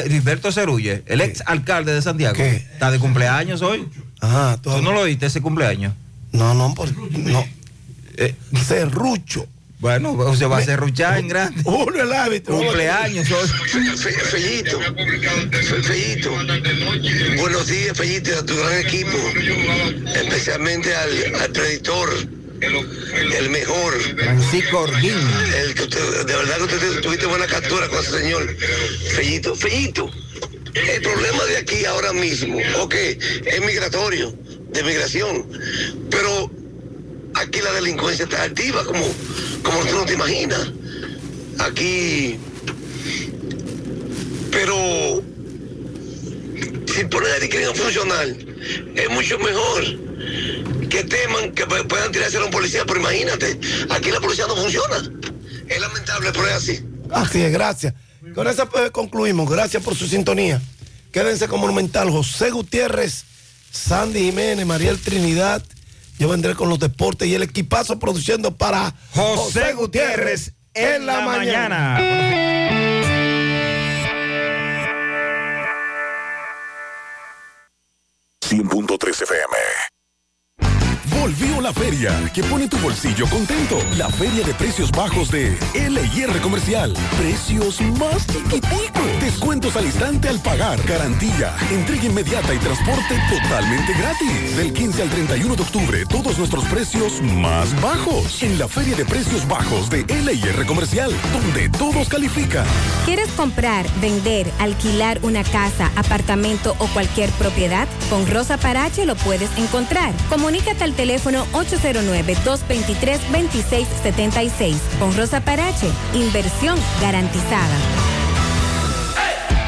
Heriberto Cerulle, el ex alcalde de Santiago, ¿Qué? está de cumpleaños hoy. Ajá, ¿Tú no lo oíste ese cumpleaños? No, no, por, no. Eh, Serrucho. bueno, se va a serruchar en grande. Uno el árbitro. Cumpleaños Fellito, Fe- Fellito, buenos días Fellito a tu gran equipo, especialmente al, al predictor, el mejor, Francisco Orguín. el que usted- de verdad que usted tuviste buena captura con ese señor, Fellito, Fellito, el problema de aquí ahora mismo, ok, es migratorio, de migración, pero aquí la delincuencia está activa como, como tú no te imaginas, aquí pero si ponen a funcional, es mucho mejor que teman que pu- puedan tirarse a un policía, pero imagínate, aquí la policía no funciona. Es lamentable, pero es así. Así es, gracias. Con eso pues, concluimos. Gracias por su sintonía. Quédense con Monumental. José Gutiérrez, Sandy Jiménez, Mariel Trinidad. Yo vendré con los deportes y el equipazo produciendo para José Gutiérrez en la mañana. FM. Vous Volvió la feria que pone tu bolsillo contento. La feria de precios bajos de LIR Comercial. Precios más chiquiticos. Descuentos al instante al pagar. Garantía, entrega inmediata y transporte totalmente gratis. Del 15 al 31 de octubre, todos nuestros precios más bajos. En la feria de precios bajos de LIR Comercial, donde todos califican. ¿Quieres comprar, vender, alquilar una casa, apartamento o cualquier propiedad? Con Rosa Parache lo puedes encontrar. Comunícate al teléfono 809-223-2676. Con Rosa Parache, inversión garantizada.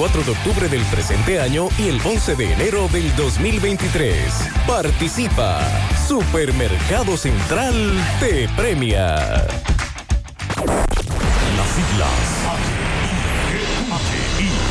de octubre del presente año y el 11 de enero del 2023. Participa. Supermercado Central te premia. Las siglas.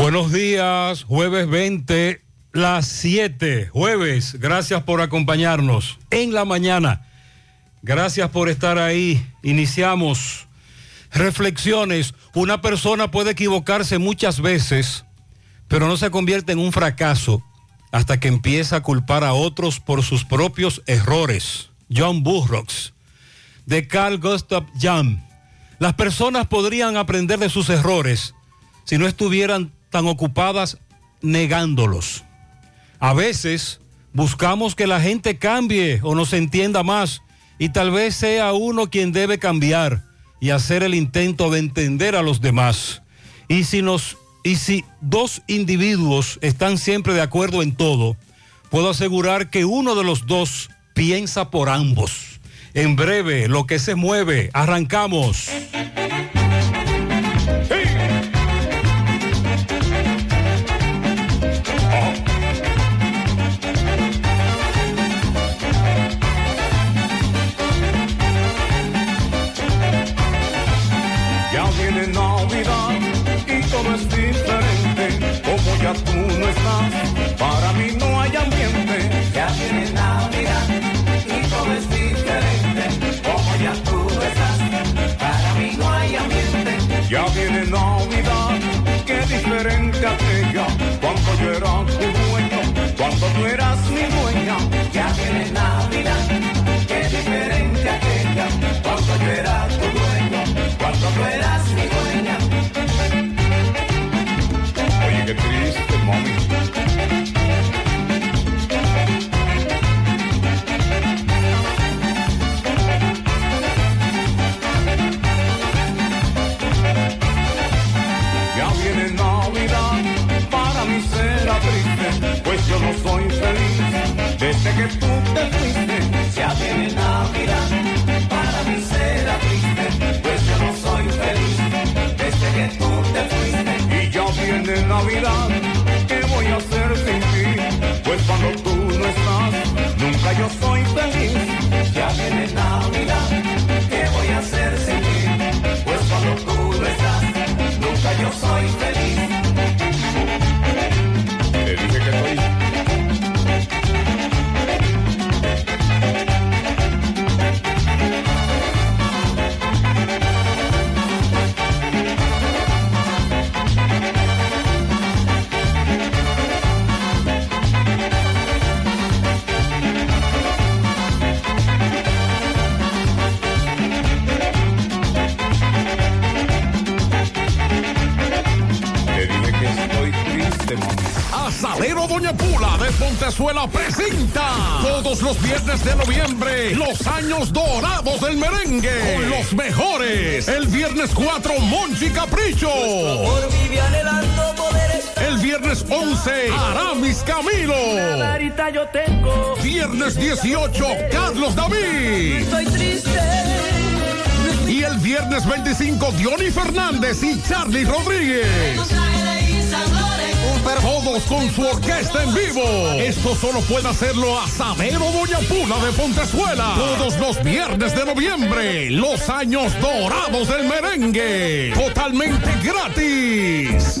Buenos días, jueves 20, las 7, jueves. Gracias por acompañarnos en la mañana. Gracias por estar ahí. Iniciamos reflexiones. Una persona puede equivocarse muchas veces, pero no se convierte en un fracaso hasta que empieza a culpar a otros por sus propios errores. John Burroughs, de Carl Gustav Jung. Las personas podrían aprender de sus errores si no estuvieran tan ocupadas negándolos. A veces buscamos que la gente cambie o nos entienda más y tal vez sea uno quien debe cambiar y hacer el intento de entender a los demás. Y si nos y si dos individuos están siempre de acuerdo en todo, puedo asegurar que uno de los dos piensa por ambos. En breve, lo que se mueve, arrancamos. Ya viene Navidad, qué diferente aquella, cuando yo era tu dueño, cuando tú eras mi dueña. Ya viene Navidad, qué diferente aquella, cuando yo era tu dueño, cuando tú eras mi dueña. Oye, qué triste, mami Desde que tú te fuiste, ya viene Navidad. Para mí será triste, pues yo no soy feliz. Desde que tú te fuiste, y ya viene Navidad. ¿Qué voy a hacer sin ti? Pues cuando tú no estás, nunca yo soy feliz. Ya viene Navidad. ¿Qué voy a hacer sin ti? Pues cuando tú no estás, nunca yo soy feliz. De noviembre los años dorados del merengue con los mejores. El viernes 4, Monchi Capricho. El viernes 11, Aramis Camilo. yo tengo. Viernes 18, Carlos David. Estoy triste. Y el viernes 25, Diony Fernández y Charlie Rodríguez. Todos con su orquesta en vivo. Esto solo puede hacerlo Asadero Doña Pula de Pontezuela. Todos los viernes de noviembre. Los años dorados del merengue. Totalmente gratis.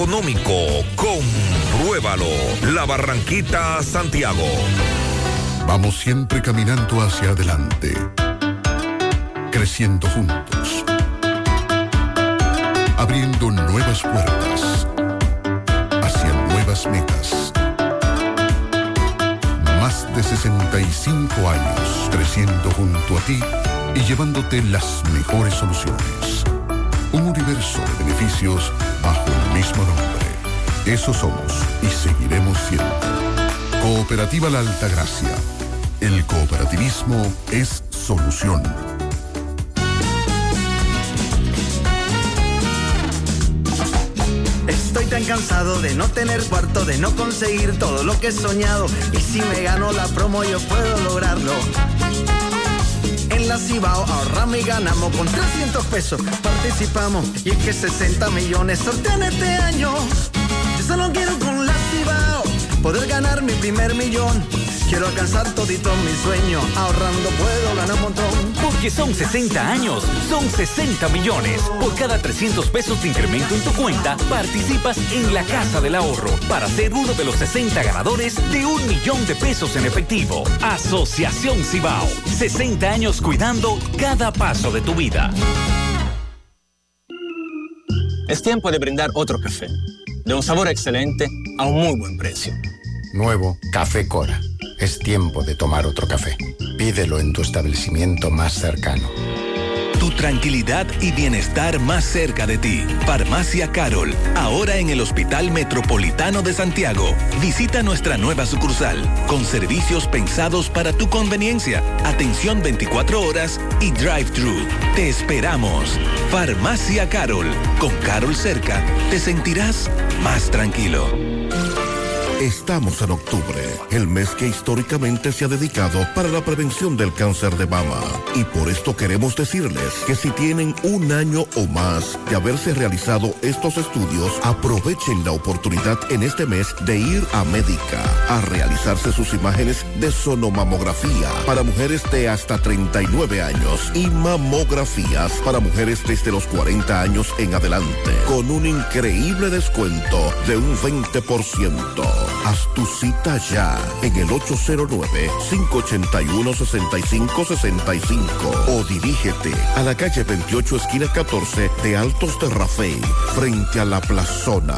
Compruébalo. La Barranquita, Santiago. Vamos siempre caminando hacia adelante, creciendo juntos, abriendo nuevas puertas hacia nuevas metas. Más de 65 años creciendo junto a ti y llevándote las mejores soluciones. Un universo de beneficios mismo nombre. Eso somos y seguiremos siendo. Cooperativa La Altagracia. El cooperativismo es solución. Estoy tan cansado de no tener cuarto, de no conseguir todo lo que he soñado. Y si me gano la promo, yo puedo lograrlo. La Cibao ahorramos y ganamos con 300 pesos. Participamos y es que 60 millones sortean este año. Yo solo quiero con la Cibao poder ganar mi primer millón. Quiero alcanzar todito mi sueño. Ahorrando puedo ganar un montón. Porque son 60 años, son 60 millones. Por cada 300 pesos de incremento en tu cuenta, participas en la Casa del Ahorro para ser uno de los 60 ganadores de un millón de pesos en efectivo. Asociación Cibao. 60 años cuidando cada paso de tu vida. Es tiempo de brindar otro café, de un sabor excelente a un muy buen precio. Nuevo Café Cora. Es tiempo de tomar otro café. Pídelo en tu establecimiento más cercano. Tu tranquilidad y bienestar más cerca de ti. Farmacia Carol, ahora en el Hospital Metropolitano de Santiago. Visita nuestra nueva sucursal, con servicios pensados para tu conveniencia, atención 24 horas y drive-thru. Te esperamos. Farmacia Carol, con Carol cerca, te sentirás más tranquilo. Estamos en octubre, el mes que históricamente se ha dedicado para la prevención del cáncer de mama. Y por esto queremos decirles que si tienen un año o más de haberse realizado estos estudios, aprovechen la oportunidad en este mes de ir a Médica a realizarse sus imágenes de sonomamografía para mujeres de hasta 39 años y mamografías para mujeres desde los 40 años en adelante, con un increíble descuento de un 20%. Haz tu cita ya en el 809-581-6565 o dirígete a la calle 28 esquina 14 de Altos de Rafey frente a la plazona.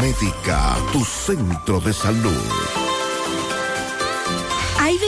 Médica, tu centro de salud.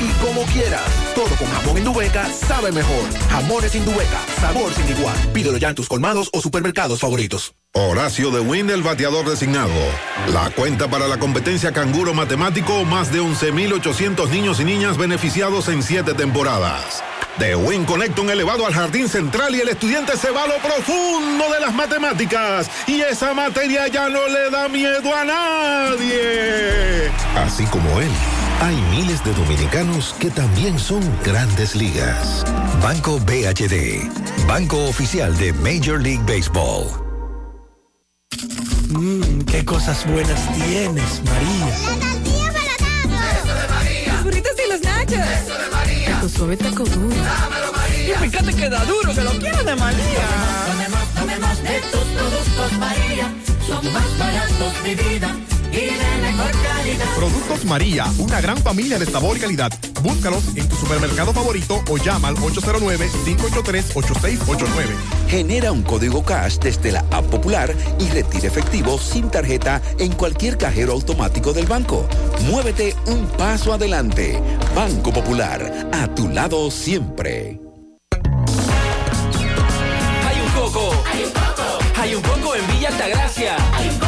y como quieras. Todo con jamón Indubeca sabe mejor. Jamones Indubeca, sabor sin igual. Pídelo ya en tus colmados o supermercados favoritos. Horacio de Win, el bateador designado. La cuenta para la competencia canguro matemático, más de 11.800 niños y niñas beneficiados en siete temporadas. De Win conecta un elevado al jardín central y el estudiante se va a lo profundo de las matemáticas. Y esa materia ya no le da miedo a nadie. Así como él, hay miles de dominicanos que también son grandes ligas. Banco BHD, Banco Oficial de Major League Baseball. Mmm, qué cosas buenas tienes, María. Los burritos y los nachos. Eso de María. Tu suave taco duro. Dámelo, María. Y fíjate que da duro, que lo quiero de María. Tomemos, tomemos de tus productos, María. Son más baratos de vida y de mejor calidad. Productos María, una gran familia de sabor y calidad. Búscalos en tu supermercado favorito o llama al 809-583-8689. Genera un código cash desde la app popular y retira efectivo sin tarjeta en cualquier cajero automático del banco. Muévete un paso adelante. Banco Popular, a tu lado siempre. Hay un coco. Hay un coco. Hay un coco en Villa Altagracia. Hay un coco.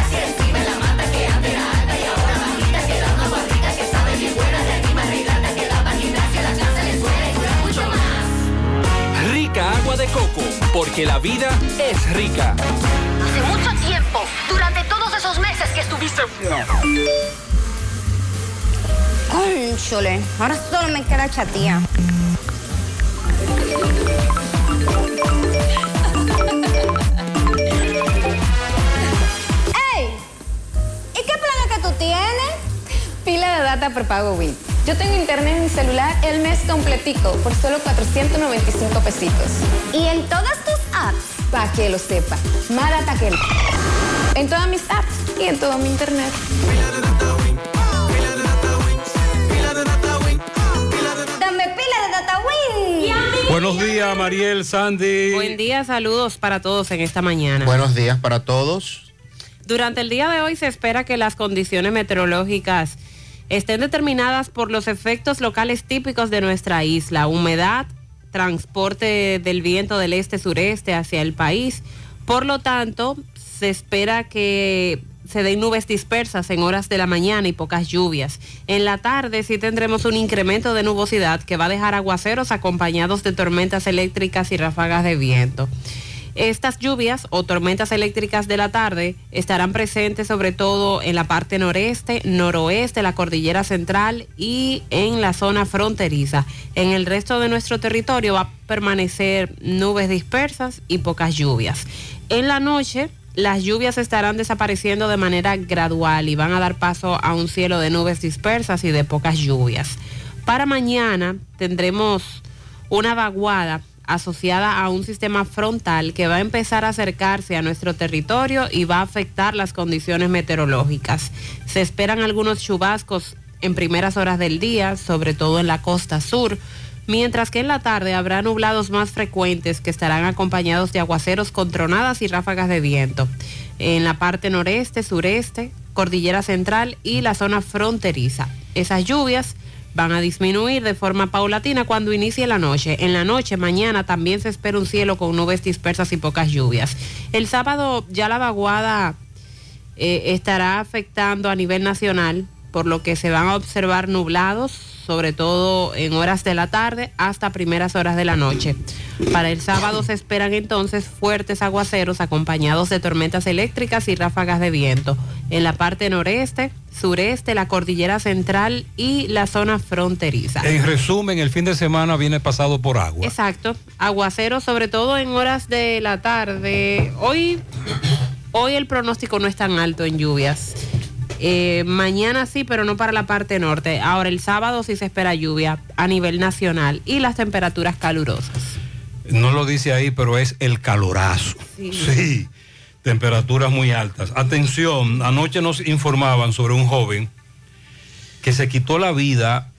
agua de coco, porque la vida es rica. Hace mucho tiempo, durante todos esos meses que estuviste... Cónchole, ahora solo me queda chatía. ¡Ey! ¿Y qué planes que tú tienes? Pila de data por pago Win. Yo tengo internet en mi celular el mes completico por solo 495 pesitos. ¿Y en todas tus apps? Para que lo sepa. Más data que... En todas mis apps y en todo mi internet. Dame pila de data Win. Buenos días, Mariel, Sandy. Buen día, saludos para todos en esta mañana. Buenos días para todos. Durante el día de hoy se espera que las condiciones meteorológicas estén determinadas por los efectos locales típicos de nuestra isla, humedad, transporte del viento del este-sureste hacia el país. Por lo tanto, se espera que se den nubes dispersas en horas de la mañana y pocas lluvias. En la tarde sí tendremos un incremento de nubosidad que va a dejar aguaceros acompañados de tormentas eléctricas y ráfagas de viento. Estas lluvias o tormentas eléctricas de la tarde estarán presentes sobre todo en la parte noreste, noroeste, la cordillera central y en la zona fronteriza. En el resto de nuestro territorio va a permanecer nubes dispersas y pocas lluvias. En la noche las lluvias estarán desapareciendo de manera gradual y van a dar paso a un cielo de nubes dispersas y de pocas lluvias. Para mañana tendremos una vaguada asociada a un sistema frontal que va a empezar a acercarse a nuestro territorio y va a afectar las condiciones meteorológicas. Se esperan algunos chubascos en primeras horas del día, sobre todo en la costa sur, mientras que en la tarde habrá nublados más frecuentes que estarán acompañados de aguaceros con tronadas y ráfagas de viento en la parte noreste, sureste, cordillera central y la zona fronteriza. Esas lluvias van a disminuir de forma paulatina cuando inicie la noche. En la noche, mañana, también se espera un cielo con nubes dispersas y pocas lluvias. El sábado ya la vaguada eh, estará afectando a nivel nacional, por lo que se van a observar nublados, sobre todo en horas de la tarde hasta primeras horas de la noche. Para el sábado se esperan entonces fuertes aguaceros acompañados de tormentas eléctricas y ráfagas de viento en la parte noreste, sureste, la cordillera central y la zona fronteriza. En resumen, el fin de semana viene pasado por agua. Exacto, aguaceros sobre todo en horas de la tarde. Hoy, hoy el pronóstico no es tan alto en lluvias. Eh, mañana sí, pero no para la parte norte. Ahora el sábado sí se espera lluvia a nivel nacional y las temperaturas calurosas. No lo dice ahí, pero es el calorazo. Sí. Sí, temperaturas muy altas. Atención, anoche nos informaban sobre un joven que se quitó la vida,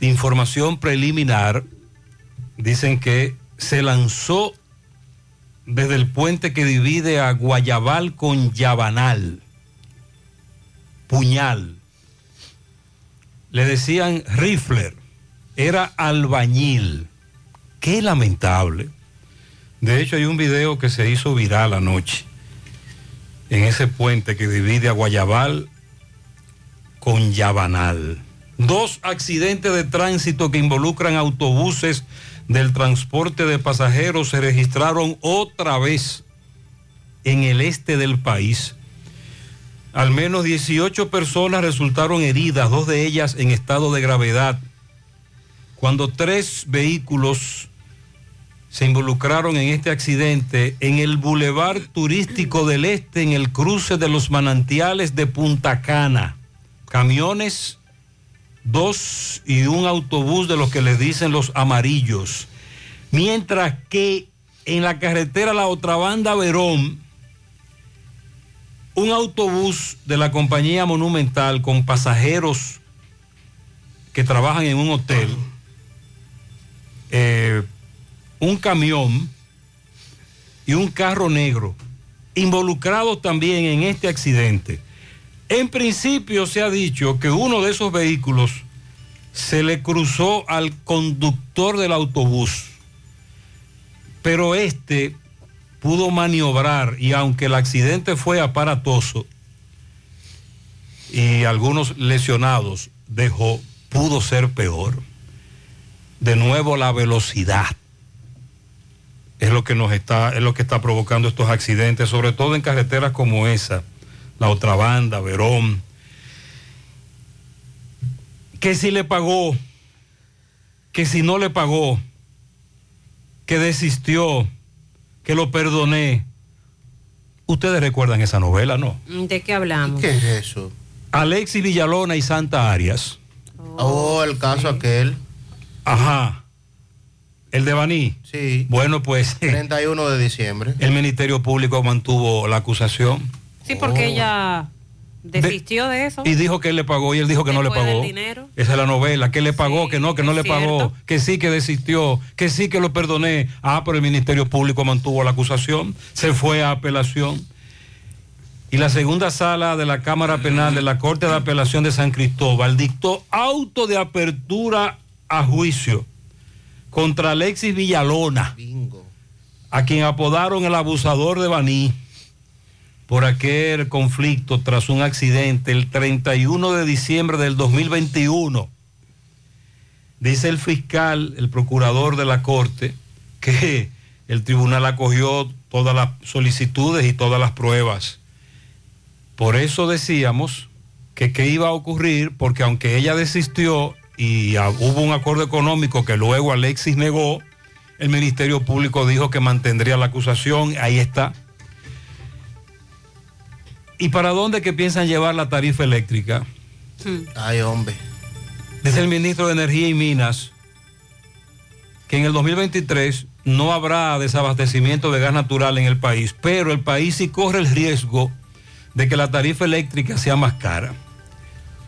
información preliminar, dicen que se lanzó desde el puente que divide a Guayabal con Yabanal, puñal. Le decían rifler, era albañil. Qué lamentable. De hecho, hay un video que se hizo viral anoche en ese puente que divide a Guayabal con Yabanal. Dos accidentes de tránsito que involucran autobuses del transporte de pasajeros se registraron otra vez en el este del país. Al menos 18 personas resultaron heridas, dos de ellas en estado de gravedad, cuando tres vehículos se involucraron en este accidente en el Boulevard Turístico del Este, en el cruce de los manantiales de Punta Cana. Camiones, dos y un autobús de los que les dicen los amarillos. Mientras que en la carretera La Otra Banda Verón, un autobús de la compañía Monumental con pasajeros que trabajan en un hotel, eh, un camión y un carro negro involucrados también en este accidente. En principio se ha dicho que uno de esos vehículos se le cruzó al conductor del autobús, pero este pudo maniobrar y aunque el accidente fue aparatoso y algunos lesionados dejó, pudo ser peor. De nuevo la velocidad es lo que nos está, es lo que está provocando estos accidentes, sobre todo en carreteras como esa, la otra banda, Verón. Que si le pagó, que si no le pagó, que desistió, que lo perdoné. Ustedes recuerdan esa novela, ¿no? ¿De qué hablamos? ¿Qué es eso? Alexis Villalona y Santa Arias. Oh, el caso aquel. Ajá. El de Baní. Sí. Bueno, pues 31 de diciembre. el Ministerio Público mantuvo la acusación Sí, porque ella desistió de, eso. y dijo que él le pagó y él dijo que no le pagó. dinero. Esa es la novela, que le pagó, que no, que no le pagó, que sí que desistió, que sí que lo perdoné. Ah, pero el Ministerio Público mantuvo la acusación, se fue a apelación. Y la segunda sala de la Cámara Penal de la Corte de Apelación de San Cristóbal dictó auto de apertura a juicio contra Alexis Villalona, a quien apodaron el abusador de Baní por aquel conflicto tras un accidente el 31 de diciembre del 2021. Dice el fiscal, el procurador de la Corte, que el tribunal acogió todas las solicitudes y todas las pruebas. Por eso decíamos que qué iba a ocurrir, porque aunque ella desistió y hubo un acuerdo económico que luego Alexis negó, el Ministerio Público dijo que mantendría la acusación, ahí está. ¿Y para dónde que piensan llevar la tarifa eléctrica? Ay, hombre. Dice el ministro de Energía y Minas que en el 2023 no habrá desabastecimiento de gas natural en el país, pero el país sí corre el riesgo de que la tarifa eléctrica sea más cara.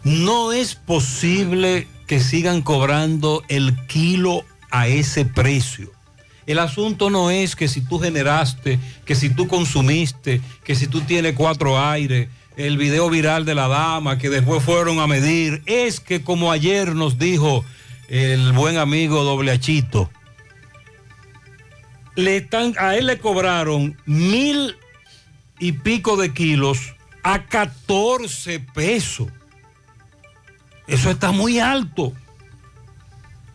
No es posible que sigan cobrando el kilo a ese precio. El asunto no es que si tú generaste, que si tú consumiste, que si tú tienes cuatro aires, el video viral de la dama que después fueron a medir, es que como ayer nos dijo el buen amigo Doble Achito, le están, a él le cobraron mil y pico de kilos a 14 pesos. Eso está muy alto.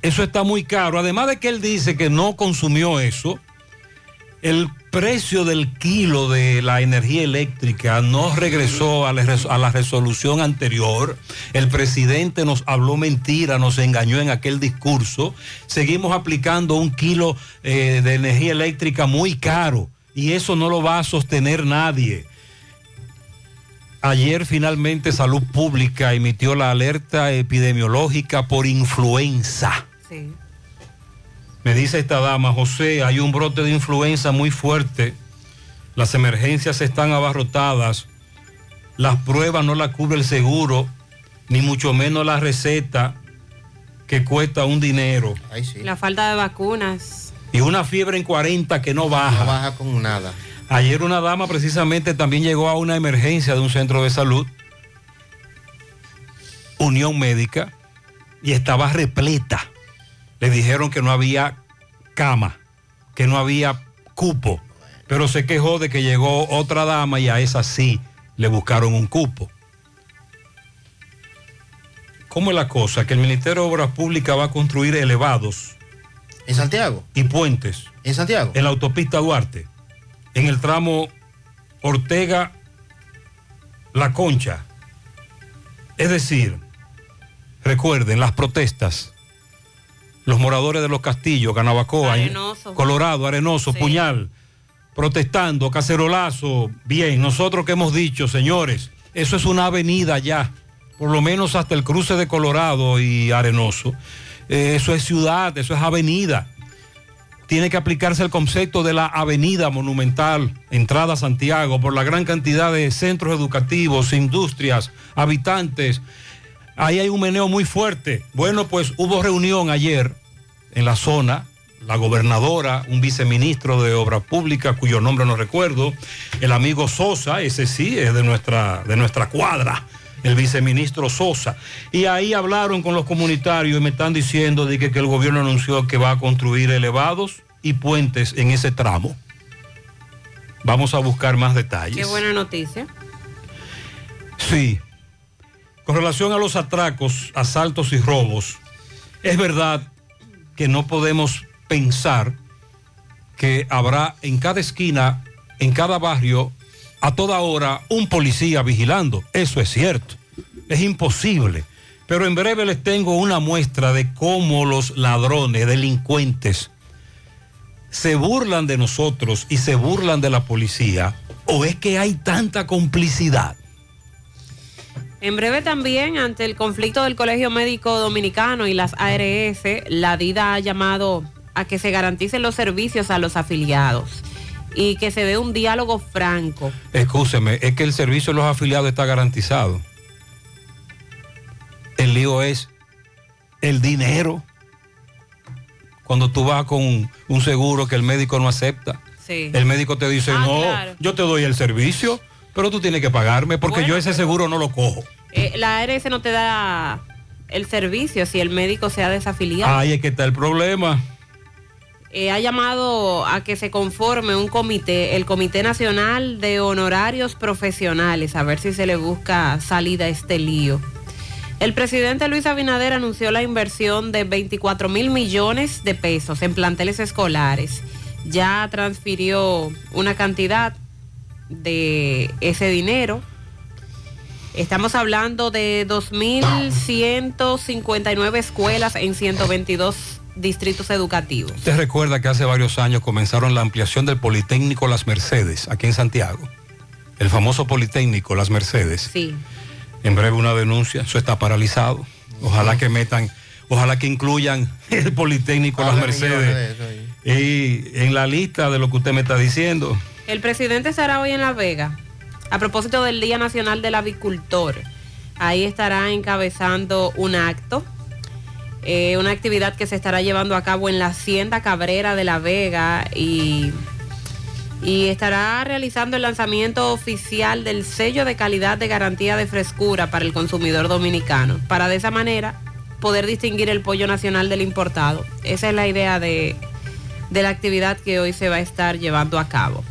Eso está muy caro. Además de que él dice que no consumió eso, el precio del kilo de la energía eléctrica no regresó a la, resolución anterior. El presidente nos habló mentira, nos engañó en aquel discurso. Seguimos aplicando un kilo eh, de energía eléctrica muy caro y eso no lo va a sostener nadie. Ayer finalmente Salud Pública emitió la alerta epidemiológica por influenza. Sí. Me dice esta dama, José, hay un brote de influenza muy fuerte. Las emergencias están abarrotadas. Las pruebas no las cubre el seguro, ni mucho menos la receta que cuesta un dinero. La falta de vacunas. Y una fiebre en 40 que no baja. No baja con nada. Ayer una dama precisamente también llegó a una emergencia de un centro de salud, Unión Médica, y estaba repleta. Le dijeron que no había cama, que no había cupo, pero se quejó de que llegó otra dama y a esa sí le buscaron un cupo. ¿Cómo es la cosa? Que el Ministerio de Obras Públicas va a construir elevados. ¿En Santiago? Y puentes. ¿En Santiago? En la autopista Duarte. En el tramo Ortega La Concha. Es decir, recuerden las protestas. Los moradores de los castillos, Canabacoa, Arenoso. Colorado, Arenoso, Puñal, protestando, cacerolazo. Bien, nosotros que hemos dicho, señores, eso es una avenida ya, por lo menos hasta el cruce de Colorado y Arenoso. Eh, eso es ciudad, eso es avenida. Tiene que aplicarse el concepto de la avenida monumental, entrada a Santiago, por la gran cantidad de centros educativos, industrias, habitantes. Ahí hay un meneo muy fuerte. Bueno, pues hubo reunión ayer en la zona, la gobernadora, un viceministro de Obras Públicas, cuyo nombre no recuerdo, el amigo Sosa, ese sí es de nuestra, de nuestra cuadra, el viceministro Sosa. Y ahí hablaron con los comunitarios y me están diciendo de que, que el gobierno anunció que va a construir elevados y puentes en ese tramo. Vamos a buscar más detalles. Qué buena noticia. Sí. Con relación a los atracos, asaltos y robos, es verdad que no podemos pensar que habrá en cada esquina, en cada barrio, a toda hora un policía vigilando. Eso es cierto. Es imposible. Pero en breve les tengo una muestra de cómo los ladrones, delincuentes, se burlan de nosotros y se burlan de la policía. ¿O es que hay tanta complicidad? En breve también, ante el conflicto del Colegio Médico Dominicano y las ARS, la DIDA ha llamado a que se garanticen los servicios a los afiliados y que se dé un diálogo franco. Escúcheme, es que el servicio de los afiliados está garantizado. El lío es el dinero. Cuando tú vas con un, seguro que el médico no acepta, Sí. el médico te dice, Ah, no, claro. yo te doy el servicio, pero tú tienes que pagarme porque Bueno, yo ese seguro no lo cojo. Eh, la ARS no te da el servicio si el médico se ha desafiliado. Ahí es que está el problema. Eh, ha llamado a que se conforme un comité, el Comité Nacional de Honorarios Profesionales, a ver si se le busca salida a este lío. El presidente Luis Abinader anunció la inversión de 24 mil millones de pesos en planteles escolares. Ya transfirió una cantidad de ese dinero. Estamos hablando de 2.159 escuelas en 122 distritos educativos. Usted recuerda que hace varios años comenzaron la ampliación del Politécnico Las Mercedes, aquí en Santiago. El famoso Politécnico Las Mercedes. Sí. En breve una denuncia, eso está paralizado. Ojalá que metan, ojalá que incluyan el Politécnico Las millones de Mercedes. Y en la lista de lo que usted me está diciendo, El presidente estará hoy en La Vega a propósito del Día Nacional del Avicultor. Ahí estará encabezando un acto, eh, una actividad que se estará llevando a cabo en la Hacienda Cabrera de La Vega y, estará realizando el lanzamiento oficial del sello de calidad de garantía de frescura para el consumidor dominicano, para de esa manera poder distinguir el pollo nacional del importado. Esa es la idea de, de la actividad que hoy se va a estar llevando a cabo.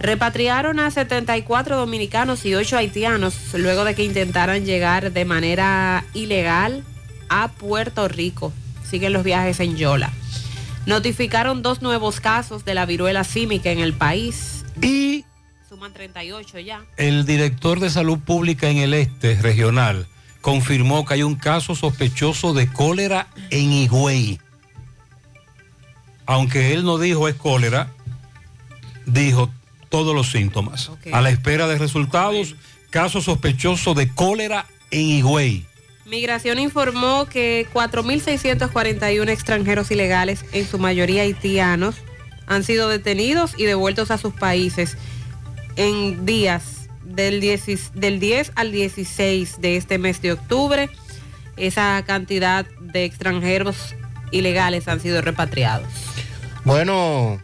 Repatriaron a 74 dominicanos y 8 haitianos luego de que intentaran llegar de manera ilegal a Puerto Rico. Siguen los viajes en Yola. Notificaron dos nuevos casos de la viruela símica en el país. Y suman 38 ya. el director de salud pública en el este regional confirmó que hay un caso sospechoso de cólera en Higüey. Aunque él no dijo es cólera, dijo todos los síntomas. A la espera de resultados, caso sospechoso de cólera en Higüey. Migración informó que 4.641 extranjeros ilegales, en su mayoría haitianos, han sido detenidos y devueltos a sus países en días del 10, del 10 al 16 de este mes de octubre. Esa cantidad de extranjeros ilegales han sido repatriados. Bueno,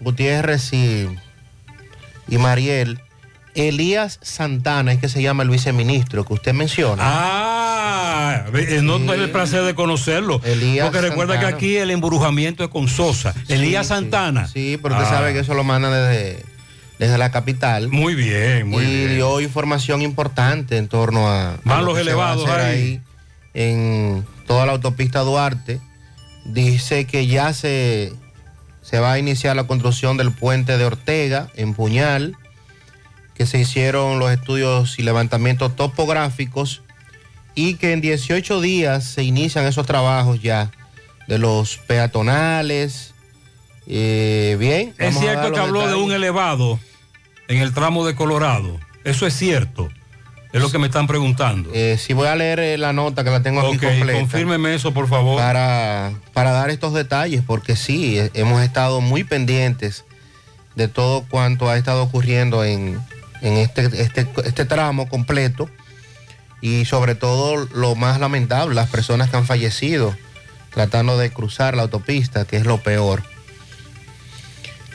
Gutiérrez y, y Mariel, Elías Santana es que se llama el viceministro que usted menciona. Ah, eh, no tuve el placer de conocerlo. Elías porque recuerda Santana. que aquí el embrujamiento es con Sosa. Elías Sí, sí. Santana. Sí, pero usted Ah. sabe que eso lo mandan desde, desde la capital. Muy bien, muy y bien. dio información importante en torno a, Van lo los elevados ahí. en toda la autopista Duarte. Dice que ya se, se va a iniciar la construcción del puente de Ortega en Puñal, que se hicieron los estudios y levantamientos topográficos y que en 18 días se inician esos trabajos ya de los peatonales. Eh, bien. Es cierto que habló de un elevado en el tramo de Colorado. Eso es cierto. Es lo que me están preguntando. Eh, si voy a leer eh, la nota que la tengo aquí completa. confírmeme eso, por favor. Para, para dar estos detalles, porque sí, eh, hemos estado muy pendientes de todo cuanto ha estado ocurriendo en, en este, este, este tramo completo y sobre todo lo más lamentable, las personas que han fallecido tratando de cruzar la autopista, que es lo peor.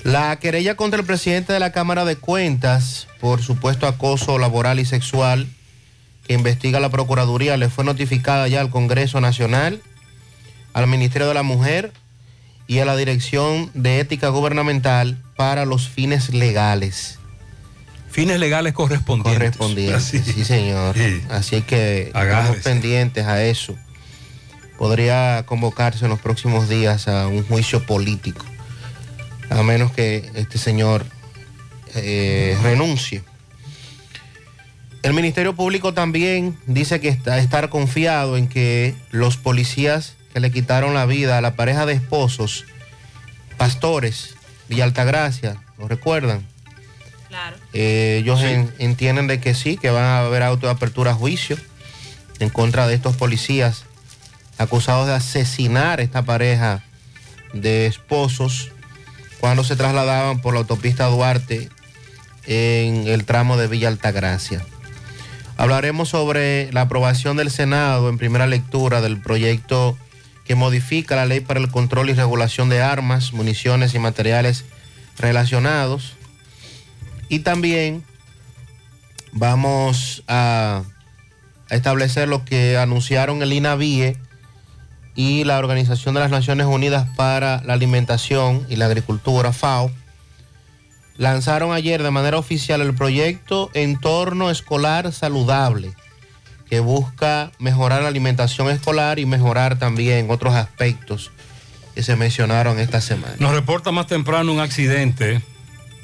La querella contra el presidente de la Cámara de Cuentas por supuesto acoso laboral y sexual que investiga la Procuraduría le fue notificada ya al Congreso Nacional, al Ministerio de la Mujer y a la Dirección de Ética Gubernamental para los fines legales. Fines legales correspondientes. Correspondientes, sí, señor. Así que estamos pendientes a eso. Podría convocarse en los próximos días a un juicio político, a menos que este señor eh, renuncie. El Ministerio Público también dice que está estar confiado en que los policías que le quitaron la vida a la pareja de esposos, pastores, Villa Altagracia, ¿lo recuerdan? Claro. Eh, ellos en- entienden de que sí, que van a haber autoapertura a juicio en contra de estos policías acusados de asesinar a esta pareja de esposos cuando se trasladaban por la autopista Duarte en el tramo de Villa Altagracia. Hablaremos sobre la aprobación del Senado en primera lectura del proyecto que modifica la ley para el control y regulación de armas, municiones y materiales relacionados. Y también vamos a, establecer lo que anunciaron el INAVIE y la Organización de las Naciones Unidas para la Alimentación y la Agricultura, FAO. Lanzaron ayer de manera oficial el proyecto Entorno Escolar Saludable, que busca mejorar la alimentación escolar y mejorar también otros aspectos que se mencionaron esta semana. Nos reporta más temprano un accidente.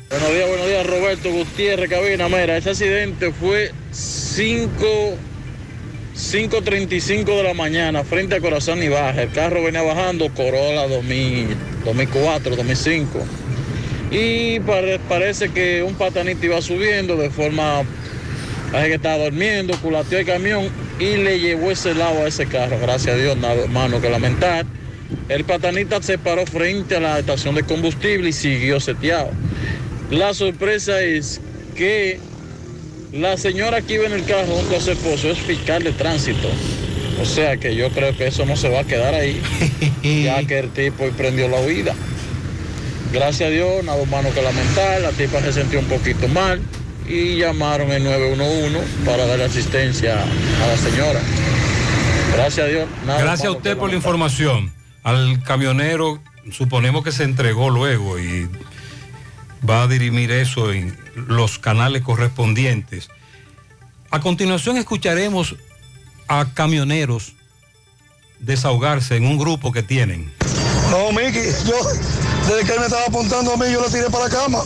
Buenos días, buenos días, Roberto Gutiérrez Cabina. Mira, ese accidente fue 5, 5.35 de la mañana frente a Corazón y Baja. El carro venía bajando, Corolla 2000, 2004, 2005. Y pare- parece que un patanito iba subiendo de forma, parece que estaba durmiendo, culateó el camión y le llevó ese lado a ese carro. Gracias a Dios, nada hermano que lamentar. El patanita se paró frente a la estación de combustible y siguió seteado. La sorpresa es que la señora que iba en el carro junto a su esposo es fiscal de tránsito. O sea que yo creo que eso no se va a quedar ahí, ya que el tipo prendió la huida. Gracias a Dios, nada humano que lamentar, la tipa se sintió un poquito mal y llamaron el 911 para darle asistencia a la señora. Gracias a Dios. nada Gracias a usted por la información. Al camionero, suponemos que se entregó luego y va a dirimir eso en los canales correspondientes. A continuación escucharemos a camioneros desahogarse en un grupo que tienen. No, Miki, yo, desde que él me estaba apuntando a mí, yo lo tiré para la cama.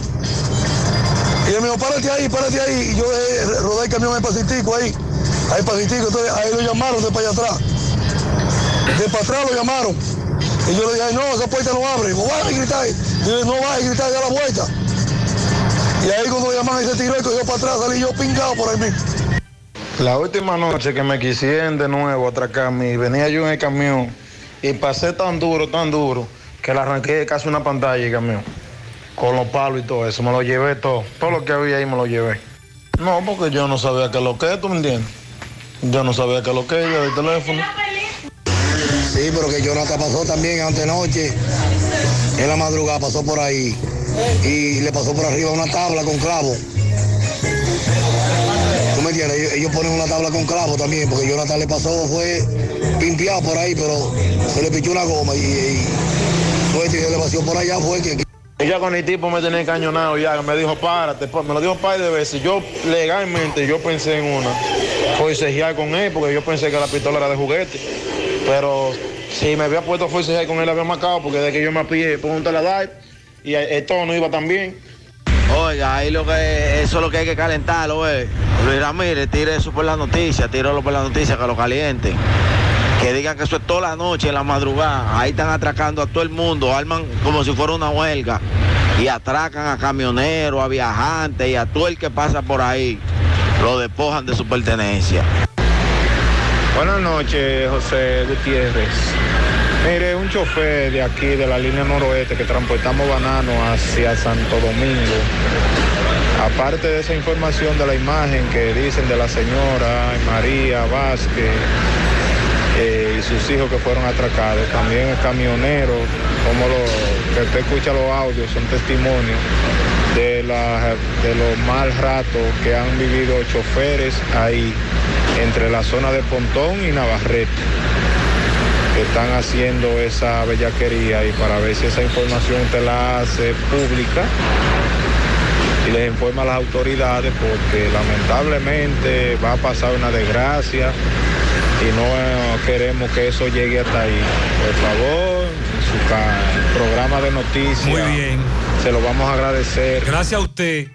Y él me dijo, párate ahí, párate ahí. Y yo rodé el camión ahí pasitico ahí. Ahí pasitico, entonces ahí lo llamaron de para allá atrás. De para atrás lo llamaron. Y yo le dije, "Ay, no, esa puerta no abre. Dijo, va a gritar. Y yo, no va a gritar, da la vuelta. Y ahí cuando lo llamaron y se tiró y cogió para atrás, salí yo pingado por ahí mismo. La última noche que me quisieron de nuevo atracar a mí, venía yo en el camión y pasé tan duro, tan duro, que le arranqué casi una pantalla el camión. Con los palos y todo eso, me lo llevé todo. Todo lo que había ahí me lo llevé. No, porque yo no sabía qué lo que, ¿tú me entiendes? Yo no sabía qué lo que yo del teléfono. Sí, pero que Jonathan pasó también antenoche. En la madrugada pasó por ahí. Y le pasó por arriba una tabla con clavo. ¿Tú me entiendes? Ellos, ponen una tabla con clavo también, porque Jonathan le pasó, fue pimpeado por ahí, pero se le pichó una goma y, y fue, se le vació por allá, fue que... Ya con el tipo me tenía encañonado ya, me dijo párate, pa- me lo dijo un par de veces. Yo legalmente yo pensé en una, forcejear con él, porque yo pensé que la pistola era de juguete. Pero si me había puesto a forcejear con él, había marcado, porque de que yo me pillé, pregúntale a Dai, y el tono iba también. Oiga, ahí lo que eso es lo que hay que calentarlo, eh. Luis Ramírez, tire eso por la noticia, tíralo por la noticia que lo calienten. Que digan que eso es toda la noche, en la madrugada. Ahí están atracando a todo el mundo, arman como si fuera una huelga. Y atracan a camioneros, a viajantes y a todo el que pasa por ahí. Lo despojan de su pertenencia. Buenas noches, José Gutiérrez. Mire, un chofer de aquí, de la línea noroeste, que transportamos bananos hacia Santo Domingo. Aparte de esa información de la imagen que dicen de la señora María Vázquez eh, y sus hijos que fueron atracados, también el camionero, como lo, que usted escucha los audios, son testimonios de, la, de los mal ratos que han vivido choferes ahí, entre la zona de Pontón y Navarrete que están haciendo esa bellaquería y para ver si esa información usted la hace pública y les informa a las autoridades porque lamentablemente va a pasar una desgracia y no queremos que eso llegue hasta ahí. Por favor, su ca- programa de noticias. Muy bien. Se lo vamos a agradecer. Gracias a usted.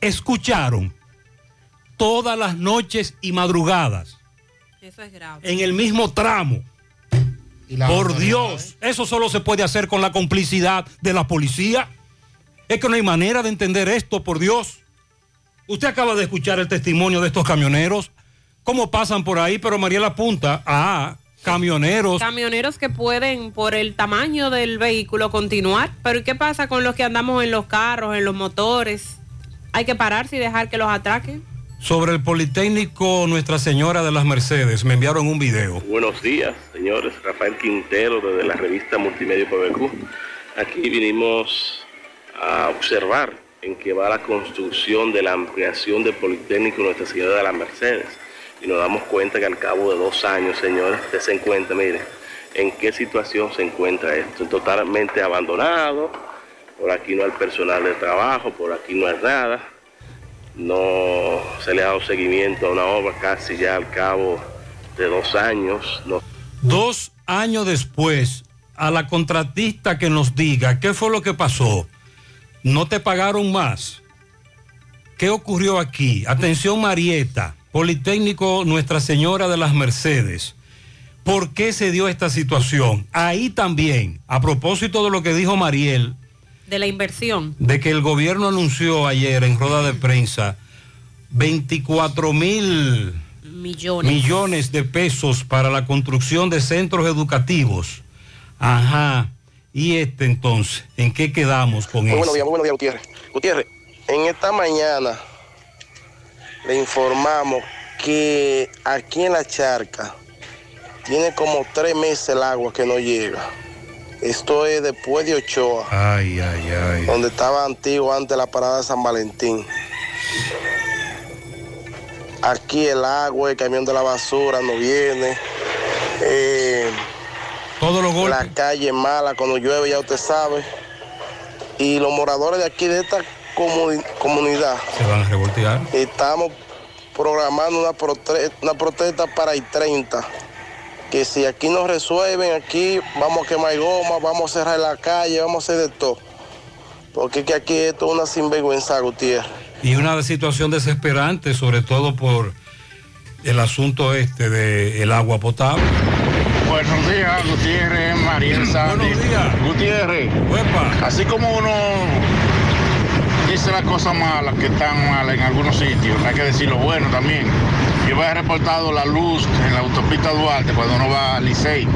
Escucharon todas las noches y madrugadas Eso es grave. en el mismo tramo. la Por Dios, eso solo se puede hacer con la complicidad de la policía. Es que no hay manera de entender esto, por Dios. Usted acaba de escuchar el testimonio de estos camioneros, cómo pasan por ahí, pero Mariela apunta a camioneros. Camioneros que pueden, por el tamaño del vehículo, continuar. Pero ¿y qué pasa con los que andamos en los carros, en los motores? Hay que pararse y dejar que los atraquen. Sobre el Politécnico Nuestra Señora de las Mercedes, me enviaron un video. Buenos días, señores. Rafael Quintero desde la revista Multimedia PBQ. Aquí vinimos a observar en qué va la construcción de la ampliación del Politécnico Nuestra Señora de las Mercedes. Y nos damos cuenta que al cabo de dos años, señores, usted se encuentra, mire, en qué situación se encuentra esto. Totalmente abandonado, por aquí no hay personal de trabajo, por aquí no hay nada no se le ha dado seguimiento a una obra casi ya al cabo de dos años. Dos años después, a la contratista que nos diga qué fue lo que pasó, no te pagaron más. ¿Qué ocurrió aquí? Atención Marieta, Politécnico Nuestra Señora de las Mercedes. ¿Por qué se dio esta situación? Ahí también, a propósito de lo que dijo Mariel, De la inversión. de que el gobierno anunció ayer en rueda de prensa 24 mil Millones. millones de pesos para la construcción de centros educativos. Ajá. Y este entonces, ¿en qué quedamos con Muy buenos eso? días, muy buenos días, Gutiérrez. Gutiérrez, en esta mañana le informamos que aquí en la charca tiene como tres meses el agua que no llega. Esto es después de Ochoa, Ay, ay, ay. donde estaba antiguo antes la parada de San Valentín. Aquí el agua, el camión de la basura no viene. Eh, Todos los golpes. La calle mala cuando llueve, ya usted sabe. Y los moradores de aquí, de esta comuni- comunidad, Se van a revoltear. estamos programando una, prote- una protesta para el 30. Que si aquí no resuelven, aquí vamos a quemar goma, vamos a cerrar la calle, vamos a hacer de todo. Porque que aquí esto es una sinvergüenza, Gutiérrez. Y una situación desesperante, sobre todo por el asunto este del agua potable. Buenos días, Gutiérrez, Mariel Sandy. Buenos días. Gutiérrez. Así como uno dice las cosas malas que están malas en algunos sitios, hay que decir lo bueno también. Yo había reportado la luz en la autopista Duarte cuando uno va a Licey,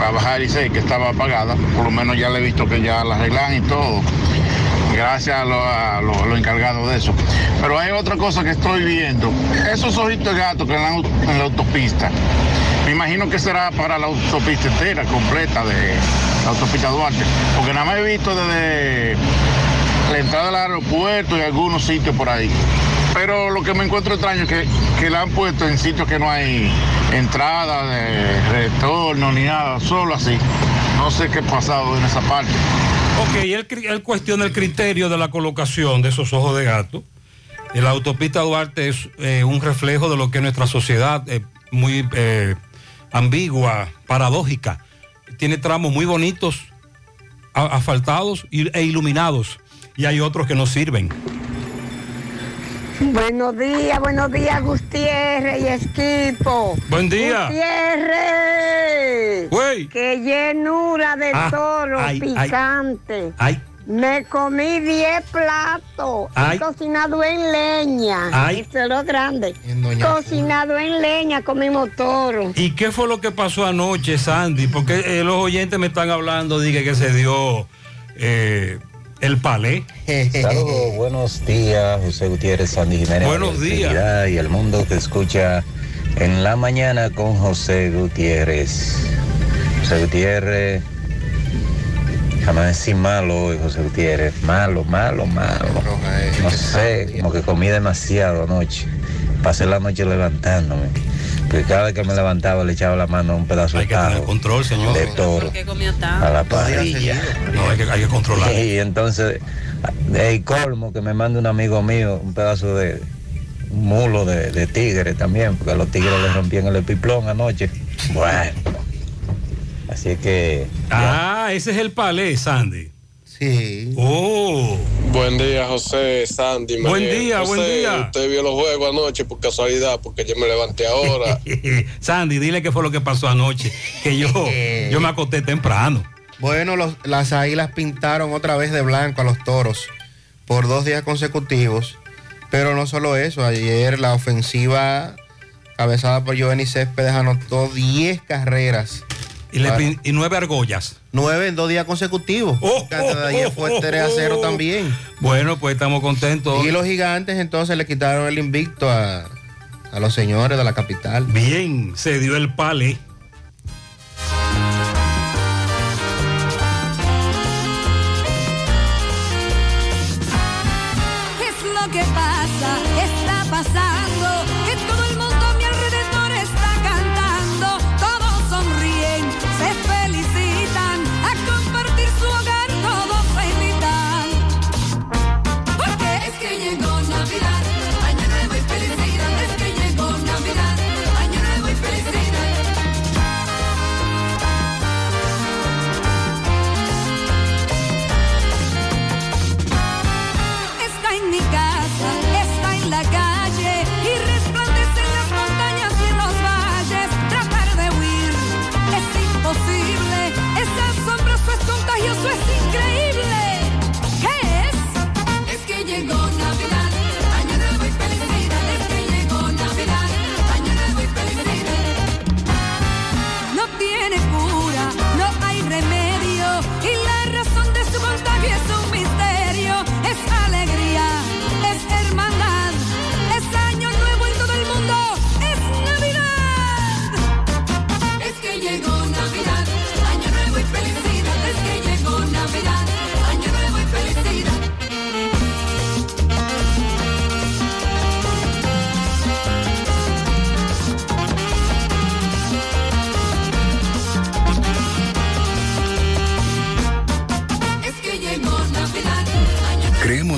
para bajar a Licey, que estaba apagada. Por lo menos ya le he visto que ya la arreglan y todo. Gracias a los encargados de eso. Pero hay otra cosa que estoy viendo. Esos ojitos de gato que en en la autopista. Me imagino que será para la autopista entera, completa de la autopista Duarte. Porque nada más he visto desde la entrada del aeropuerto y algunos sitios por ahí. Pero lo que me encuentro extraño es que, que la han puesto en sitios que no hay entrada, de retorno ni nada, solo así. No sé qué ha pasado en esa parte. Ok, él, cuestiona el criterio de la colocación de esos ojos de gato. La autopista Duarte es eh, un reflejo de lo que es nuestra sociedad, eh, muy eh, ambigua, paradójica. Tiene tramos muy bonitos, asfaltados e iluminados, y hay otros que no sirven. Buenos días, buenos días, Gutiérrez y equipo. Buen día. Gutiérrez. Güey. Qué llenura de Ah, toro ay, ay. picante. Ay, Me comí 10 platos. Ay. Cocinado en leña. Ay. Eso es lo grande. Doña Cocinado en leña, comimos toro. ¿y qué fue lo que pasó anoche, Sandy? Porque eh, los oyentes me están hablando, dije que se dio eh, el palé. Saludos, buenos días, José Gutiérrez, Sandy Jiménez. Buenos días. Y el mundo que escucha en la mañana con José Gutiérrez. José Gutiérrez, jamás decir malo hoy, José Gutiérrez. Malo, malo, malo. No sé, como que comí demasiado anoche. Pasé la noche levantándome. Cada vez que me levantaba le echaba la mano a un pedazo de tajo control, señor. de toro ¿Qué comió a la parrilla. No, hay que, hay que controlar. Y entonces, el colmo que me manda un amigo mío, un pedazo de un mulo de, de tigre también, porque a los tigres les rompían el epiplón anoche. Bueno. Así que. Ah, ese es el palé, Sandy. Sí. Oh. Buen día, José, Sandy. Buen día, buen José, día. Usted vio los juegos anoche por casualidad, porque yo me levanté ahora. Sandy, dile qué fue lo que pasó anoche, que yo, yo me acosté temprano. Bueno, los- las águilas pintaron otra vez de blanco a los toros por dos días consecutivos. Pero no solo eso, ayer la ofensiva cabezada por Giovanni Céspedes anotó 10 carreras. Y, le pin- y nueve argollas. Nueve en dos días consecutivos. De ayer fue 3 a 0 también. Bueno, pues estamos contentos. Y los gigantes entonces le quitaron el invicto a, a los señores de la capital. Bien, se dio el palé.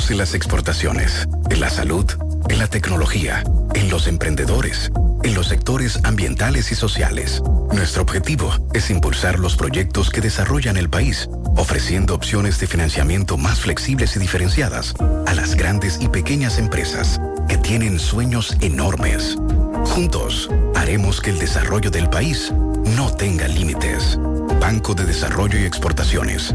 En las exportaciones, en la salud, en la tecnología, en los emprendedores, en los sectores ambientales y sociales. Nuestro objetivo es impulsar los proyectos que desarrollan el país, ofreciendo opciones de financiamiento más flexibles y diferenciadas a las grandes y pequeñas empresas que tienen sueños enormes. Juntos, haremos que el desarrollo del país no tenga límites. Banco de Desarrollo y Exportaciones.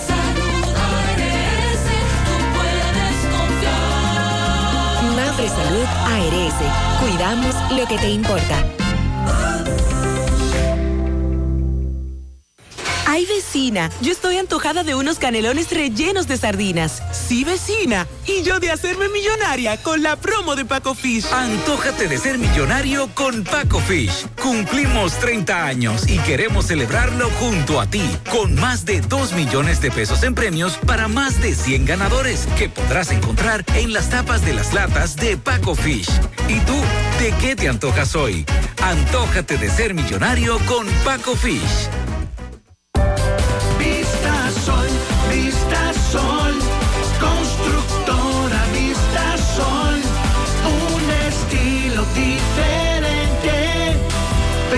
Mafre Salud ARS, cuidamos lo que te importa. Ay, vecina, yo estoy antojada de unos canelones rellenos de sardinas. Sí, vecina. Y yo de hacerme millonaria con la promo de Paco Fish. Antójate de ser millonario con Paco Fish. Cumplimos 30 años y queremos celebrarlo junto a ti, con más de 2 millones de pesos en premios para más de 100 ganadores que podrás encontrar en las tapas de las latas de Paco Fish. ¿Y tú, de qué te antojas hoy? Antójate de ser millonario con Paco Fish.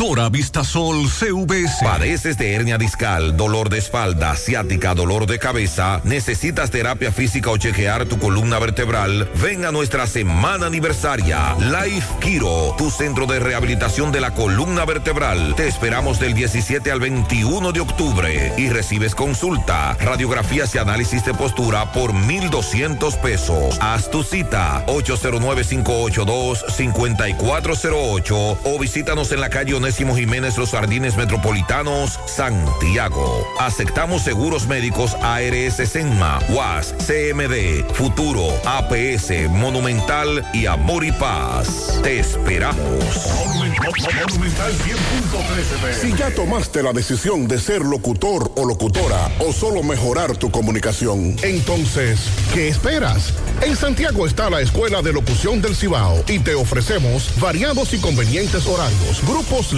Constructora Vistasol CVS. Padeces de hernia discal, dolor de espalda, ciática, dolor de cabeza, necesitas terapia física o chequear tu columna vertebral, ven a nuestra semana aniversaria. Life Kiro, tu centro de rehabilitación de la columna vertebral. Te esperamos del 17 al 21 de octubre y recibes consulta, radiografías y análisis de postura por 1,200 pesos. Haz tu cita 809-582-5408 o visítanos en la calle Jiménez Los Jardines Metropolitanos, Santiago. Aceptamos seguros médicos ARS Senma, UAS, CMD, Futuro, APS, Monumental y Amor y Paz. Te esperamos. Si ya tomaste la decisión de ser locutor o locutora o solo mejorar tu comunicación, entonces, ¿qué esperas? En Santiago está la Escuela de Locución del Cibao y te ofrecemos variados y convenientes horarios, grupos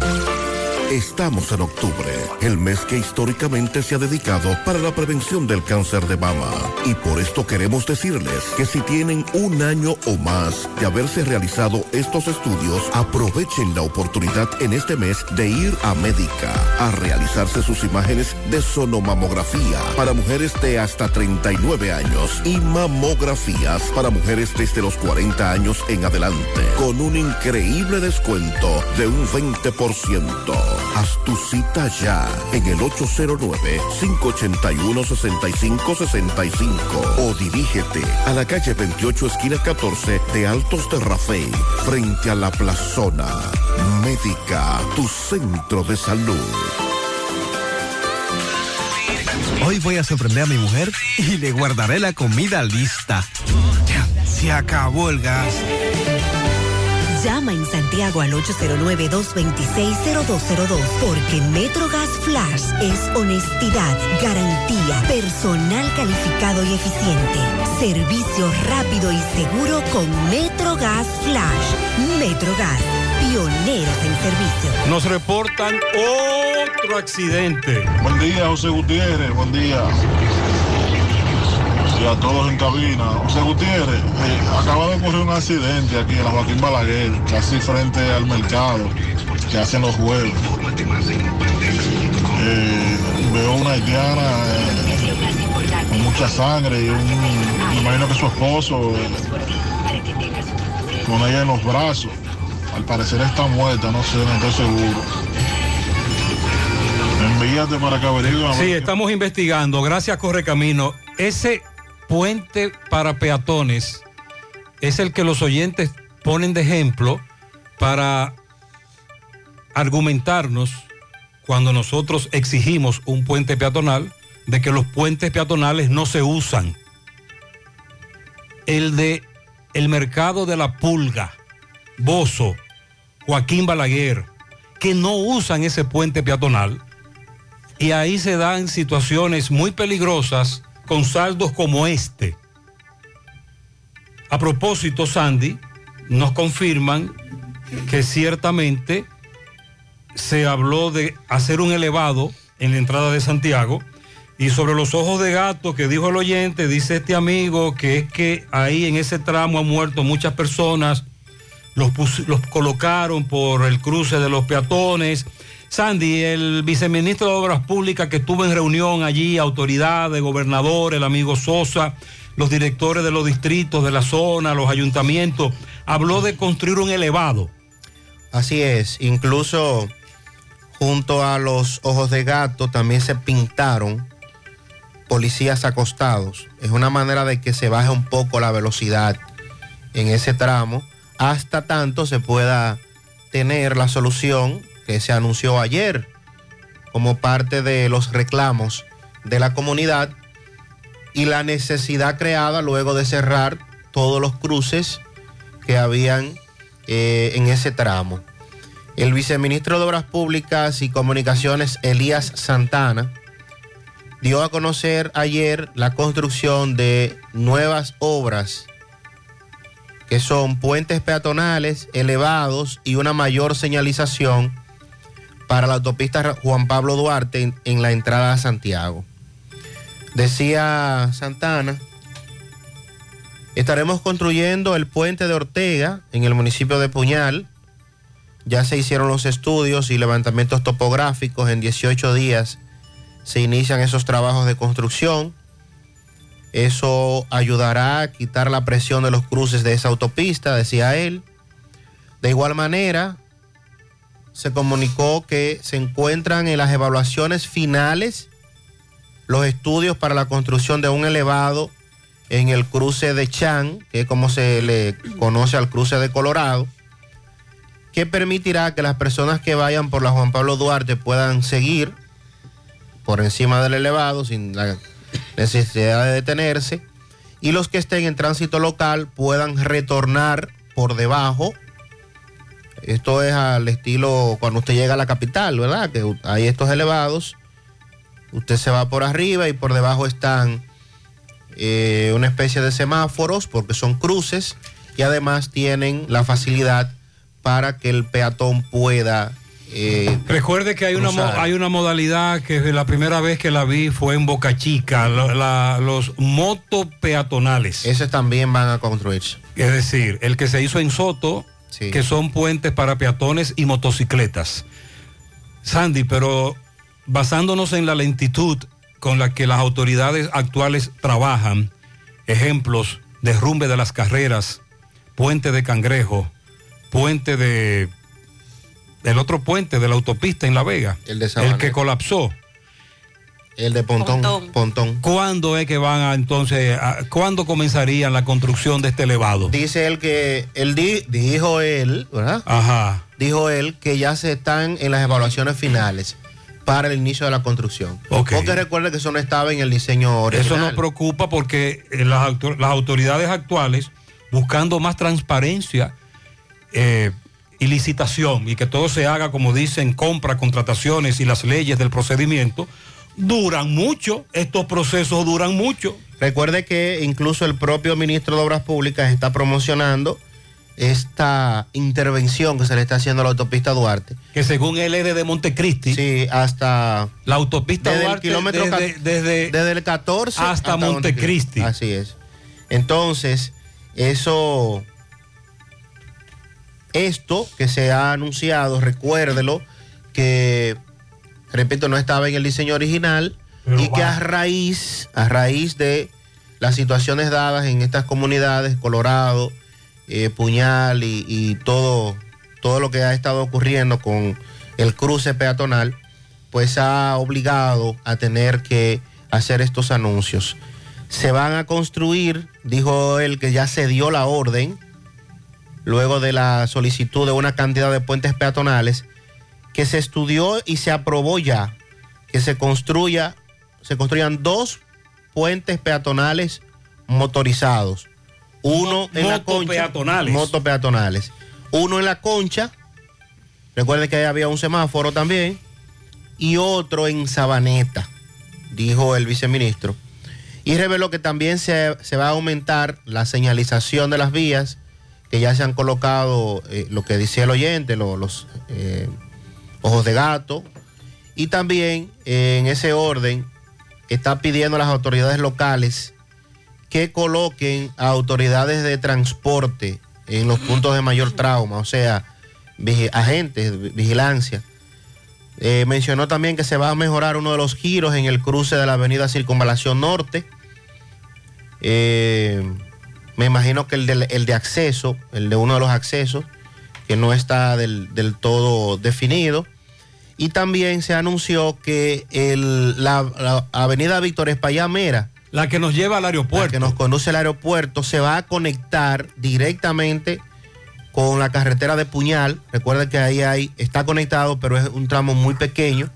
Bye. Estamos en octubre, el mes que históricamente se ha dedicado para la prevención del cáncer de mama. Y por esto queremos decirles que si tienen un año o más de haberse realizado estos estudios, aprovechen la oportunidad en este mes de ir a Médica a realizarse sus imágenes de sonomamografía para mujeres de hasta 39 años y mamografías para mujeres desde los 40 años en adelante, con un increíble descuento de un 20%. Haz tu cita ya en el 809-581-6565 o dirígete a la calle 28 esquina 14 de Altos de Rafey frente a la plazona. Médica, tu centro de salud. Hoy voy a sorprender a mi mujer y le guardaré la comida lista. Ya, se acabó el gas. Llama en Santiago al 809-226-0202 porque MetroGas Flash es honestidad, garantía, personal calificado y eficiente, servicio rápido y seguro con MetroGas Flash. MetroGas, pioneros en servicio. Nos reportan otro accidente. Buen día, José Gutiérrez, buen día. Y a todos en cabina. José Gutiérrez, eh, acaba de ocurrir un accidente aquí en la Joaquín Balaguer, casi frente al mercado que hacen los juegos. Eh, veo una haitiana eh, con mucha sangre y un, me imagino que su esposo eh, con ella en los brazos. Al parecer está muerta, no sé, no estoy seguro. Envíate para que averigüen. Sí, estamos investigando. Gracias, Correcamino. Ese puente para peatones es el que los oyentes ponen de ejemplo para argumentarnos cuando nosotros exigimos un puente peatonal de que los puentes peatonales no se usan. El de el mercado de la pulga, Bozo, Joaquín Balaguer, que no usan ese puente peatonal y ahí se dan situaciones muy peligrosas con saldos como este. A propósito, Sandy, nos confirman que ciertamente se habló de hacer un elevado en la entrada de Santiago y sobre los ojos de gato que dijo el oyente, dice este amigo que es que ahí en ese tramo han muerto muchas personas, los, los colocaron por el cruce de los peatones. Sandy, el viceministro de Obras Públicas que estuvo en reunión allí, autoridades, gobernador, el amigo Sosa, los directores de los distritos de la zona, los ayuntamientos, habló de construir un elevado. Así es, incluso junto a los ojos de gato también se pintaron policías acostados. Es una manera de que se baje un poco la velocidad en ese tramo hasta tanto se pueda tener la solución que se anunció ayer como parte de los reclamos de la comunidad y la necesidad creada luego de cerrar todos los cruces que habían eh, en ese tramo. El viceministro de Obras Públicas y Comunicaciones, Elías Santana, dio a conocer ayer la construcción de nuevas obras que son puentes peatonales elevados y una mayor señalización para la autopista Juan Pablo Duarte en, en la entrada a Santiago. Decía Santana, estaremos construyendo el puente de Ortega en el municipio de Puñal. Ya se hicieron los estudios y levantamientos topográficos. En 18 días se inician esos trabajos de construcción. Eso ayudará a quitar la presión de los cruces de esa autopista, decía él. De igual manera, se comunicó que se encuentran en las evaluaciones finales los estudios para la construcción de un elevado en el cruce de Chan, que es como se le conoce al cruce de Colorado, que permitirá que las personas que vayan por la Juan Pablo Duarte puedan seguir por encima del elevado sin la necesidad de detenerse y los que estén en tránsito local puedan retornar por debajo. Esto es al estilo cuando usted llega a la capital, ¿verdad? Que hay estos elevados. Usted se va por arriba y por debajo están eh, una especie de semáforos porque son cruces y además tienen la facilidad para que el peatón pueda eh, Recuerde que hay una, hay una modalidad que la primera vez que la vi fue en Boca Chica, la- la- los motopeatonales. Esos también van a construirse. Es decir, el que se hizo en Soto, que son puentes para peatones y motocicletas. Sandy, pero basándonos en la lentitud con la que las autoridades actuales trabajan, ejemplos, derrumbe de las carreras, puente de cangrejo, puente de el otro puente de la autopista en La Vega. El de El Sabaneta. que colapsó. El de Pontón. Pontón. ¿Cuándo es que van a entonces, a- cuándo comenzarían la construcción de este elevado? Dice él que, él di- dijo él, ¿verdad? Ajá. Dijo él que ya se están en las evaluaciones finales para el inicio de la construcción. Ok. Porque recuerde que eso no estaba en el diseño original. Eso nos preocupa porque eh, las, autor- las autoridades actuales, buscando más transparencia eh, y licitación y que todo se haga, como dicen, compra, contrataciones y las leyes del procedimiento, duran mucho. Estos procesos duran mucho. Recuerde que incluso el propio ministro de Obras Públicas está promocionando esta intervención que se le está haciendo a la autopista Duarte. Que según él es desde Montecristi. Sí, hasta... La autopista desde Duarte, el kilómetro desde- desde el 14 hasta Montecristi. Así es. Entonces, eso... Esto que se ha anunciado, recuérdelo, que, repito, no estaba en el diseño original y que a raíz, a raíz de las situaciones dadas en estas comunidades, Colorado, eh, Puñal y, y todo, todo lo que ha estado ocurriendo con el cruce peatonal, pues ha obligado a tener que hacer estos anuncios. Se van a construir, dijo él que ya se dio la orden, luego de la solicitud de una cantidad de puentes peatonales, que se estudió y se aprobó ya, que se construya, se construyan dos puentes peatonales motorizados. Uno en la concha. Motopeatonales. Motopeatonales. Uno en la concha. Recuerden que ahí había un semáforo también. Y otro en Sabaneta, dijo el viceministro. Y reveló que también se, se va a aumentar la señalización de las vías, que ya se han colocado, eh, lo que decía el oyente, lo- los eh, ojos de gato. Y también en ese orden está pidiendo a las autoridades locales que coloquen a autoridades de transporte en los puntos de mayor trauma, o sea, vigi- agentes, vi- vigilancia. Eh, mencionó también que se va a mejorar uno de los giros en el cruce de la avenida Circunvalación Norte. Eh, me imagino que el de acceso, el de uno de los accesos, que no está del, del todo definido. Y también se anunció que el- la, la avenida Víctor Espaillá Mera, La que nos lleva al aeropuerto. que nos conduce al aeropuerto, se va a conectar directamente con la carretera de Puñal. Recuerden que ahí hay, está conectado, pero es un tramo muy pequeño.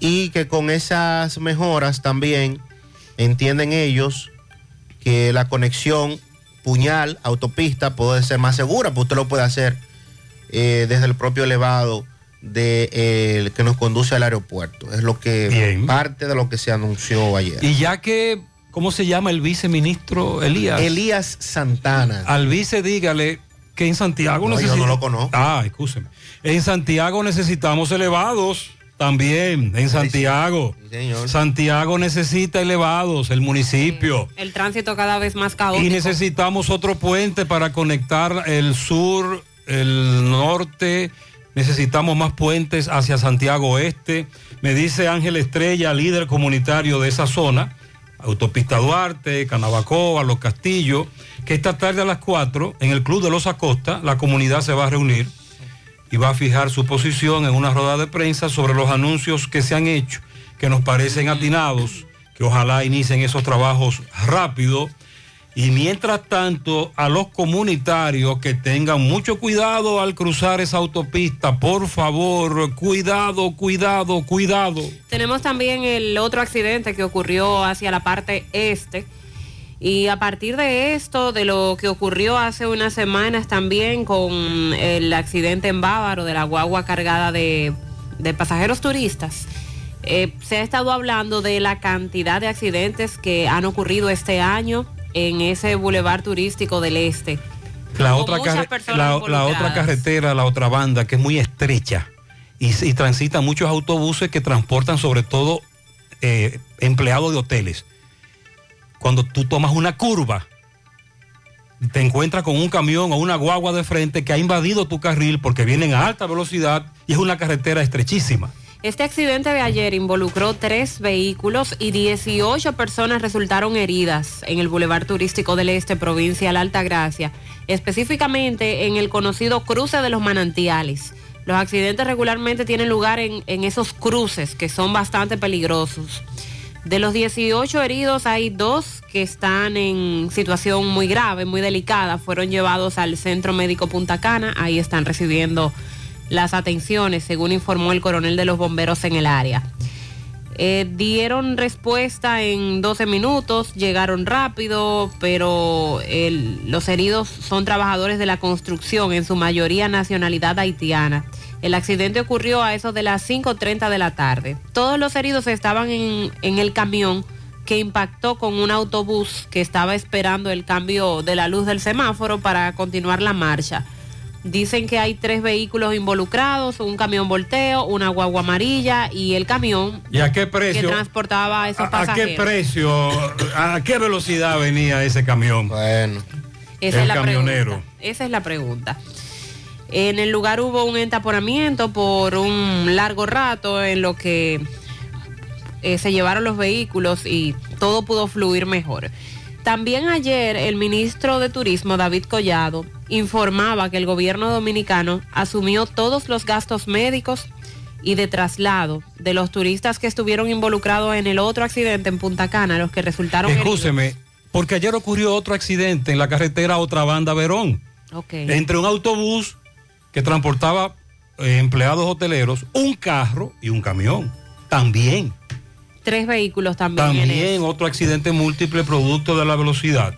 Y que con esas mejoras también entienden ellos que la conexión Puñal, autopista, puede ser más segura, pues usted lo puede hacer eh, desde el propio elevado de, eh, el que nos conduce al aeropuerto. Es lo que Bien. parte de lo que se anunció ayer. Y ya que, ¿cómo se llama el viceministro Elías? Elías Santana. Al vice dígale que en Santiago No, yo necesita- no lo conozco. Ah, escúcheme. En Santiago necesitamos elevados también, en Santiago. señor. Santiago necesita elevados, el municipio. El tránsito cada vez más caótico. Y necesitamos otro puente para conectar el sur, el norte. Necesitamos más puentes hacia Santiago Oeste. Me dice Ángel Estrella, líder comunitario de esa zona, Autopista Duarte, Canabacoa, Los Castillos, que esta tarde a las 4 en el Club de los Acosta la comunidad se va a reunir y va a fijar su posición en una rueda de prensa sobre los anuncios que se han hecho, que nos parecen atinados, que ojalá inicien esos trabajos rápido. Y mientras tanto, a los comunitarios que tengan mucho cuidado al cruzar esa autopista, por favor, cuidado, cuidado, cuidado. Tenemos también el otro accidente que ocurrió hacia la parte este. Y a partir de esto, de lo que ocurrió hace unas semanas también con el accidente en Bávaro de la guagua cargada de, pasajeros turistas, eh, se ha estado hablando de la cantidad de accidentes que han ocurrido este año en ese bulevar turístico del este. La otra carretera, la otra banda, que es muy estrecha y, y transitan muchos autobuses que transportan sobre todo eh, empleados de hoteles. Cuando tú tomas una curva, te encuentras con un camión o una guagua de frente que ha invadido tu carril porque vienen a alta velocidad y es una carretera estrechísima. Este accidente de ayer involucró tres vehículos y 18 personas resultaron heridas en el Boulevard Turístico del Este, provincia de la Alta Gracia, específicamente en el conocido cruce de los manantiales, Los accidentes regularmente tienen lugar en, en esos cruces que son bastante peligrosos. De los 18 heridos hay dos que están en situación muy grave, muy delicada. Fueron llevados al Centro Médico Punta Cana. Ahí están recibiendo las atenciones, según informó el coronel de los bomberos en el área. Eh, dieron respuesta en 12 minutos, llegaron rápido, pero los heridos son trabajadores de la construcción, en su mayoría nacionalidad haitiana. El accidente ocurrió a eso de las 5.30 de la tarde. Todos los heridos estaban en el camión que impactó con un autobús que estaba esperando el cambio de la luz del semáforo para continuar la marcha. Dicen que hay tres vehículos involucrados, un camión volteo, una guagua amarilla y el camión ¿Y a qué que precio? transportaba a esos ¿A, a pasajeros. qué precio? ¿A qué velocidad venía ese camión? Bueno. Esa el es la camionero. pregunta. Esa es la pregunta. En el lugar hubo un entaponamiento por un largo rato en lo que eh, se llevaron los vehículos y todo pudo fluir mejor. También ayer el ministro de Turismo, David Collado, informaba que el gobierno dominicano asumió todos los gastos médicos y de traslado de los turistas que estuvieron involucrados en el otro accidente en Punta Cana, los que resultaron heridos. Escúcheme, porque ayer ocurrió otro accidente en la carretera Otra Banda Verón. Ok. Entre un autobús que transportaba eh, empleados hoteleros, un carro y un camión. También. Tres vehículos también. en. También otro accidente múltiple producto de la velocidad.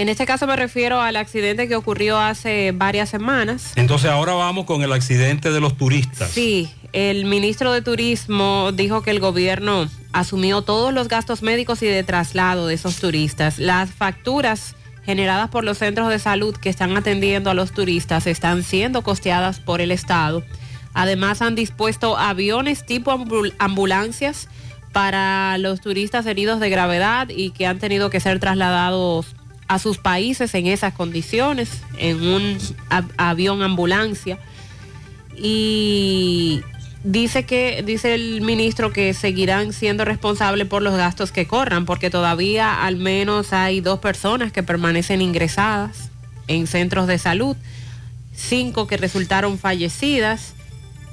En este caso me refiero al accidente que ocurrió hace varias semanas. Entonces ahora vamos con el accidente de los turistas. Sí, el ministro de Turismo dijo que el gobierno asumió todos los gastos médicos y de traslado de esos turistas. Las facturas generadas por los centros de salud que están atendiendo a los turistas están siendo costeadas por el Estado. Además han dispuesto aviones tipo ambul- ambulancias para los turistas heridos de gravedad y que han tenido que ser trasladados a sus países en esas condiciones, en un avión ambulancia. Y dice que, dice el ministro que seguirán siendo responsables por los gastos que corran, porque todavía al menos hay dos personas que permanecen ingresadas en centros de salud, cinco que resultaron fallecidas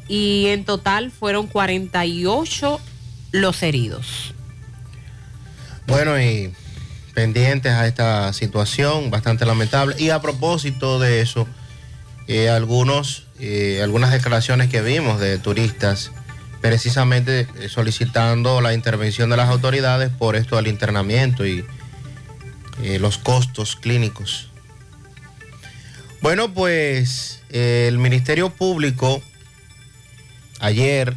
y en total fueron 48 los heridos. Bueno, y pendientes a esta situación bastante lamentable. Y a propósito de eso, eh, algunos, eh, algunas declaraciones que vimos de turistas precisamente eh, solicitando la intervención de las autoridades por esto del internamiento y los costos clínicos. Bueno, pues el Ministerio Público ayer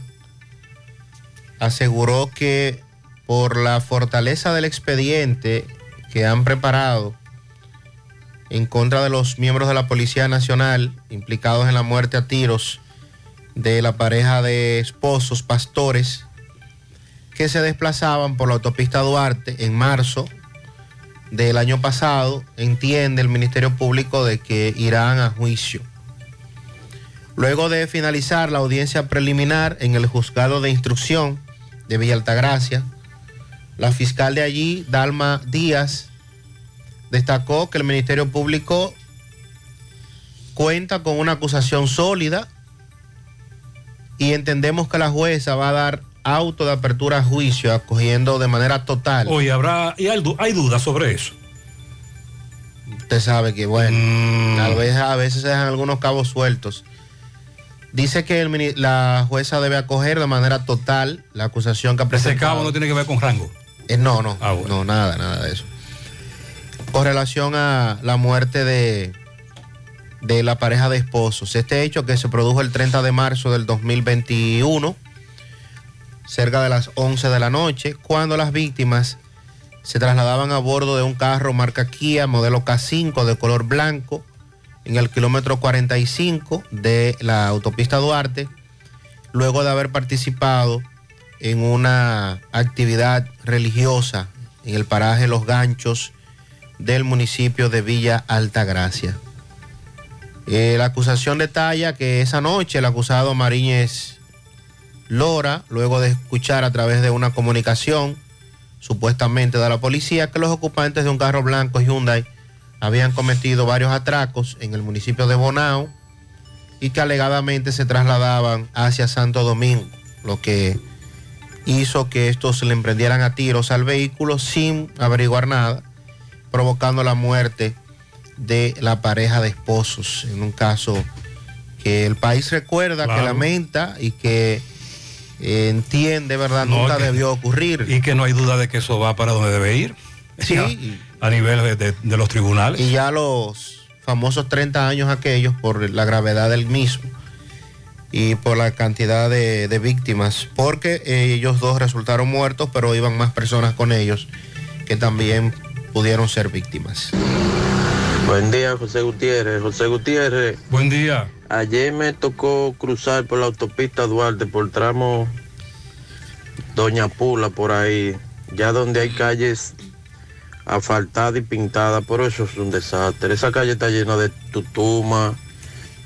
aseguró que por la fortaleza del expediente que han preparado en contra de los miembros de la Policía Nacional implicados en la muerte a tiros de la pareja de esposos pastores que se desplazaban por la autopista Duarte en marzo del año pasado, entiende el Ministerio Público de que irán a juicio. Luego de finalizar la audiencia preliminar en el juzgado de instrucción de Villa Altagracia, la fiscal de allí, Dalma Díaz, destacó que el Ministerio Público cuenta con una acusación sólida y entendemos que la jueza va a dar auto de apertura a juicio acogiendo de manera total. Oye, habrá, y hay, du- hay dudas sobre eso. Usted sabe que, bueno, a, veces, a veces se dejan algunos cabos sueltos. Dice que el la jueza debe acoger de manera total la acusación que ha Ese presentado. cabo no tiene que ver con rango. Eh, no, no, Ah, bueno. no, nada, nada de eso. Con relación a la muerte de, de la pareja de esposos, este hecho que se produjo el 30 de marzo del 2021, cerca de las 11 de la noche, cuando las víctimas se trasladaban a bordo de un carro marca Kia modelo K5 de color blanco en el kilómetro 45 de la autopista Duarte, luego de haber participado en una actividad religiosa en el paraje Los Ganchos del municipio de Villa Altagracia. Eh, la acusación detalla que esa noche el acusado Mariñez Lora, luego de escuchar a través de una comunicación supuestamente de la policía que los ocupantes de un carro blanco Hyundai habían cometido varios atracos en el municipio de Bonao y que alegadamente se trasladaban hacia Santo Domingo, lo que hizo que estos le emprendieran a tiros al vehículo sin averiguar nada, provocando la muerte de la pareja de esposos, en un caso que el país recuerda, Claro. que lamenta y que eh, entiende, ¿verdad? No, Nunca que- debió ocurrir. Y que no hay duda de que eso va para donde debe ir. Sí. Ya, a nivel de, de- de los tribunales. Y ya los famosos 30 años aquellos por la gravedad del mismo y por la cantidad de, de víctimas, porque eh, ellos dos resultaron muertos, pero iban más personas con ellos que también pudieron ser víctimas. Buen día, José Gutiérrez. José Gutiérrez. Buen día. Ayer me tocó cruzar por la autopista Duarte, por tramo Doña Pula, por ahí, ya donde hay calles asfaltadas y pintadas, pero eso es un desastre. Esa calle está llena de tutuma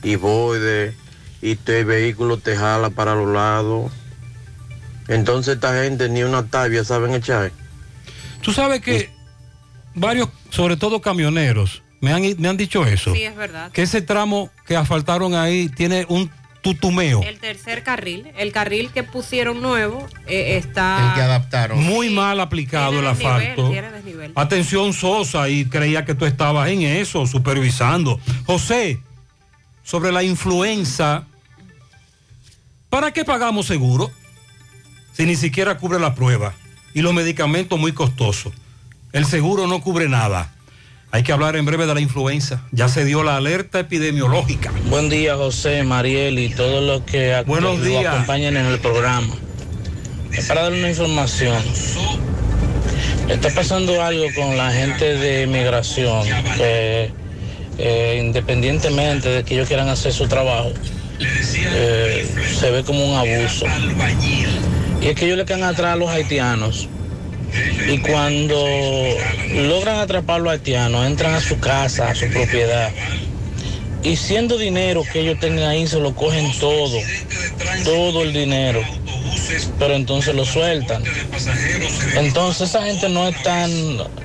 y boide, y el vehículo te jala para los lados. Entonces esta gente ni una tabia saben echar. Tú sabes que varios, sobre todo camioneros, me han, me han dicho eso. Sí, es verdad. Que ese tramo que asfaltaron ahí tiene un tutumeo. El tercer carril, el carril que pusieron nuevo, eh, está... El que adaptaron. Muy mal aplicado el desnivel, asfalto. tiene desnivel. Atención Sosa, y creía que tú estabas en eso, supervisando. José, sobre la influenza, ¿para qué pagamos seguro? Si ni siquiera cubre la prueba y los medicamentos muy costosos. El seguro no cubre nada. Hay que hablar en breve de la influenza. Ya se dio la alerta epidemiológica. Buen día, José, Mariel y todos los que ac- Buenos nos días. acompañan en el programa. Es para dar una información. Está pasando algo con la gente de migración, que eh, independientemente de que ellos quieran hacer su trabajo, eh, se ve como un abuso. Y es que ellos le quedan atrás a los haitianos. Y cuando logran atrapar a los haitianos, entran a su casa, a su propiedad. Y siendo dinero que ellos tengan ahí, se lo cogen todo, todo el dinero. Pero entonces lo sueltan. Entonces esa gente no están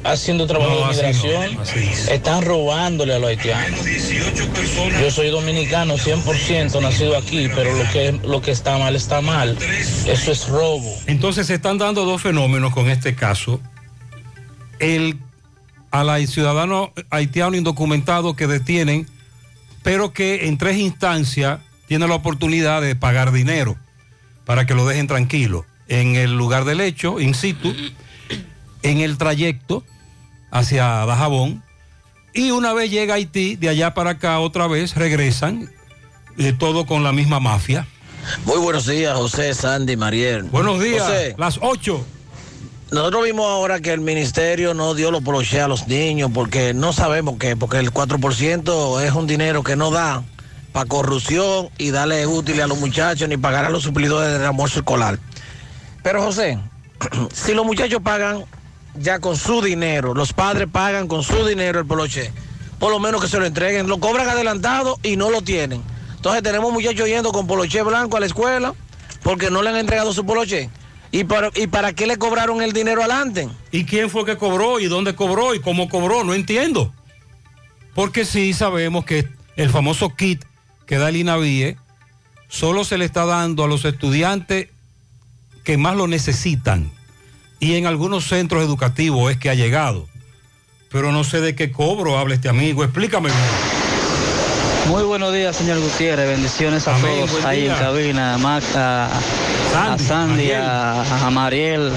haciendo trabajo No, de no, migración, están robándole a los haitianos. Yo soy dominicano 100%, nacido aquí, pero lo que, lo que está mal está mal. Eso es robo. Entonces se están dando dos fenómenos con este caso. El al ciudadano haitiano indocumentado que detienen, pero que en tres instancias tiene la oportunidad de pagar dinero para que lo dejen tranquilo. En el lugar del hecho, in situ, en el trayecto hacia Dajabón, y una vez llega a Haití, de allá para acá otra vez regresan, eh, todo con la misma mafia. Muy buenos días, José, Sandy, Mariel. Buenos días, José, las 8. Nosotros vimos ahora que el ministerio no dio los poloches a los niños porque no sabemos qué, porque el 4% es un dinero que no da para corrupción y darle útiles a los muchachos ni pagar a los suplidores del almuerzo escolar. Pero José, si los muchachos pagan ya con su dinero, los padres pagan con su dinero el poloche, por lo menos que se lo entreguen, lo cobran adelantado y no lo tienen. Entonces tenemos muchachos yendo con poloche blanco a la escuela porque no le han entregado su poloche. ¿Y para, ¿Y para qué le cobraron el dinero adelante? ¿Y quién fue que cobró? ¿Y dónde cobró? ¿Y cómo cobró? No entiendo. Porque sí sabemos que el famoso kit que da el INAVIE solo se le está dando a los estudiantes que más lo necesitan. Y en algunos centros educativos es que ha llegado. Pero no sé de qué cobro habla este amigo. Explícame. Muy buenos días, señor Gutiérrez. Bendiciones a Amén, todos ahí día. en cabina. A, Mac- a, a Sandy, a, a Mariel,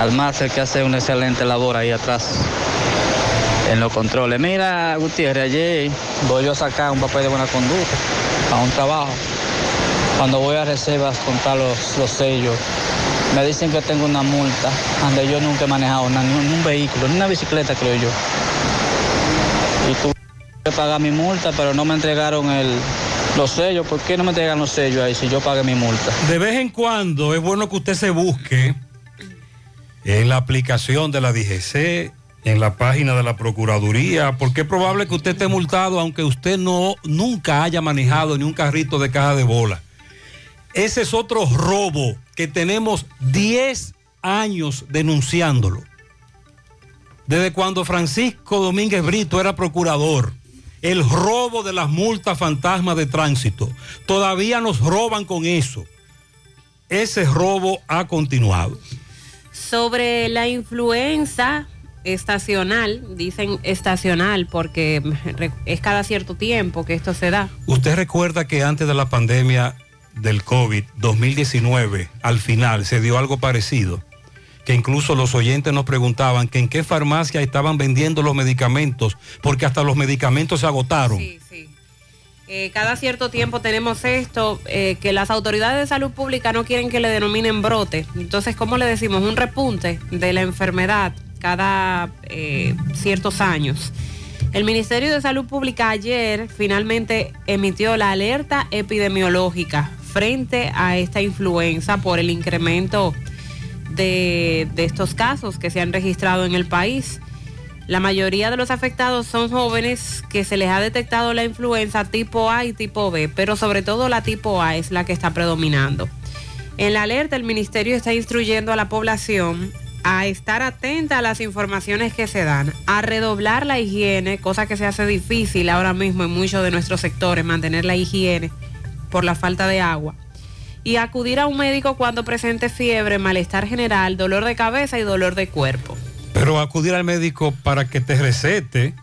al máster que hace una excelente labor ahí atrás en los controles. Mira, Gutiérrez, ayer voy yo a sacar un papel de buena conducta a un trabajo. Cuando voy a reservas contar los, los sellos, me dicen que tengo una multa donde yo nunca he manejado ni un, ni un vehículo, ni una bicicleta, creo yo. Y que pagar mi multa, pero no me entregaron el, los sellos. ¿Por qué no me entregan los sellos ahí si yo pagué mi multa? De vez en cuando es bueno que usted se busque en la aplicación de la DGC, en la página de la Procuraduría, porque es probable que usted esté multado aunque usted no nunca haya manejado ni un carrito de caja de bola. Ese es otro robo que tenemos 10 años denunciándolo. Desde cuando Francisco Domínguez Brito era procurador. El robo de las multas fantasmas de tránsito. Todavía nos roban con eso. Ese robo ha continuado. Sobre la influenza estacional, dicen estacional porque es cada cierto tiempo que esto se da. Usted recuerda que antes de la pandemia del COVID 2019, al final se dio algo parecido, que incluso los oyentes nos preguntaban que en qué farmacia estaban vendiendo los medicamentos, porque hasta los medicamentos se agotaron. Sí, sí. Eh, cada cierto tiempo tenemos esto, eh, que las autoridades de salud pública no quieren que le denominen brote. Entonces, ¿cómo le decimos? Un repunte de la enfermedad cada eh, ciertos años. El Ministerio de Salud Pública ayer finalmente emitió la alerta epidemiológica frente a esta influenza por el incremento de, estos casos que se han registrado en el país. La mayoría de los afectados son jóvenes que se les ha detectado la influenza tipo A y tipo B, pero sobre todo la tipo A es la que está predominando. En la alerta el ministerio está instruyendo a la población a estar atenta a las informaciones que se dan, a redoblar la higiene, cosa que se hace difícil ahora mismo en muchos de nuestros sectores, mantener la higiene por la falta de agua, y acudir a un médico cuando presente fiebre, malestar general, dolor de cabeza y dolor de cuerpo. Pero acudir al médico para que te recete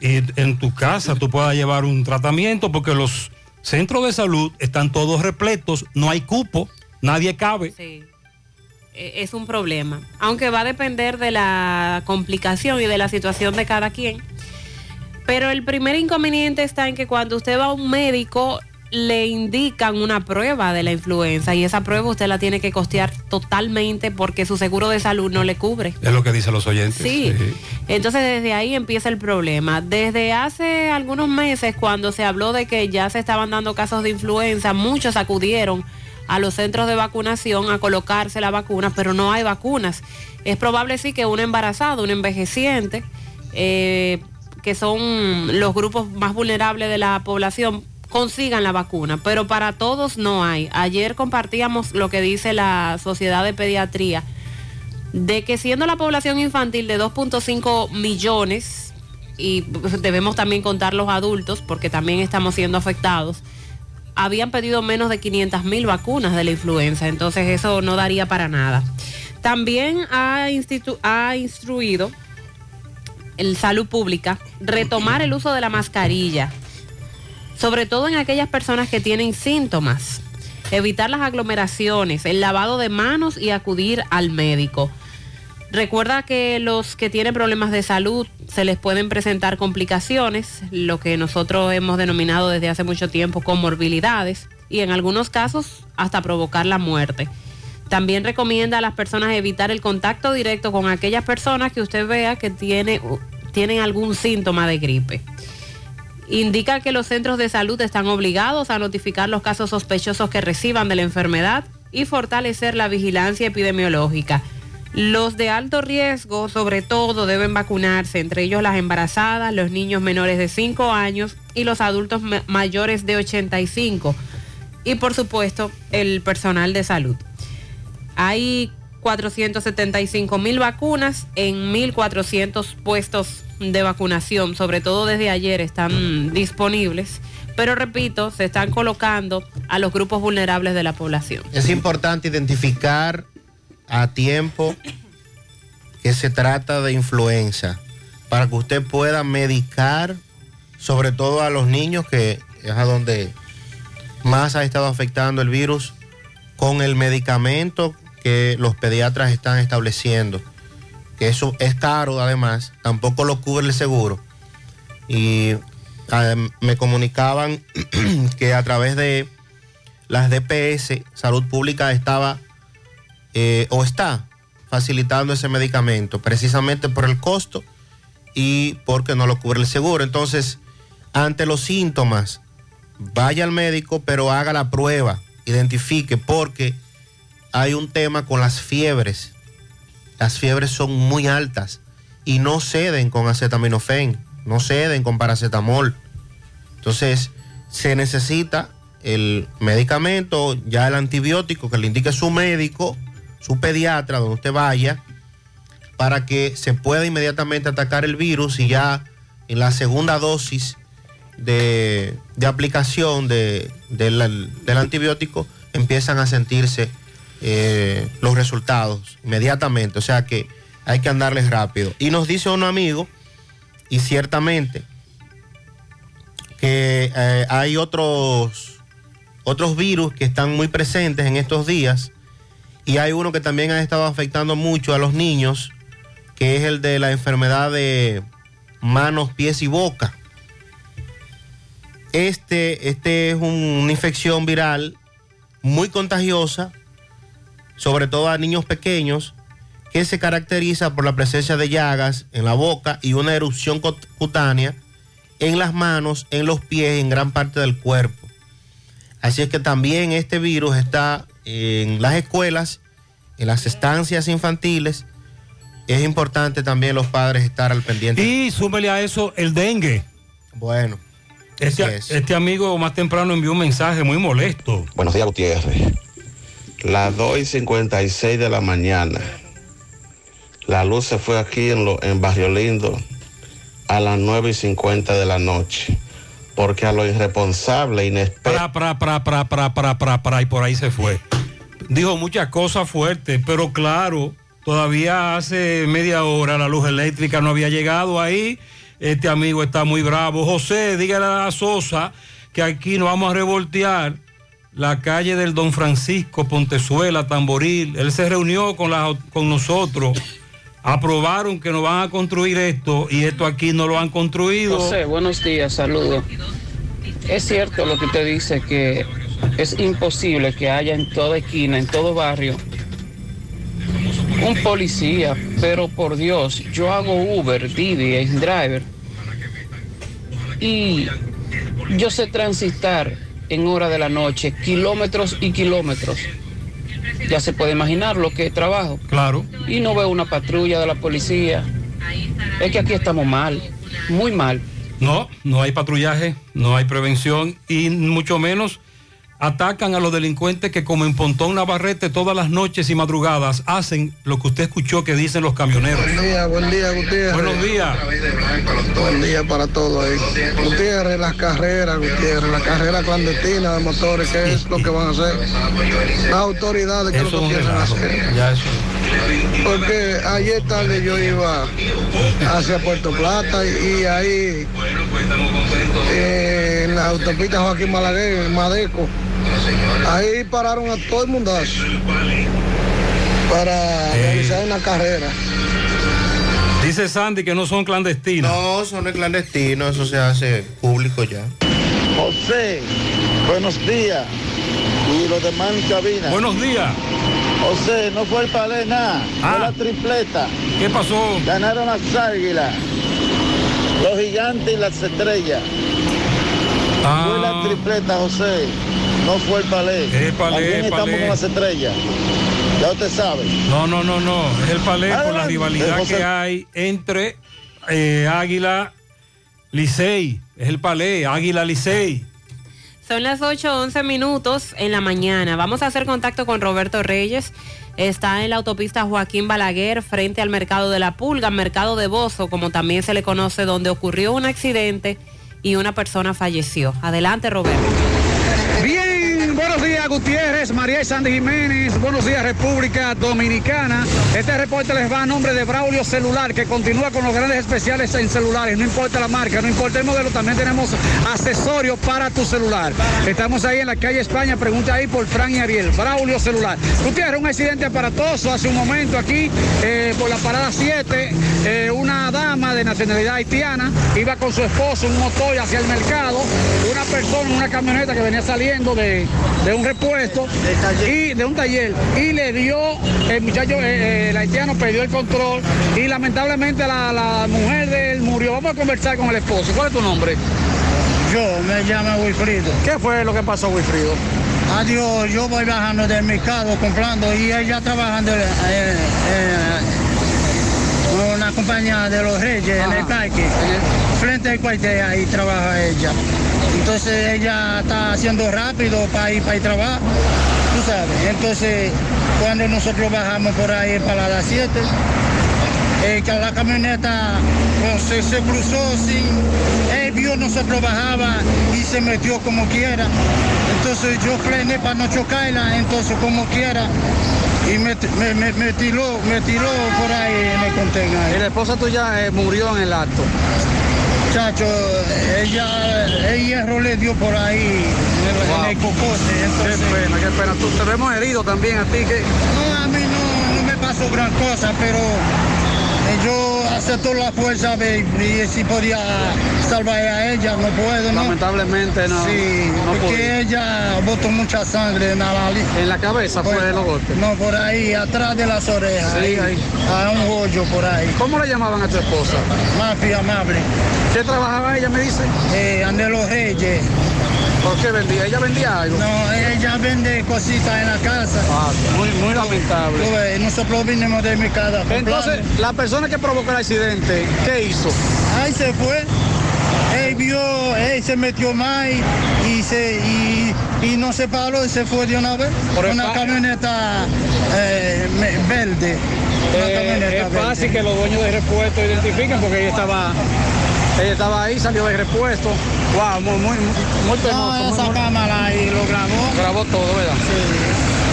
y en tu casa tú puedas llevar un tratamiento porque los centros de salud están todos repletos, no hay cupo, nadie cabe. Sí. Eh, Es un problema, aunque va a depender de la complicación y de la situación de cada quien. Pero el primer inconveniente está en que cuando usted va a un médico le indican una prueba de la influenza y esa prueba usted la tiene que costear totalmente porque su seguro de salud no le cubre. Es lo que dicen los oyentes. Sí. Entonces desde ahí empieza el problema. Desde hace algunos meses cuando se habló de que ya se estaban dando casos de influenza, muchos acudieron a los centros de vacunación a colocarse la vacuna, pero no hay vacunas. Es probable sí que un embarazado, un envejeciente, eh, que son los grupos más vulnerables de la población, consigan la vacuna, pero para todos no hay. Ayer compartíamos lo que dice la Sociedad de Pediatría, de que siendo la población infantil de 2.5 millones, y debemos también contar los adultos, porque también estamos siendo afectados, habían pedido menos de 500 mil vacunas de la influenza, entonces eso no daría para nada. También ha, ha instruido el Salud Pública retomar el uso de la mascarilla, sobre todo en aquellas personas que tienen síntomas, evitar las aglomeraciones, el lavado de manos y acudir al médico. Recuerda que los que tienen problemas de salud se les pueden presentar complicaciones, lo que nosotros hemos denominado desde hace mucho tiempo comorbilidades y en algunos casos hasta provocar la muerte. También recomienda a las personas evitar el contacto directo con aquellas personas que usted vea que tiene, tienen algún síntoma de gripe. Indica que los centros de salud están obligados a notificar los casos sospechosos que reciban de la enfermedad y fortalecer la vigilancia epidemiológica. Los de alto riesgo, sobre todo, deben vacunarse, entre ellos las embarazadas, los niños menores de 5 años y los adultos ma- mayores de 85. Y por supuesto, el personal de salud. Hay 475 mil vacunas en 1.400 puestos de vacunación, sobre todo desde ayer están disponibles, pero repito, se están colocando a los grupos vulnerables de la población. Es importante identificar a tiempo que se trata de influenza para que usted pueda medicar, sobre todo a los niños, que es a donde más ha estado afectando el virus, con el medicamento que los pediatras están estableciendo. Que eso es caro además, tampoco lo cubre el seguro. Y eh, me comunicaban que a través de las DPS, Salud Pública estaba eh, o está facilitando ese medicamento precisamente por el costo y porque no lo cubre el seguro. Entonces, ante los síntomas, vaya al médico, pero haga la prueba, identifique, porque hay un tema con las fiebres. Las fiebres son muy altas y no ceden con acetaminofén, no ceden con paracetamol. Entonces, se necesita el medicamento, ya el antibiótico que le indique su médico, su pediatra, donde usted vaya, para que se pueda inmediatamente atacar el virus y ya en la segunda dosis de, aplicación de- del antibiótico, empiezan a sentirse eh, los resultados inmediatamente. O sea que hay que andarles rápido. Y nos dice un amigo, y ciertamente, que eh, hay otros, otros virus que están muy presentes en estos días. Y hay uno que también ha estado afectando mucho a los niños, que es el de la enfermedad de manos, pies y boca. Este, este es un- una infección viral muy contagiosa, sobre todo a niños pequeños, que se caracteriza por la presencia de llagas en la boca y una erupción cut- cutánea en las manos, en los pies y en gran parte del cuerpo. Así es que también este virus está en las escuelas, en las estancias infantiles. Es importante también los padres estar al pendiente. Y súmele a eso el dengue. Bueno. Este, este amigo más temprano envió un mensaje muy molesto. Buenos días, Gutiérrez. Las 2 y 56 de la mañana. La luz se fue aquí en, lo- en Barrio Lindo a las 9 y 50 de la noche. Porque a lo irresponsable, inesperado. Pra, pra, pra, pra, pra, pra, pra, y por ahí se fue. Dijo muchas cosas fuertes, pero claro, todavía hace media hora la luz eléctrica no había llegado ahí. Este amigo está muy bravo. José, dígale a Sosa que aquí nos vamos a revoltear la calle del Don Francisco, Pontezuela, Tamboril. Él se reunió con, la- con nosotros. Aprobaron que nos van a construir esto y esto aquí no lo han construido. José, buenos días, saludos. Es cierto lo que usted dice que es imposible que haya en toda esquina, en todo barrio, un policía, pero por Dios, yo hago Uber, Didi, driver y yo sé transitar en hora de la noche kilómetros y kilómetros. Ya se puede imaginar lo que trabajo. Claro. Y no veo una patrulla de la policía. Es que aquí estamos mal, muy mal. No, no hay patrullaje, no hay prevención y mucho menos atacan a los delincuentes que como en Pontón Navarrete todas las noches y madrugadas hacen lo que usted escuchó que dicen los camioneros. Buen día, buen día, Gutiérrez. Buenos días. Buen día para todos ahí. Gutiérrez, las carreras, Gutiérrez, la carrera clandestina de motores, ¿qué es lo que van a hacer? Las autoridades, ¿qué es lo que quieren hacer? Ya eso. Porque ayer tarde yo iba hacia Puerto Plata y, y ahí eh, en la autopista Joaquín Malaguer, en Madeco, ahí pararon a todo el mundazo para realizar una carrera. Dice Sandy que no son clandestinos. No, son clandestinos, eso se hace público ya. José, buenos días. Y los demás en cabina. Buenos días. José, no fue el palé nada, fue la tripleta. ¿Qué pasó? Ganaron las águilas, los gigantes y las estrellas. Ah. Fue la tripleta, José. No fue el palé. Es palé, También estamos palé. con las estrellas. Ya usted sabe. No, no, no, no. Es el palé por la rivalidad José. que hay entre eh, Águila Licey. Es el palé, Águila Licey. Son las 8.11 minutos en la mañana. Vamos a hacer contacto con Roberto Reyes. Está en la autopista Joaquín Balaguer frente al mercado de la Pulga, mercado de Bozo, como también se le conoce, donde ocurrió un accidente y una persona falleció. Adelante, Roberto. Bien, buenos días Gutiérrez, María y Sandy Jiménez, buenos días República Dominicana. Este reporte les va a nombre de Braulio Celular, que continúa con los grandes especiales en celulares, no importa la marca, no importa el modelo, también tenemos accesorios para tu celular. Estamos ahí en la calle España, pregunta ahí por Fran y Ariel, Braulio Celular. Gutiérrez, un accidente aparatoso hace un momento aquí, eh, por la parada 7, eh, una dama de nacionalidad haitiana iba con su esposo un motor hacia el mercado, una persona en una camioneta que venía saliendo de, de un repuesto y de un taller y le dio, el muchacho, eh, eh, el haitiano perdió el control y lamentablemente la, la mujer de él murió. Vamos a conversar con el esposo. ¿Cuál es tu nombre? Yo me llamo Wilfrido. ¿Qué fue lo que pasó, Wilfrido? Adiós, yo voy bajando del mercado comprando y ella trabajando eh, eh, una compañía de los Reyes en el parque, frente al cuartel, ahí trabaja ella. Entonces ella está haciendo rápido para ir para el trabajo, tú sabes. Entonces cuando nosotros bajamos por ahí para las 7, eh, que la camioneta pues, se, se cruzó sin, él vio nosotros bajaba y se metió como quiera. Entonces yo frené para no chocarla, entonces como quiera. Y me, me, me- me tiró, me tiró por ahí en el contenedor. Y la esposa tuya eh, murió en el acto. Chacho, ella, el hierro le dio por ahí en el, en el cocote. Entonces, Qué pena, qué pena. Tú te vemos herido también a ti. que No, a mí no, no me pasó gran cosa, pero yo acepto la fuerza de, y si podía salvar a ella, no puedo, ¿no? Lamentablemente no. Sí, no porque ella botó mucha sangre en la. En la cabeza fue Pues, los golpes. No, por ahí, atrás de las orejas. Sí, ahí. A un hoyo por ahí. ¿Cómo le llamaban a tu esposa? Mafi amable. ¿Qué trabajaba ella, me dice? Eh, Andelo Reyes. ¿Por qué vendía? ¿Ella vendía algo? No, ella vende cositas en la casa. Ah, muy, muy lamentable. Tú ves, Nosotros vinimos de mi casa. Entonces, la persona que provocó el accidente, ¿qué hizo? Ahí se fue. Él vio, él se metió más y, se, y, y no se paró y se fue de una vez. Por una camioneta eh, verde. Una Eh, camioneta es fácil verde. que los dueños de repuesto identifiquen porque ella estaba, ella estaba ahí, salió de repuesto. Wow, muy, muy, muy penoso. No, muy- esa muy- cámara ahí lo grabó. Grabó todo, ¿verdad?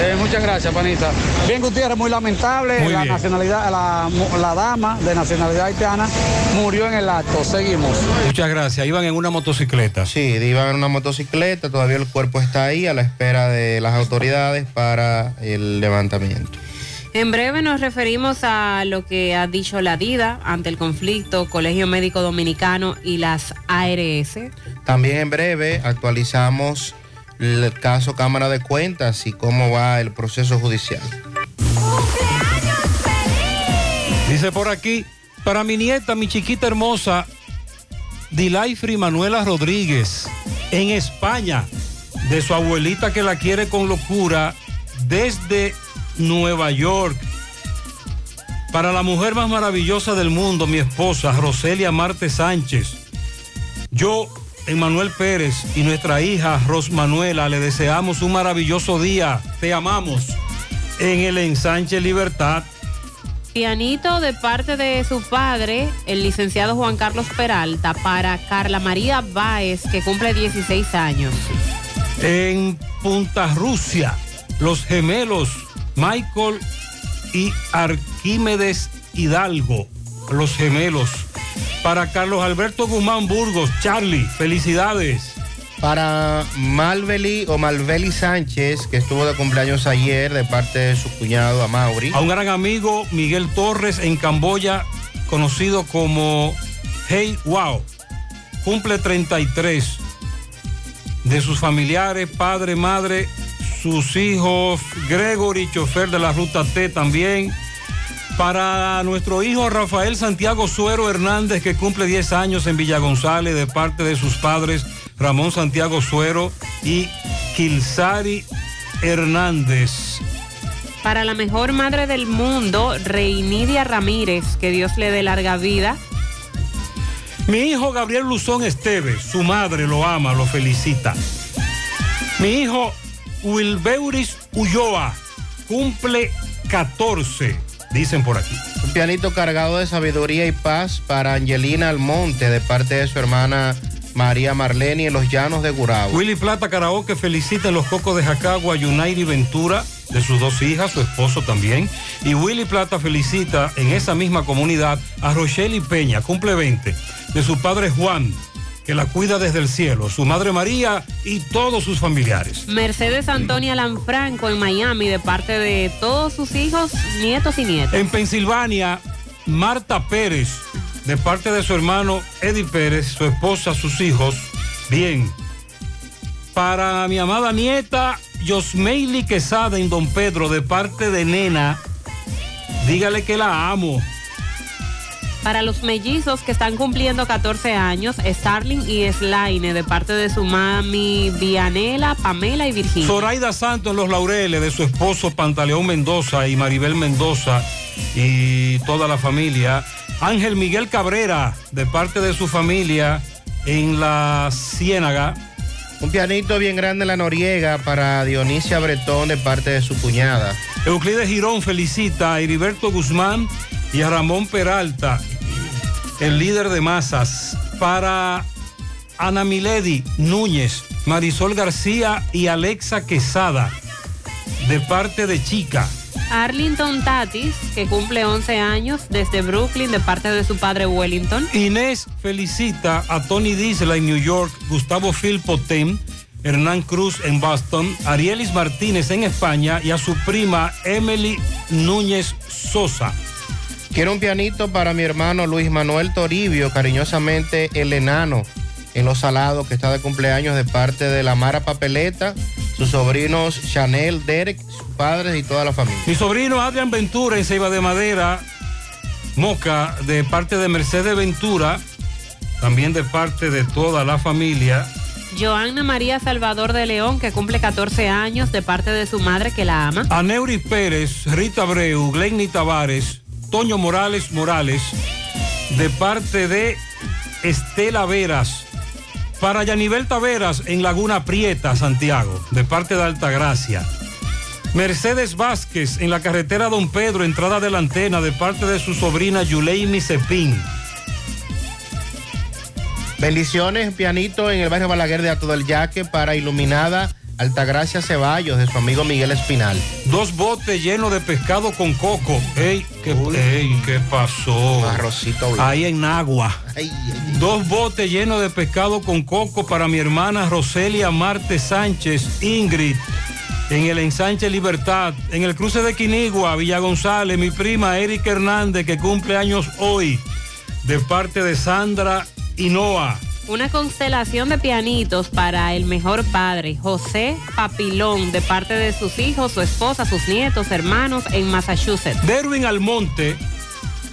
Eh, muchas gracias, panita. Bien, Gutiérrez, muy lamentable. Muy la bien. nacionalidad, la, la dama de nacionalidad haitiana murió en el acto. Seguimos. Muchas gracias. Iban en una motocicleta. Sí, iban en una motocicleta, todavía el cuerpo está ahí a la espera de las autoridades para el levantamiento. En breve nos referimos a lo que ha dicho la DIDA ante el conflicto Colegio Médico Dominicano y las ARS. También en breve actualizamos el caso Cámara de Cuentas y cómo va el proceso judicial. Dice por aquí, para mi nieta, mi chiquita hermosa, Dilaifri Manuela Rodríguez, en España, de su abuelita que la quiere con locura, desde Nueva York. Para la mujer más maravillosa del mundo, mi esposa, Roselia Marte Sánchez. Yo, Emanuel Pérez y nuestra hija Ros Manuela le deseamos un maravilloso día. Te amamos. En el ensanche Libertad. Pianito de parte de su padre, el licenciado Juan Carlos Peralta, para Carla María Báez, que cumple 16 años. En Punta Rusia, los gemelos Michael y Arquímedes Hidalgo, los gemelos. Para Carlos Alberto Guzmán Burgos, Charlie, felicidades. Para Malveli o Malveli Sánchez, que estuvo de cumpleaños ayer de parte de su cuñado Amauri. A un gran amigo, Miguel Torres, en Camboya, conocido como Hey Wow, cumple 33. De sus familiares, padre, madre, sus hijos, Gregory, chofer de la ruta T también. Para nuestro hijo Rafael Santiago Suero Hernández, que cumple 10 años en Villa González, de parte de sus padres Ramón Santiago Suero y Kilsari Hernández. Para la mejor madre del mundo, Reinidia Ramírez, que Dios le dé larga vida. Mi hijo Gabriel Luzón Esteves, su madre lo ama, lo felicita. Mi hijo Wilbeuris Ulloa cumple 14, dicen por aquí. Un pianito cargado de sabiduría y paz para Angelina Almonte de parte de su hermana María Marlene en los llanos de Gurabo. Willy Plata Karaoke felicita en los cocos de Jacagua a Yunairi Ventura, de sus dos hijas, su esposo también. Y Willy Plata felicita en esa misma comunidad a Rochelle Peña, cumple 20, de su padre Juan, que la cuida desde el cielo, su madre María y todos sus familiares. Mercedes Antonia Lanfranco en Miami, de parte de todos sus hijos, nietos y nietas. En Pensilvania, Marta Pérez, de parte de su hermano Eddie Pérez, su esposa, sus hijos, bien. Para mi amada nieta Yosmeili Quesada en Don Pedro, de parte de Nena, dígale que la amo. Para los mellizos que están cumpliendo 14 años, Starling y Slaine, de parte de su mami Vianela, Pamela y Virginia. Zoraida Santos en Los Laureles, de su esposo Pantaleón Mendoza y Maribel Mendoza y toda la familia. Ángel Miguel Cabrera, de parte de su familia en la Ciénaga. Un pianito bien grande en la Noriega para Dionisia Bretón de parte de su cuñada. Euclides Girón felicita a Heriberto Guzmán y a Ramón Peralta, el líder de masas, para Ana Milady Núñez, Marisol García y Alexa Quesada, de parte de Chica. Arlington Tatis, que cumple 11 años desde Brooklyn de parte de su padre Wellington. Inés felicita a Tony Disla en New York, Gustavo Filpotem, Hernán Cruz en Boston, Arielis Martínez en España y a su prima Emily Núñez Sosa. Quiero un pianito para mi hermano Luis Manuel Toribio, cariñosamente el enano en Los Salados, que está de cumpleaños de parte de la Mara Papeleta, sus sobrinos Chanel, Derek, sus padres y toda la familia. Mi sobrino Adrián Ventura en Ceiba de Madera, Moca, de parte de Mercedes Ventura, también de parte de toda la familia. Joanna María Salvador de León, que cumple 14 años de parte de su madre que la ama. Aneuri Pérez, Rita Abreu, Glenny Tavares, Toño Morales Morales, de parte de Estela Veras. Para Yanivel Taveras en Laguna Prieta, Santiago, de parte de Altagracia. Mercedes Vázquez en la carretera Don Pedro, entrada de la antena, de parte de su sobrina Yuleimi Cepín. Bendiciones, pianito en el barrio Balaguer de Alto del Yaque para Iluminada Altagracia Ceballos de su amigo Miguel Espinal. Dos botes llenos de pescado con coco. Ey, ¿qué, ey, ¿qué pasó? Arrocito blanco. Ahí en Agua. Ay, ay, Dos botes llenos de pescado con coco para mi hermana Roselia Marte Sánchez, Ingrid, en el ensanche Libertad, en el cruce de Quinigua, Villa González, mi prima Erika Hernández, que cumple años hoy, de parte de Sandra y Noah. Una constelación de pianitos para el mejor padre, José Papilón, de parte de sus hijos, su esposa, sus nietos, hermanos en Massachusetts. Derwin Almonte,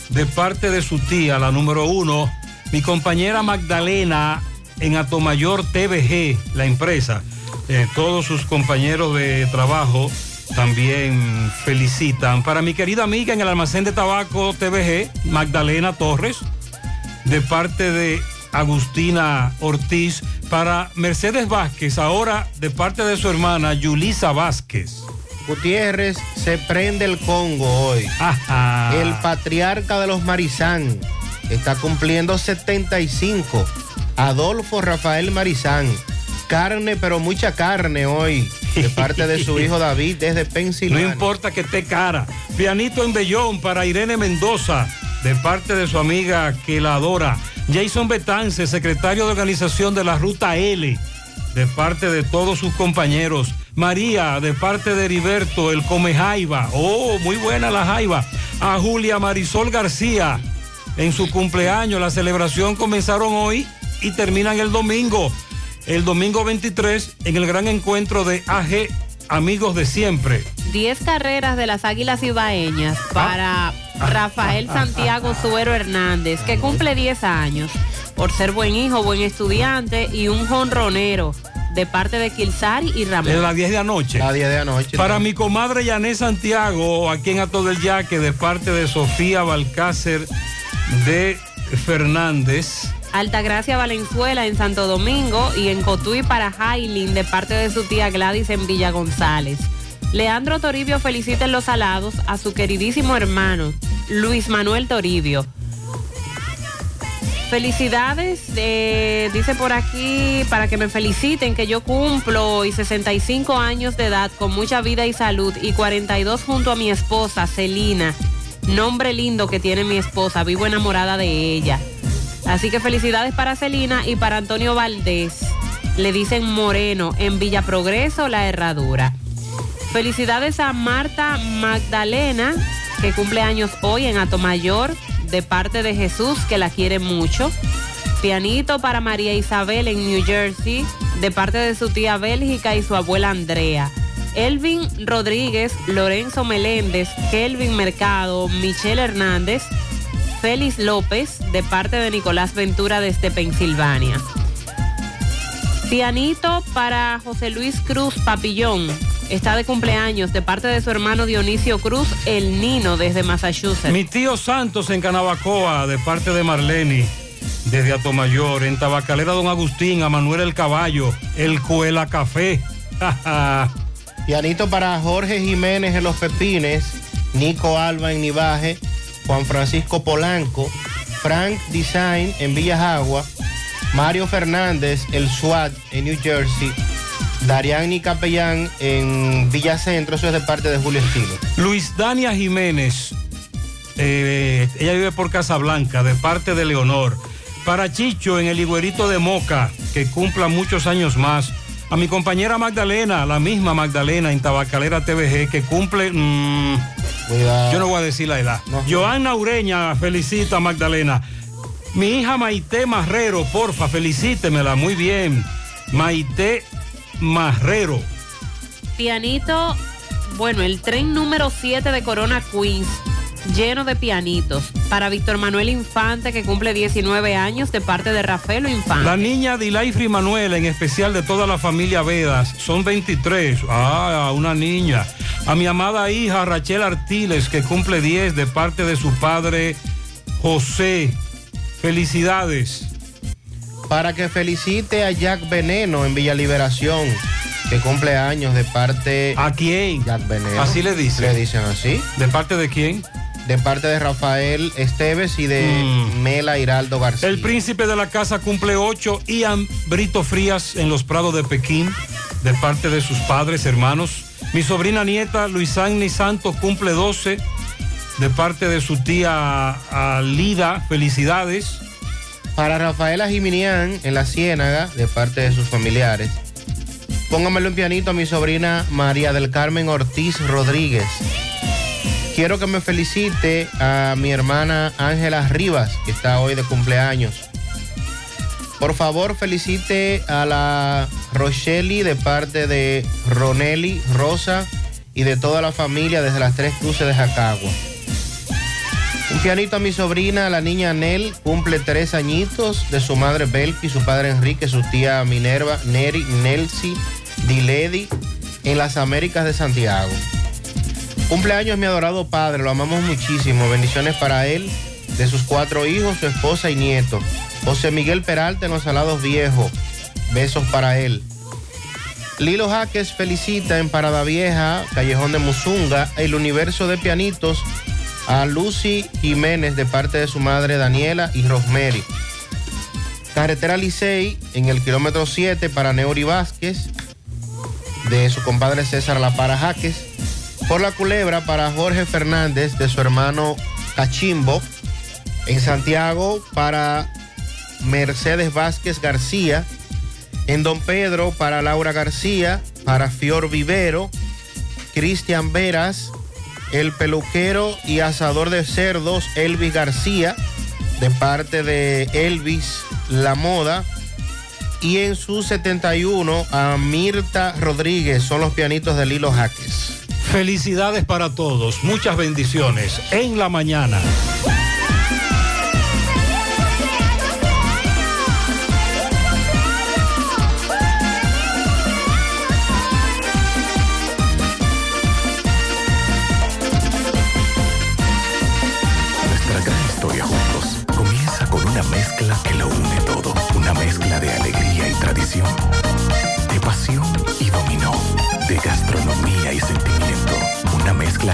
de parte de su tía, la número uno, mi compañera Magdalena en Atomayor TVG, la empresa. Eh, todos sus compañeros de trabajo también felicitan. Para mi querida amiga en el almacén de tabaco TVG, Magdalena Torres, de parte de Agustina Ortiz. Para Mercedes Vázquez, ahora de parte de su hermana Yulisa Vázquez. Gutiérrez se prende el Congo hoy. Ajá. El patriarca de los Marizán está cumpliendo 75. Adolfo Rafael Marizán. Carne, pero mucha carne hoy. De parte de su hijo David desde No Pensilvania. importa que esté cara. Pianito en Bellón para Irene Mendoza, de parte de su amiga que la adora. Jason Betance, secretario de organización de la Ruta L, de parte de todos sus compañeros. María, de parte de Heriberto, el Come Jaiba. Oh, muy buena la Jaiba. A Julia Marisol García, en su cumpleaños. La celebración comenzaron hoy y terminan el domingo. El domingo 23 en el gran encuentro de AG Amigos de Siempre. 10 carreras de las Águilas Ibaeñas para Rafael Santiago Suero Hernández, que cumple 10 años, por ser buen hijo, buen estudiante y un jonronero de parte de Kilsari y En Ramón. las 10 de anoche. La 10 de anoche. Para mi comadre Yané Santiago, aquí en Ato del Yaque, de parte de Sofía Balcácer de Fernández. Altagracia Valenzuela en Santo Domingo y en Cotuí para Jailin de parte de su tía Gladys en Villa González. Leandro Toribio felicita en los alados a su queridísimo hermano Luis Manuel Toribio. Felicidades, eh, dice por aquí, para que me feliciten que yo cumplo hoy 65 años de edad con mucha vida y salud y 42 junto a mi esposa Celina. Nombre lindo que tiene mi esposa, vivo enamorada de ella. Así que felicidades para Celina y para Antonio Valdés. Le dicen Moreno en Villa Progreso, la herradura. Felicidades a Marta Magdalena, que cumple años hoy en Atomayor, de parte de Jesús, que la quiere mucho. Pianito para María Isabel en New Jersey, de parte de su tía Bélgica y su abuela Andrea. Elvin Rodríguez, Lorenzo Meléndez, Kelvin Mercado, Michelle Hernández, Félix López, de parte de Nicolás Ventura desde Pensilvania. Pianito para José Luis Cruz Papillón. Está de cumpleaños de parte de su hermano Dionisio Cruz, el Nino, desde Massachusetts. Mi tío Santos en Canabacoa, de parte de Marleni, desde Atomayor. En Tabacalera Don Agustín, a Manuel el Caballo, el Cuela Café. Pianito para Jorge Jiménez en Los Pepines, Nico Alba en Nivaje, Juan Francisco Polanco, Frank Design en Villas Agua, Mario Fernández, el SWAT en New Jersey, Dariani Capellán en Villa Centro, eso es de parte de Julio Estilo. Luis Dania Jiménez, eh, ella vive por Casablanca, de parte de Leonor. Para Chicho en el Higuerito de Moca, que cumpla muchos años más. A mi compañera Magdalena, la misma Magdalena en Tabacalera TVG, que cumple. mm, yo no voy a decir la edad. Joana Ureña felicita a Magdalena. Mi hija Maite Marrero, porfa, felicítemela, muy bien. Maite Marrero. Pianito, bueno, el tren número 7 de Corona Queens, lleno de pianitos. Para Víctor Manuel Infante, que cumple 19 años, de parte de Rafael Infante. La niña Dilaifri Manuela, en especial de toda la familia Vedas, son 23. Ah, una niña. A mi amada hija Rachel Artiles, que cumple 10 de parte de su padre José. Felicidades. Para que felicite a Jack Veneno en Villa Liberación, que cumple años de parte... ¿A quién? Jack Veneno. Así le dicen. Le dicen así. ¿De parte de quién? De parte de Rafael Esteves y de Mela Hiraldo García. El príncipe de la casa cumple 8. Ian Brito Frías en los Prados de Pekín, de parte de sus padres, hermanos. Mi sobrina nieta Luisani Santos cumple 12, de parte de su tía Alida. Felicidades. Para Rafaela Jiminián en La Ciénaga, de parte de sus familiares. Póngamelo en pianito a mi sobrina María del Carmen Ortiz Rodríguez. Quiero que me felicite a mi hermana Ángela Rivas, que está hoy de cumpleaños. Por favor, felicite a la Rocheli de parte de Ronelli, Rosa y de toda la familia desde las Tres Cruces de Jacagua. Un pianito a mi sobrina, la niña Nel, cumple tres añitos de su madre Belki, su padre Enrique, su tía Minerva, Neri, Nelsi, Diledi, en las Américas de Santiago. Cumpleaños mi adorado padre, lo amamos muchísimo. Bendiciones para él, de sus cuatro hijos, su esposa y nieto. José Miguel Peralta en los Salados Viejos. Besos para él. Lilo Jaques felicita en Parada Vieja, Callejón de Musunga, el universo de pianitos a Lucy Jiménez de parte de su madre Daniela y Rosemary. Carretera Licey en el kilómetro 7 para Neuri Vázquez, de su compadre César La Para Jaques. Por la culebra para Jorge Fernández de su hermano Cachimbo. En Santiago para Mercedes Vázquez García. En Don Pedro para Laura García, para Fior Vivero, Cristian Veras, el peluquero y asador de cerdos Elvis García, de parte de Elvis La Moda. Y en su 71 a Mirta Rodríguez, son los pianitos de Lilo Jaques. Felicidades para todos, muchas bendiciones en la mañana.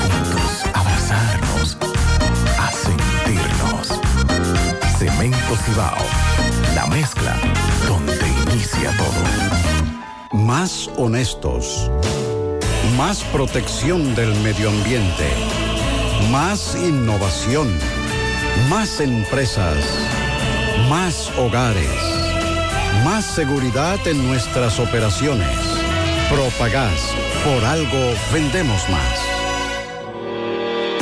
juntos, abrazarnos, a sentirnos. Cemento Cibao, la mezcla donde inicia todo. Más honestos. Más protección del medio ambiente. Más innovación. Más empresas. Más hogares. Más seguridad en nuestras operaciones. Propagás. Por algo vendemos más.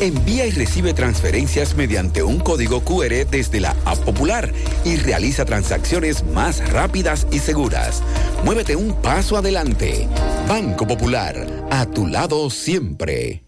Envía y recibe transferencias mediante un código QR desde la App Popular y realiza transacciones más rápidas y seguras. Muévete un paso adelante. Banco Popular, a tu lado siempre.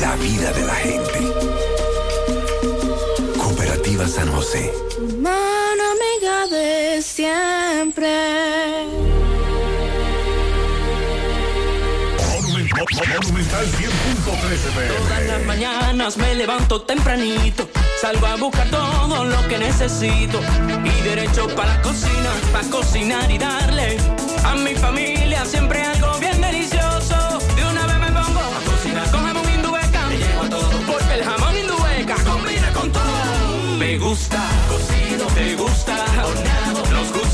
la vida de la gente. Cooperativa San José. Mano amiga de siempre. Todas las mañanas me levanto tempranito, salgo a buscar todo lo que necesito y derecho para la cocina, para cocinar y darle a mi familia siempre algo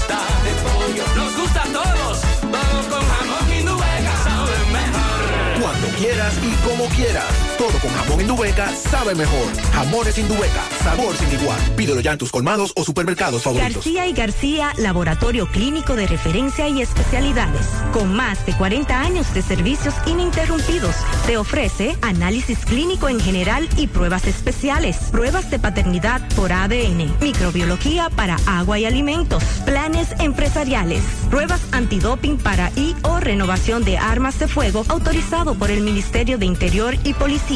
gusta de pollo, nos gusta a todos, todo con jamón indubeca sabe mejor. Cuando quieras y como quieras. Todo con jamón Indubeca sabe mejor. Jamones Indubeca, sabor sin igual. Pídelo ya en tus colmados o supermercados favoritos. García y García, laboratorio clínico de referencia y especialidades. Con más de 40 años de servicios ininterrumpidos, te ofrece análisis clínico en general y pruebas especiales. Pruebas de paternidad por ADN, microbiología para agua y alimentos, planes empresariales, pruebas antidoping para y o renovación de armas de fuego autorizado por el Ministerio de Interior y Policía.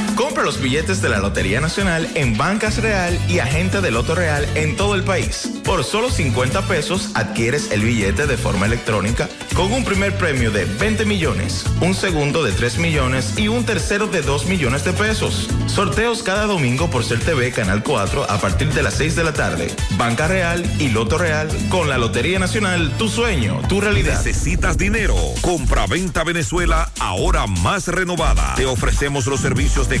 Compra los billetes de la Lotería Nacional en Bancas Real y Agente de Loto Real en todo el país. Por solo 50 pesos adquieres el billete de forma electrónica con un primer premio de 20 millones, un segundo de 3 millones y un tercero de 2 millones de pesos. Sorteos cada domingo por Ser TV Canal 4 a partir de las 6 de la tarde. Banca Real y Loto Real con la Lotería Nacional, tu sueño, tu realidad. ¿Necesitas dinero? Compra-venta Venezuela, ahora más renovada. Te ofrecemos los servicios de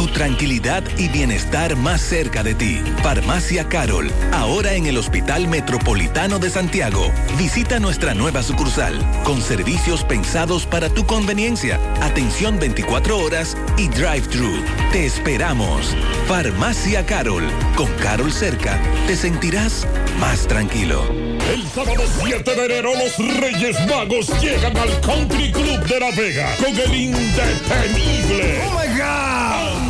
Tu tranquilidad y bienestar más cerca de ti. Farmacia Carol, ahora en el Hospital Metropolitano de Santiago. Visita nuestra nueva sucursal, con servicios pensados para tu conveniencia, atención 24 horas y drive-thru. Te esperamos. Farmacia Carol, con Carol cerca, te sentirás más tranquilo. El sábado 7 de enero los Reyes Magos llegan al Country Club de La Vega con el indetenible. ¡Oh my God!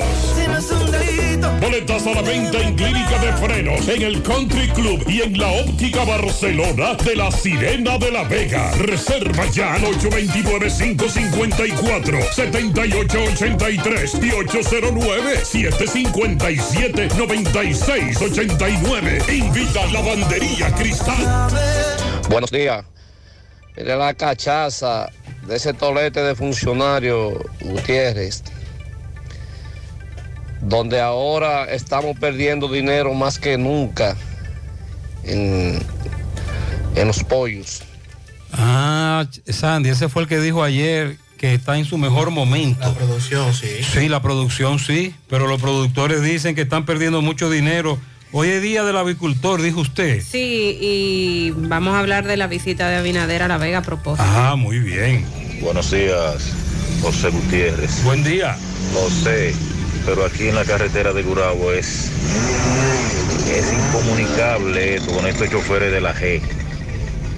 Boletas a la venta en Clínica de Frenos, en el Country Club y en la Óptica Barcelona de la Sirena de la Vega. Reserva ya al 829-554-7883 y 809-757-9689. Invita a Lavandería Cristal. Buenos días. Mire la cachaza de ese tolete de funcionario Gutiérrez, donde ahora estamos perdiendo dinero más que nunca en, en los pollos. Ah, Sandy, ese fue el que dijo ayer que está en su mejor momento. La producción, sí. Sí, la producción sí, pero los productores dicen que están perdiendo mucho dinero. Hoy es día del avicultor, dijo usted. Sí, y vamos a hablar de la visita de Abinader a La Vega a propósito. Ah, muy bien. Buenos días, José Gutiérrez. Buen día. José, pero aquí en la carretera de Gurabo es, es incomunicable esto con estos choferes de la G.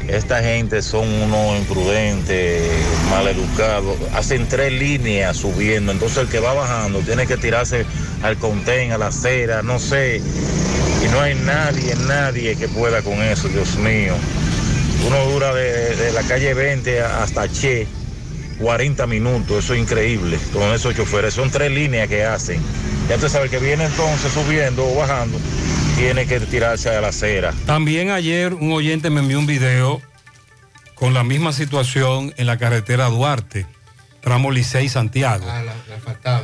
Esta gente son unos imprudentes, mal educados. Hacen tres líneas subiendo. Entonces el que va bajando tiene que tirarse al contén, a la acera, no sé. Y no hay nadie, nadie que pueda con eso, Dios mío. Uno dura de, de la calle 20 hasta Che 40 minutos, eso es increíble. Con esos choferes, son tres líneas que hacen. Ya usted sabe que viene entonces subiendo o bajando, tiene que tirarse a la acera. También ayer un oyente me envió un video con la misma situación en la carretera Duarte, tramo Licey Santiago. Ah, la.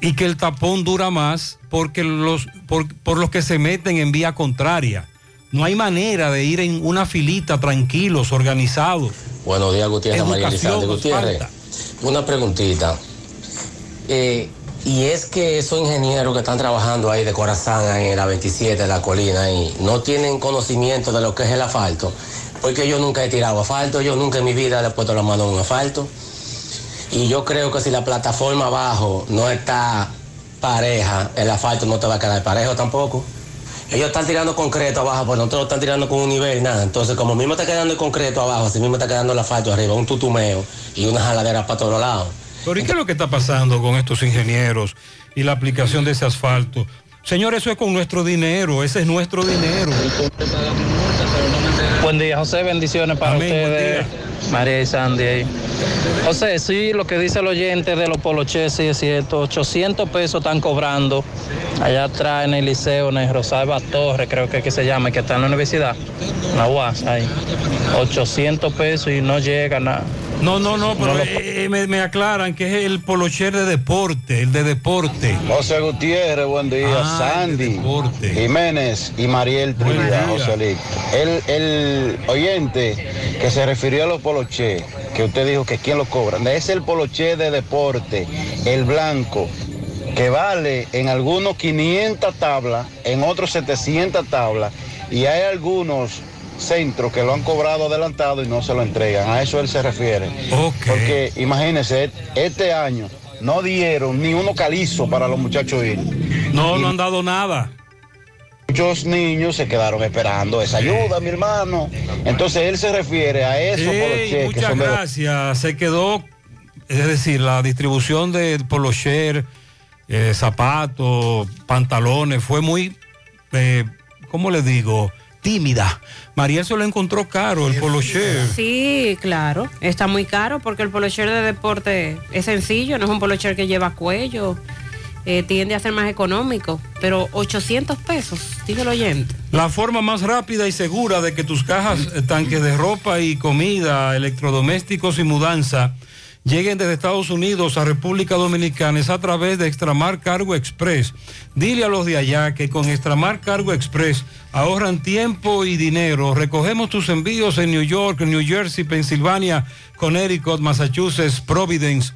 Y que el tapón dura más porque los, por, por los que se meten en vía contraria. No hay manera de ir en una filita tranquilos, organizados. Buenos días, Gutiérrez, María Gutiérrez. falta. Una preguntita. Eh, y es que esos ingenieros que están trabajando ahí de Corazán, en la 27 de la colina, no tienen conocimiento de lo que es el asfalto, porque yo nunca he tirado asfalto, yo nunca en mi vida le he puesto la mano a un asfalto. Y yo creo que si la plataforma abajo no está pareja, el asfalto no te va a quedar parejo tampoco. Ellos están tirando concreto abajo, pues nosotros están tirando con un nivel, nada. Entonces, como mismo está quedando el concreto abajo, así mismo está quedando el asfalto arriba, un tutumeo y una jaladera para todos lados. Pero ¿y qué es lo que está pasando con estos ingenieros y la aplicación de ese asfalto? Señor, eso es con nuestro dinero, ese es nuestro dinero. Buen día, José, bendiciones para Amén, ustedes. María y Sandy ahí. José, sí, lo que dice el oyente de los poloches, sí es cierto. 800 pesos están cobrando allá atrás en el liceo, en el Rosalba Torres, creo que aquí se llama, que está en la universidad, en la UAS, ahí. 800 pesos y no llega nada. No, no, no, pero lo- eh, eh, me, me aclaran que es el polocher de deporte, el de deporte. José Gutiérrez, buen día. Ah, Sandy, Jiménez y Mariel Trinidad, José El, el oyente que se refirió a los poloché, que usted dijo que quién lo cobra, es el poloché de deporte, el blanco, que vale en algunos 500 tablas, en otros 700 tablas, y hay algunos centros que lo han cobrado adelantado y no se lo entregan. A eso él se refiere. Porque imagínense, este año no dieron ni uno calizo para los muchachos ir. No, Y no han dado nada. Muchos niños se quedaron esperando esa ayuda, mi hermano. Entonces él se refiere a eso Ey, por los cheques. muchas son de- gracias. Se quedó, es decir, la distribución de polocher, eh, zapatos, pantalones, fue muy, eh, ¿cómo le digo? Tímida. Mariel se lo encontró caro, el polocher. Sí, claro. Está muy caro porque el polocher de deporte es sencillo, no es un polocher que lleva cuello. eh, tiende a ser más económico. Pero 800 pesos, dijo el oyente. La forma más rápida y segura de que tus cajas, eh, tanques de ropa y comida, electrodomésticos y mudanza lleguen desde Estados Unidos a República Dominicana es a través de Extramar Cargo Express. Dile a los de allá que con Extramar Cargo Express ahorran tiempo y dinero. Recogemos tus envíos en New York, New Jersey, Pensilvania, Connecticut, Massachusetts, Providence.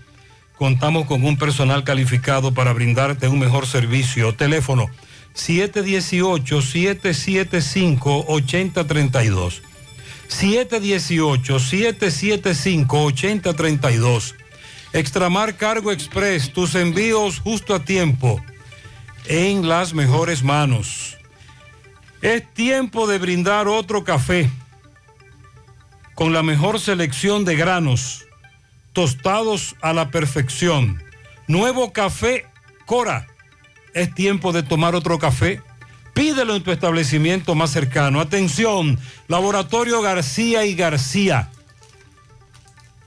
Contamos con un personal calificado para brindarte un mejor servicio. Teléfono 718-775-8032. 718-775-8032. Extramar Cargo Express, tus envíos justo a tiempo, en las mejores manos. Es tiempo de brindar otro café con la mejor selección de granos, tostados a la perfección. Nuevo café Cora. Es tiempo de tomar otro café. Pídelo en tu establecimiento más cercano. Atención, Laboratorio García y García.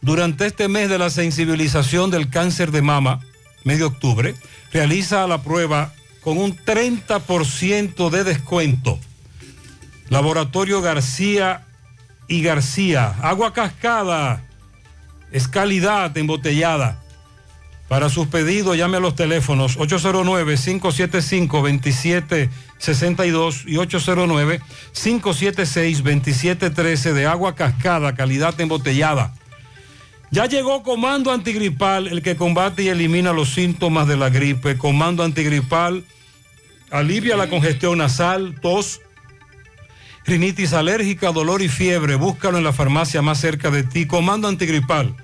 Durante este mes de la sensibilización del cáncer de mama, mes de octubre, realiza la prueba con un 30% de descuento. Laboratorio García y García. Agua cascada es calidad embotellada. Para sus pedidos llame a los teléfonos 809-575-2762 y 809-576-2713 de agua cascada, calidad embotellada. Ya llegó Comando Antigripal, el que combate y elimina los síntomas de la gripe. Comando Antigripal alivia la congestión nasal, tos, rinitis alérgica, dolor y fiebre. Búscalo en la farmacia más cerca de ti. Comando Antigripal.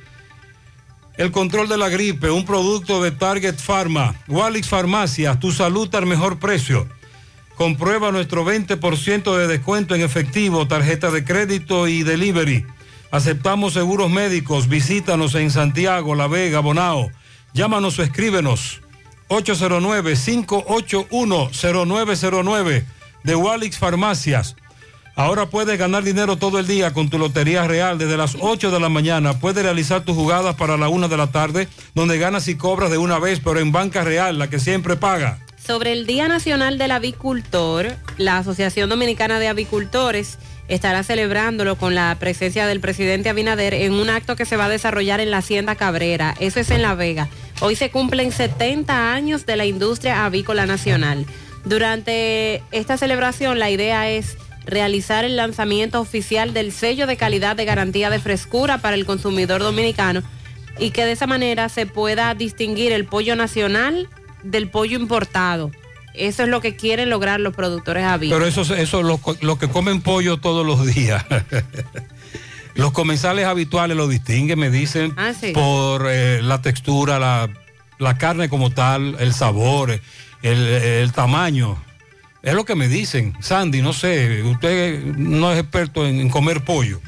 El control de la gripe, un producto de Target Pharma. Walix Farmacias, tu salud al mejor precio. Comprueba nuestro 20% de descuento en efectivo, tarjeta de crédito y delivery. Aceptamos seguros médicos. Visítanos en Santiago, La Vega, Bonao. Llámanos o escríbenos. 809-581-0909 de Walix Farmacias. Ahora puedes ganar dinero todo el día con tu Lotería Real. Desde las 8 de la mañana puedes realizar tus jugadas para la 1 de la tarde, donde ganas y cobras de una vez, pero en Banca Real, la que siempre paga. Sobre el Día Nacional del Avicultor, la Asociación Dominicana de Avicultores estará celebrándolo con la presencia del presidente Abinader en un acto que se va a desarrollar en la Hacienda Cabrera. Eso es en La Vega. Hoy se cumplen 70 años de la industria avícola nacional. Durante esta celebración la idea es realizar el lanzamiento oficial del sello de calidad de garantía de frescura para el consumidor dominicano y que de esa manera se pueda distinguir el pollo nacional del pollo importado. Eso es lo que quieren lograr los productores avícolas. Pero eso, eso los lo que comen pollo todos los días. los comensales habituales lo distinguen, me dicen, Ah, sí. por eh, la textura, la, la carne como tal, el sabor, el, el tamaño. Es lo que me dicen. Sandy, no sé, usted no es experto en, en comer pollo.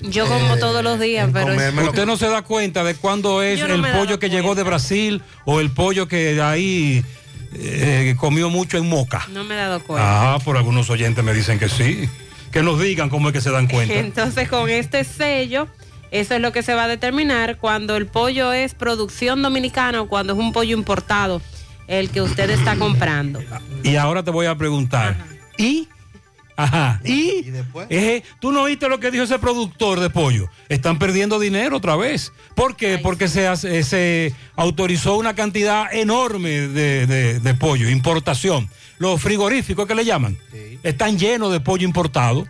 Yo como todos los días, pero es- Usted no se da cuenta de cuándo es no el pollo que llegó de Brasil o el pollo que de ahí eh, comió mucho en Moca. no me he dado cuenta. Ah, por algunos oyentes me dicen que sí. Que nos digan cómo es que se dan cuenta. Entonces con este sello, eso es lo que se va a determinar cuando el pollo es producción dominicana o cuando es un pollo importado, el que usted está comprando. Y ahora te voy a preguntar. ¿Y? Ajá. ¿Y? Eh, ¿Tú no oíste lo que dijo ese productor de pollo? Están perdiendo dinero otra vez. ¿Por qué? Porque se, hace- se autorizó una cantidad enorme de, de- de pollo, importación. Los frigoríficos que le llaman, están llenos de pollo importado.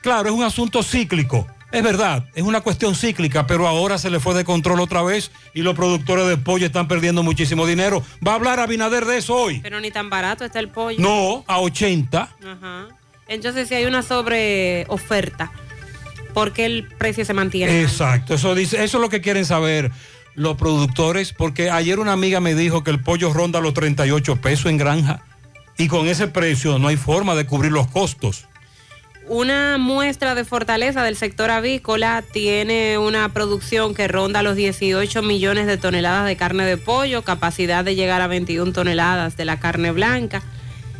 Claro, es un asunto cíclico. Es verdad, es una cuestión cíclica, pero ahora se le fue de control otra vez y los productores de pollo están perdiendo muchísimo dinero. ¿Va a hablar Abinader de eso hoy? Pero ni tan barato está el pollo. No, a 80. Ajá. Entonces si hay una sobre oferta, ¿por qué el precio se mantiene? Exacto, eso dice, eso es lo que quieren saber los productores, porque ayer una amiga me dijo que el pollo ronda los 38 pesos en granja y con ese precio no hay forma de cubrir los costos. Una muestra de fortaleza del sector avícola tiene una producción que ronda los 18 millones de toneladas de carne de pollo, capacidad de llegar a 21 toneladas de la carne blanca.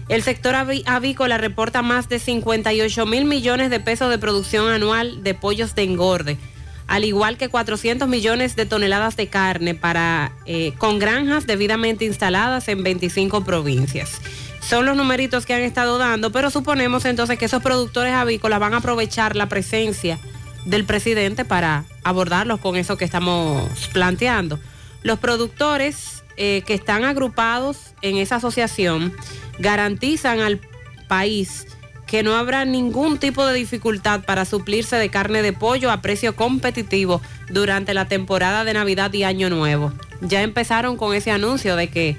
El sector aví- avícola reporta más de 58 mil millones de pesos de producción anual de pollos de engorde, al igual que 400 millones de toneladas de carne para, eh, con granjas debidamente instaladas en 25 provincias. Son los numeritos que han estado dando, pero suponemos entonces que esos productores avícolas van a aprovechar la presencia del presidente para abordarlos con eso que estamos planteando. Los productores eh, que están agrupados en esa asociación garantizan al país que no habrá ningún tipo de dificultad para suplirse de carne de pollo a precio competitivo durante la temporada de Navidad y Año Nuevo. Ya empezaron con ese anuncio de que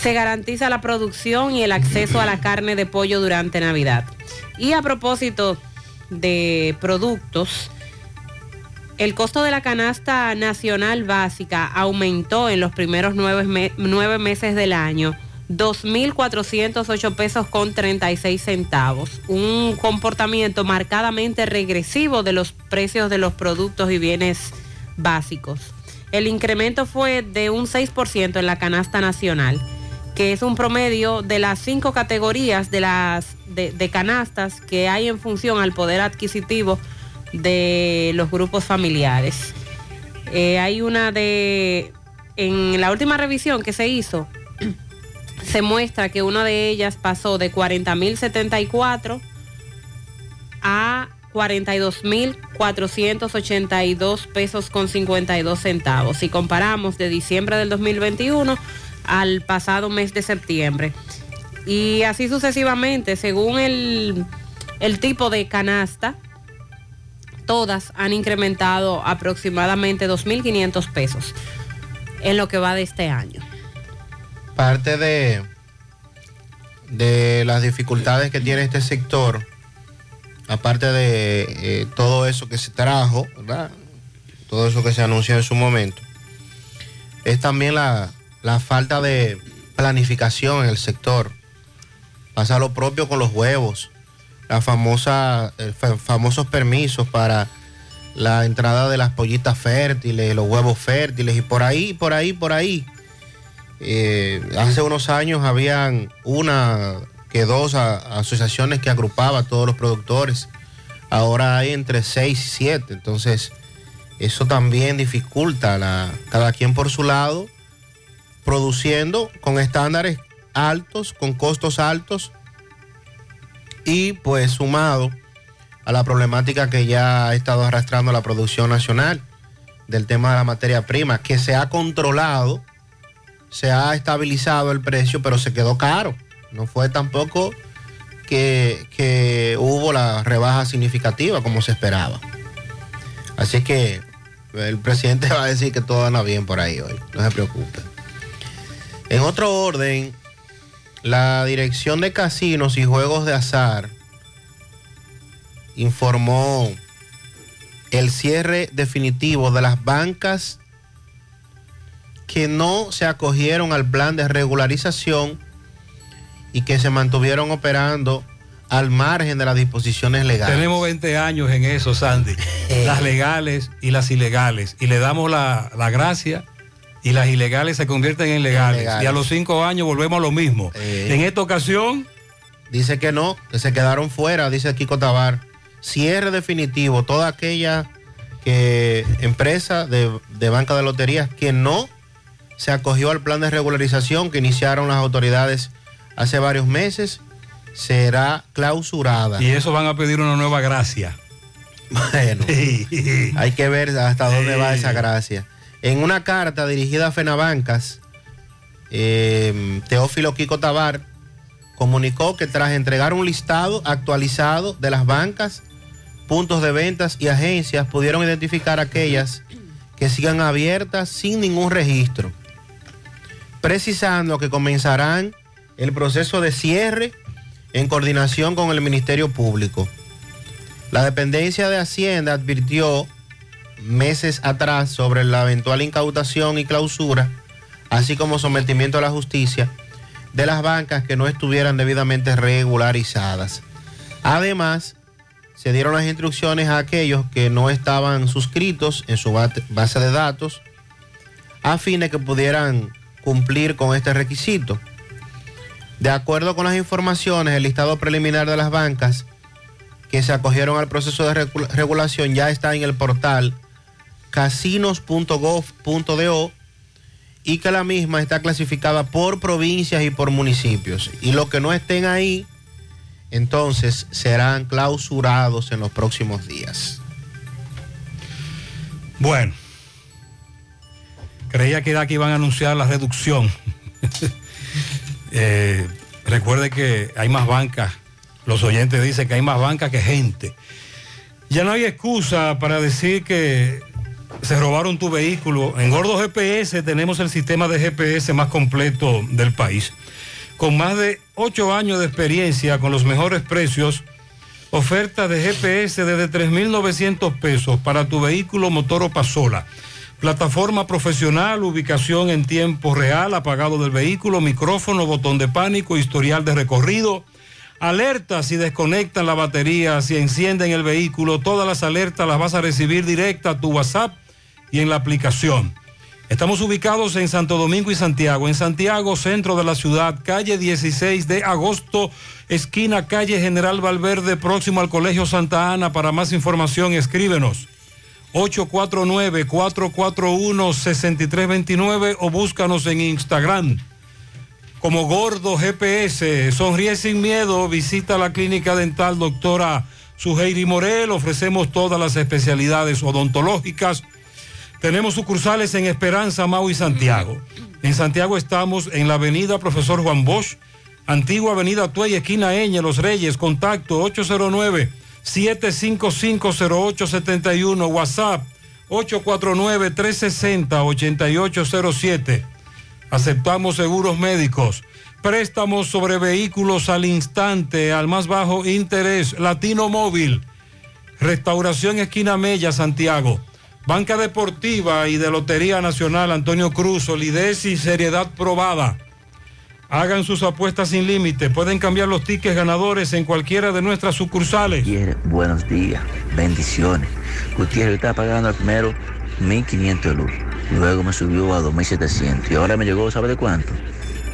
se garantiza la producción y el acceso a la carne de pollo durante Navidad. Y a propósito de productos, el costo de la canasta nacional básica aumentó en los primeros nueve, nueve meses del año. 2.408 pesos con 36 centavos. Un comportamiento marcadamente regresivo de los precios de los productos y bienes básicos. El incremento fue de un 6% en la canasta nacional, que es un promedio de las cinco categorías de, las, de, canastas que hay en función al poder adquisitivo de los grupos familiares. Eh, hay una de, en la última revisión que se hizo, se muestra que una de ellas pasó de 40.074 a 42.482 pesos con 52 centavos. Si comparamos de diciembre del 2021 al pasado mes de septiembre. Y así sucesivamente, según el, el tipo de canasta, todas han incrementado aproximadamente 2.500 pesos en lo que va de este año. Parte de, de las dificultades que tiene este sector, aparte de eh, todo eso que se trajo, ¿verdad? todo eso que se anunció en su momento, es también la, la falta de planificación en el sector. Pasa lo propio con los huevos, la famosa, eh, fa- famosos permisos para la entrada de las pollitas fértiles, los huevos fértiles y por ahí, por ahí, por ahí. Eh, hace unos años habían una que dos asociaciones que agrupaban a todos los productores. Ahora hay entre seis y siete. Entonces, eso también dificulta la, cada quien por su lado, produciendo con estándares altos, con costos altos y pues sumado a la problemática que ya ha estado arrastrando la producción nacional del tema de la materia prima, que se ha controlado, se ha estabilizado el precio, pero se quedó caro. No fue tampoco que, que hubo la rebaja significativa como se esperaba. Así que el presidente va a decir que todo anda bien por ahí hoy, no se preocupe. En otro orden, la Dirección de Casinos y Juegos de Azar informó el cierre definitivo de las bancas que no se acogieron al plan de regularización y que se mantuvieron operando al margen de las disposiciones legales. Tenemos 20 años en eso, Sandy. Las legales y las ilegales. Y le damos la, la gracia y las ilegales se convierten en legales. legales. Y a los cinco años volvemos a lo mismo. Eh. En esta ocasión, Dice que no, que se quedaron fuera, dice Kiko Tabar. Cierre definitivo, toda aquella que, empresa de, de banca de loterías que no se acogió al plan de regularización que iniciaron las autoridades hace varios meses, será clausurada. y eso van a pedir una nueva gracia. Bueno, hay que ver hasta dónde va esa gracia. En una carta dirigida a Fenabancas, eh, Teófilo Kiko Tabar comunicó que tras entregar un listado actualizado de las bancas, puntos de ventas y agencias, pudieron identificar aquellas que sigan abiertas sin ningún registro, precisando que comenzarán el proceso de cierre en coordinación con el Ministerio Público. La dependencia de Hacienda advirtió meses atrás sobre la eventual incautación y clausura, así como sometimiento a la justicia de las bancas que no estuvieran debidamente regularizadas. Además, se dieron las instrucciones a aquellos que no estaban suscritos en su base de datos a fin de que pudieran cumplir con este requisito. De acuerdo con las informaciones, el listado preliminar de las bancas que se acogieron al proceso de regula- regulación ya está en el portal casinos.gov.do y que la misma está clasificada por provincias y por municipios. Y los que no estén ahí, entonces serán clausurados en los próximos días. Bueno, creía que era que iban a anunciar la reducción. Eh, recuerde que hay más bancas, los oyentes dicen que hay más bancas que gente. Ya no hay excusa para decir que se robaron tu vehículo. En Gordo GPS tenemos el sistema de GPS más completo del país. Con más de ocho años de experiencia, con los mejores precios, Oferta de GPS desde 3.900 pesos para tu vehículo motor o pasola. Plataforma profesional, ubicación en tiempo real, apagado del vehículo, micrófono, botón de pánico, historial de recorrido. Alertas si desconectan la batería, si encienden el vehículo, todas las alertas las vas a recibir directa a tu WhatsApp y en la aplicación. Estamos ubicados en Santo Domingo y Santiago. En Santiago, centro de la ciudad, calle 16 de agosto, esquina calle General Valverde, próximo al Colegio Santa Ana. Para más información, escríbenos 849-441-6329 o búscanos en Instagram como Gordo GPS. Sonríe sin miedo, visita la clínica dental doctora Suheiri Morel. Ofrecemos todas las especialidades odontológicas tenemos sucursales en Esperanza, Mau y Santiago. En Santiago estamos en la avenida Profesor Juan Bosch, antigua avenida Tuey, esquina Eñe, Los Reyes, contacto 809-755-0871, WhatsApp 849-360-8807. Aceptamos seguros médicos, préstamos sobre vehículos al instante, al más bajo interés, Latino Móvil, Restauración Esquina Mella, Santiago. Banca Deportiva y de Lotería Nacional Antonio Cruz, solidez y seriedad probada. Hagan sus apuestas sin límite. Pueden cambiar los tickets ganadores en cualquiera de nuestras sucursales. buenos días, bendiciones. Gutiérrez está pagando primero 1.500 de luz. Luego me subió a 2.700 y ahora me llegó, ¿sabe de cuánto?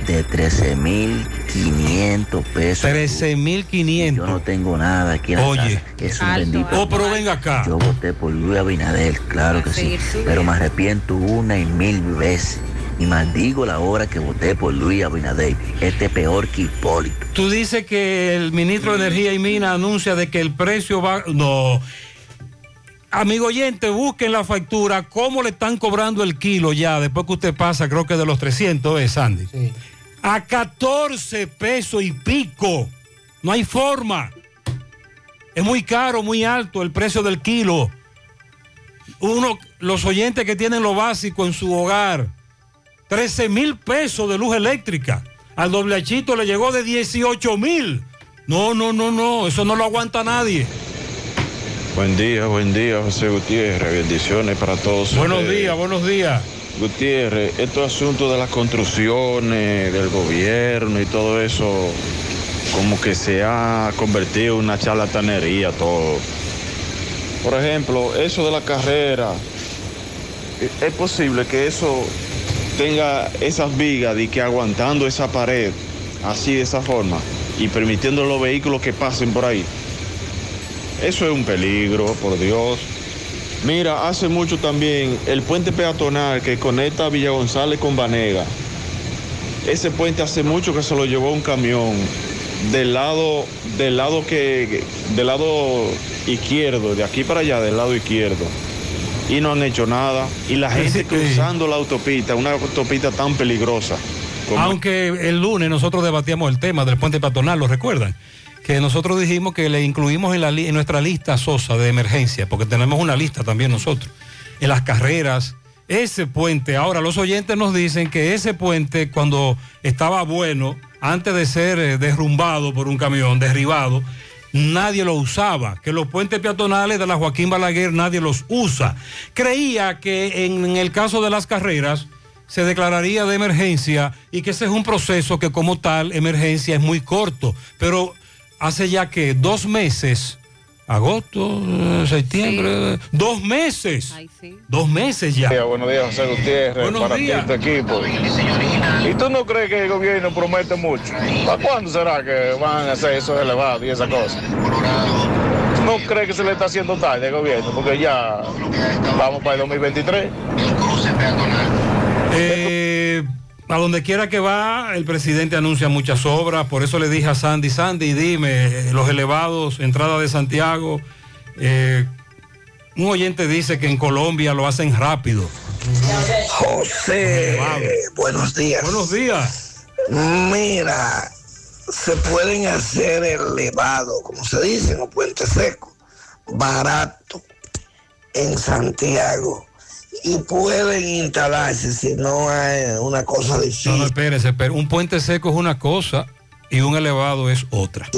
De 13.500 pesos. 13.500. Yo no tengo nada aquí en la Oye. casa. Es un bendito. Oh, pero venga acá. Yo voté por Luis Abinader, claro que sí. Pero me arrepiento una y mil veces. Y maldigo la hora que voté por Luis Abinader. Este peor que Hipólito. Tú dices que el ministro de Energía y Mina anuncia de que el precio va... No. Amigo oyente, busquen la factura, cómo le están cobrando el kilo ya, después que usted pasa, creo que de los 300, ¿es, Sandy? Sí. A 14 pesos y pico. No hay forma. Es muy caro, muy alto el precio del kilo. Uno, los oyentes que tienen lo básico en su hogar, 13 mil pesos de luz eléctrica. Al doblechito le llegó de 18 mil. No, no, no, no, eso no lo aguanta nadie. Buen día, buen día, José Gutiérrez. Bendiciones para todos. Buenos días, buenos días. Gutiérrez, estos asuntos de las construcciones, del gobierno y todo eso, como que se ha convertido en una charlatanería todo. Por ejemplo, eso de la carrera, ¿e- es posible que eso tenga esas vigas y que aguantando esa pared así de esa forma y permitiendo los vehículos que pasen por ahí. Eso es un peligro, por Dios. Mira, hace mucho también el puente peatonal que conecta Villa González con Vanega. Ese puente hace mucho que se lo llevó un camión del lado, del lado que, del lado izquierdo, de aquí para allá, del lado izquierdo. Y no han hecho nada. Y la gente cruzando la autopista, una autopista tan peligrosa. como- Aunque el lunes nosotros debatíamos el tema del puente patronal, ¿lo recuerdan? Que nosotros dijimos que le incluimos en, la en nuestra lista SOSA de emergencia, porque tenemos una lista también nosotros, en las carreras. Ese puente, ahora los oyentes nos dicen que ese puente cuando estaba bueno, antes de ser eh, derrumbado por un camión, derribado, nadie lo usaba, que los puentes peatonales de la Joaquín Balaguer nadie los usa. Creía que en el caso de las carreras, se declararía de emergencia y que ese es un proceso que como tal, emergencia, es muy corto. Pero hace ya que dos meses, agosto, eh, septiembre, dos meses, dos meses ya. Buenos días, José Gutiérrez, Buenos para días. ti y tu equipo. ¿Y tú no crees que el gobierno promete mucho? ¿Para cuándo será que van a hacer eso elevado y esa cosa? ¿Tú no crees que se le está haciendo tarde al gobierno? Porque ya vamos para el 2023. Eh, a donde quiera que va, el presidente anuncia muchas obras, por eso le dije a Sandy, Sandy, dime, eh, los elevados, entrada de Santiago, eh, un oyente dice que en Colombia lo hacen rápido. José, buenos días. Buenos días. Mira, se pueden hacer elevado, como se dice, en los puentes secos, barato en Santiago y pueden instalarse si no hay una cosa difícil. No, no, espérese, espérese. un puente seco es una cosa y un elevado es otra.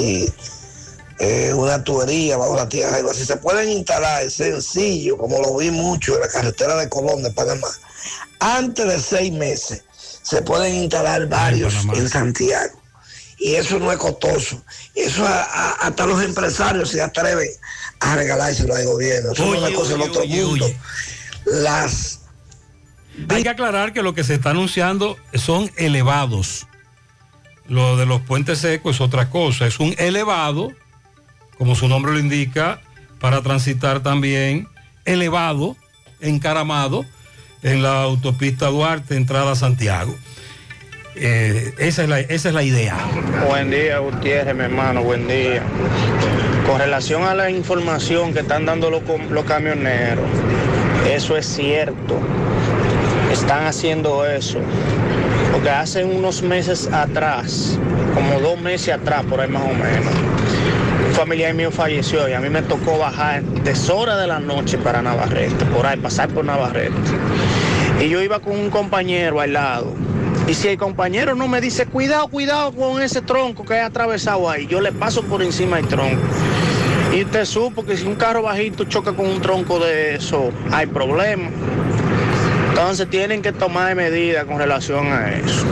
eh, una tubería bajo la tierra. Algo así. Se pueden instalar, es sencillo, como lo vi mucho en la carretera de Colón de Panamá. Antes de seis meses se pueden instalar varios en Santiago. Y eso no es costoso. Eso a- a- hasta los empresarios se atreven a regalárselo al gobierno. Eso no es una Oye, cosa del oye, otro oye, mundo. Las Hay que aclarar que lo que se está anunciando son elevados. Lo de los puentes secos es otra cosa. Es un elevado, como su nombre lo indica, para transitar también elevado, encaramado, en la autopista Duarte, entrada a Santiago. Eh, esa, es la, esa es la idea. Buen día, Gutiérrez, mi hermano, buen día. Con relación a la información que están dando los, los camioneros, eso es cierto. Están haciendo eso. Porque hace unos meses atrás, como dos meses atrás, por ahí más o menos, un familiar mío falleció y a mí me tocó bajar deshora de la noche para Navarrete, por ahí, pasar por Navarrete. Y yo iba con un compañero al lado. Y si el compañero no me dice, cuidado, cuidado con ese tronco que hay atravesado ahí, yo le paso por encima del tronco. Y usted supo que si un carro bajito choca con un tronco de eso, hay problema. Entonces tienen que tomar medidas con relación a eso.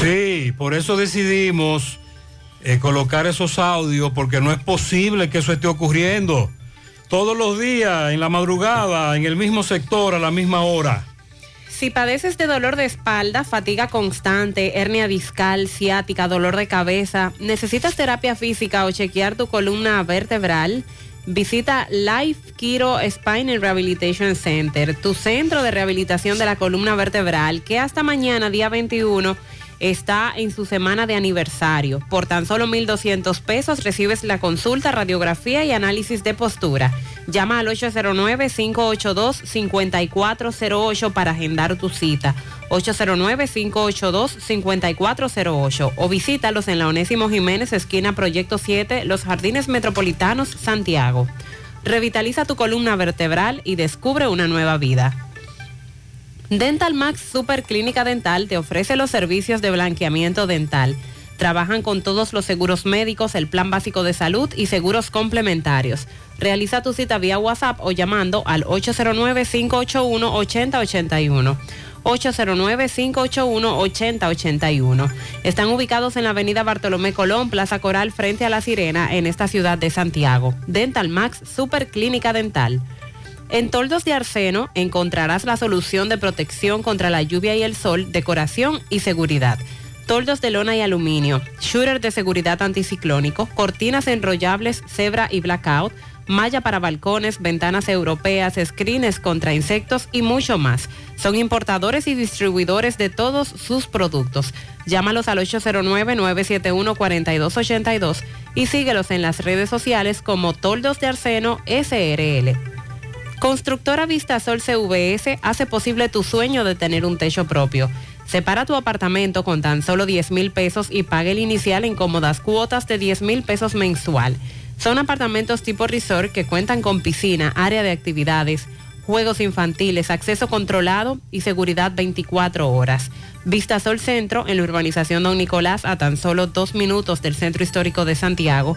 Sí, por eso decidimos eh, colocar esos audios, porque no es posible que eso esté ocurriendo todos los días, en la madrugada, en el mismo sector, a la misma hora. Si padeces de dolor de espalda, fatiga constante, hernia discal, ciática, dolor de cabeza, necesitas terapia física o chequear tu columna vertebral, visita Life Kiro Spine Rehabilitation Center, tu centro de rehabilitación de la columna vertebral, que hasta mañana, día 21, está en su semana de aniversario. Por tan solo 1.200 pesos recibes la consulta, radiografía y análisis de postura. Llama al 809-582-5408 para agendar tu cita. 809-582-5408 o visítalos en la Onésimo Jiménez, esquina Proyecto 7, Los Jardines Metropolitanos, Santiago. Revitaliza tu columna vertebral y descubre una nueva vida. Dental Max Super Clínica Dental te ofrece los servicios de blanqueamiento dental. Trabajan con todos los seguros médicos, el plan básico de salud y seguros complementarios. Realiza tu cita vía WhatsApp o llamando al 809-581-8081. 809-581-8081. Están ubicados en la avenida Bartolomé Colón, Plaza Coral, frente a La Sirena, en esta ciudad de Santiago. Dental Max Super Clínica Dental. En Toldos de Arseno encontrarás la solución de protección contra la lluvia y el sol, decoración y seguridad. Toldos de lona y aluminio, shooter de seguridad anticiclónico, cortinas enrollables, cebra y blackout, malla para balcones, ventanas europeas, screens contra insectos y mucho más. Son importadores y distribuidores de todos sus productos. Llámalos al 809-971-4282 y síguelos en las redes sociales como Toldos de Arseno SRL. Constructora Vistasol CVS hace posible tu sueño de tener un techo propio. Separa tu apartamento con tan solo 10 mil pesos y pague el inicial en cómodas cuotas de 10 mil pesos mensual. Son apartamentos tipo resort que cuentan con piscina, área de actividades, juegos infantiles, acceso controlado y seguridad 24 horas. Vistasol Centro en la urbanización Don Nicolás a tan solo dos minutos del centro histórico de Santiago.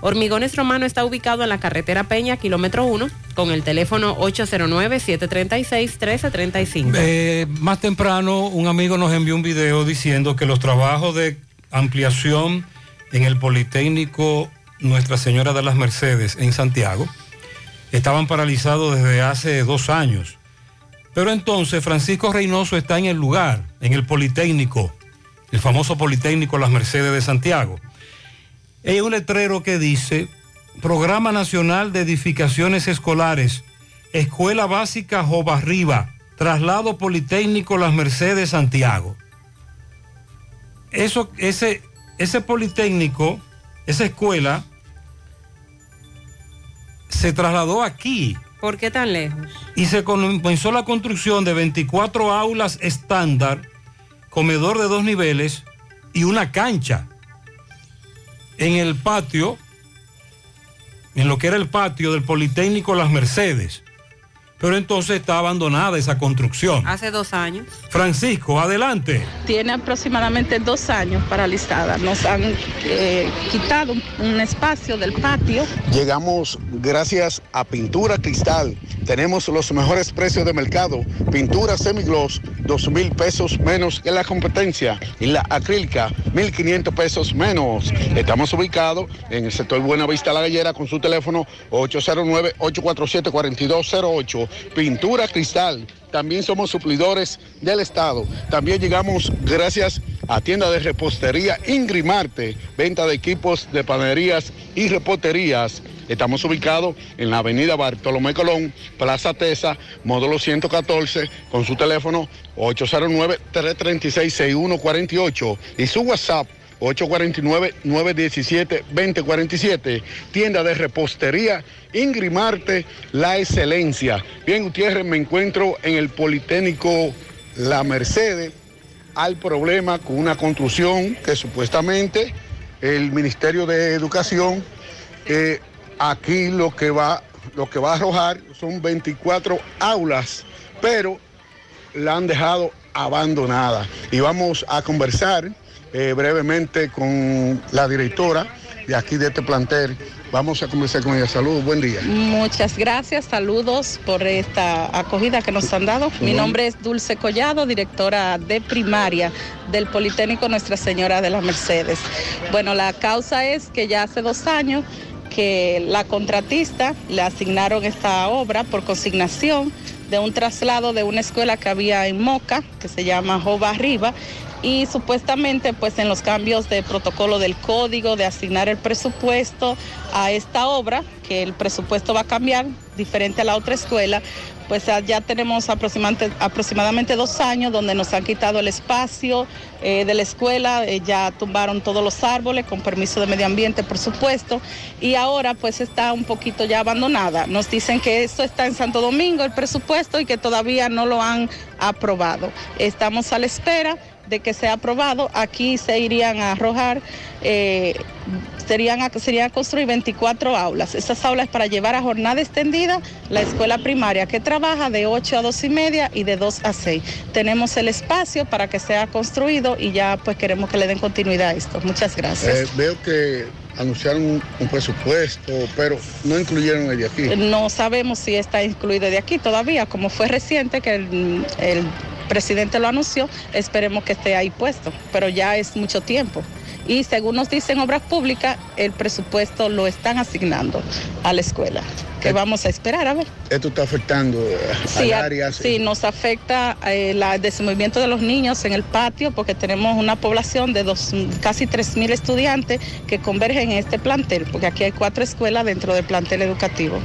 Hormigones Romano está ubicado en la carretera Peña, kilómetro 1, con el teléfono 809-736-1335. Eh, más temprano un amigo nos envió un video diciendo que los trabajos de ampliación en el Politécnico Nuestra Señora de las Mercedes en Santiago estaban paralizados desde hace dos años. Pero entonces Francisco Reynoso está en el lugar, en el Politécnico, el famoso Politécnico Las Mercedes de Santiago. Hay un letrero que dice, Programa Nacional de Edificaciones Escolares, Escuela Básica Jobarriba, Traslado Politécnico Las Mercedes Santiago. Eso, ese, ese Politécnico, esa escuela, se trasladó aquí, ¿Por qué tan lejos? Y se comenzó la construcción de 24 aulas estándar, comedor de dos niveles y una cancha. En el patio, en lo que era el patio del Politécnico Las Mercedes. Pero entonces está abandonada esa construcción. Hace dos años. Francisco, adelante. Tiene aproximadamente dos años paralizada. Nos han eh, quitado un, espacio del patio. Llegamos gracias a Pintura Cristal. Tenemos los mejores precios de mercado. Pintura semigloss, dos mil pesos menos que la competencia. Y la acrílica, 1.500 pesos menos. Estamos ubicados en el sector Buenavista La Gallera con su teléfono 809-847-4208. Pintura Cristal. También somos suplidores del Estado. También llegamos gracias a tienda de repostería Ingrimarte, venta de equipos de panaderías y reposterías. Estamos ubicados en la avenida Bartolomé Colón, Plaza Tesa, módulo 114, con su teléfono 809-336-6148 y su WhatsApp 849-917-2047. Tienda de repostería Ingrimarte, la excelencia. Bien, Gutiérrez, me encuentro en el Politécnico La Mercedes. Hay problema con una construcción que supuestamente el Ministerio de Educación eh, aquí lo que va lo que va a arrojar son 24 aulas, pero la han dejado abandonada. Y vamos a conversar eh, brevemente con la directora de aquí de este plantel. Vamos a conversar con ella. Saludos, buen día. Muchas gracias, saludos por esta acogida que nos han dado. Mi nombre es Dulce Collado, directora de primaria del Politécnico Nuestra Señora de las Mercedes. Bueno, la causa es que ya hace dos años que la contratista le asignaron esta obra por consignación de un traslado de una escuela que había en Moca, que se llama Jova Arriba, y supuestamente pues en los cambios de protocolo del código, de asignar el presupuesto a esta obra, que el presupuesto va a cambiar diferente a la otra escuela, pues ya tenemos aproximadamente, aproximadamente dos años donde nos han quitado el espacio eh, de la escuela, eh, ya tumbaron todos los árboles con permiso de medio ambiente, por supuesto, y ahora pues está un poquito ya abandonada. Nos dicen que esto está en Santo Domingo, el presupuesto, y que todavía no lo han aprobado. Estamos a la espera de que sea aprobado. Aquí se irían a arrojar, eh, serían, a, serían a construir 24 aulas. Esas aulas para llevar a jornada extendida la escuela primaria que trabaja de 8 a 2 y media y de 2 a 6. Tenemos el espacio para que sea construido y ya pues queremos que le den continuidad a esto. Muchas gracias. Eh, veo que anunciaron un, un presupuesto, pero no incluyeron el de aquí. No sabemos si está incluido de aquí todavía, como fue reciente que el, el presidente lo anunció, esperemos que esté ahí puesto, pero ya es mucho tiempo. Y según nos dicen Obras Públicas, el presupuesto lo están asignando a la escuela. Que vamos a esperar a ver. Esto está afectando eh, Sí, a- área. sí, nos afecta eh, el desenvolvimiento de los niños en el patio porque tenemos una población de dos, casi 3.000 estudiantes que convergen en este plantel, porque aquí hay cuatro escuelas dentro del plantel educativo.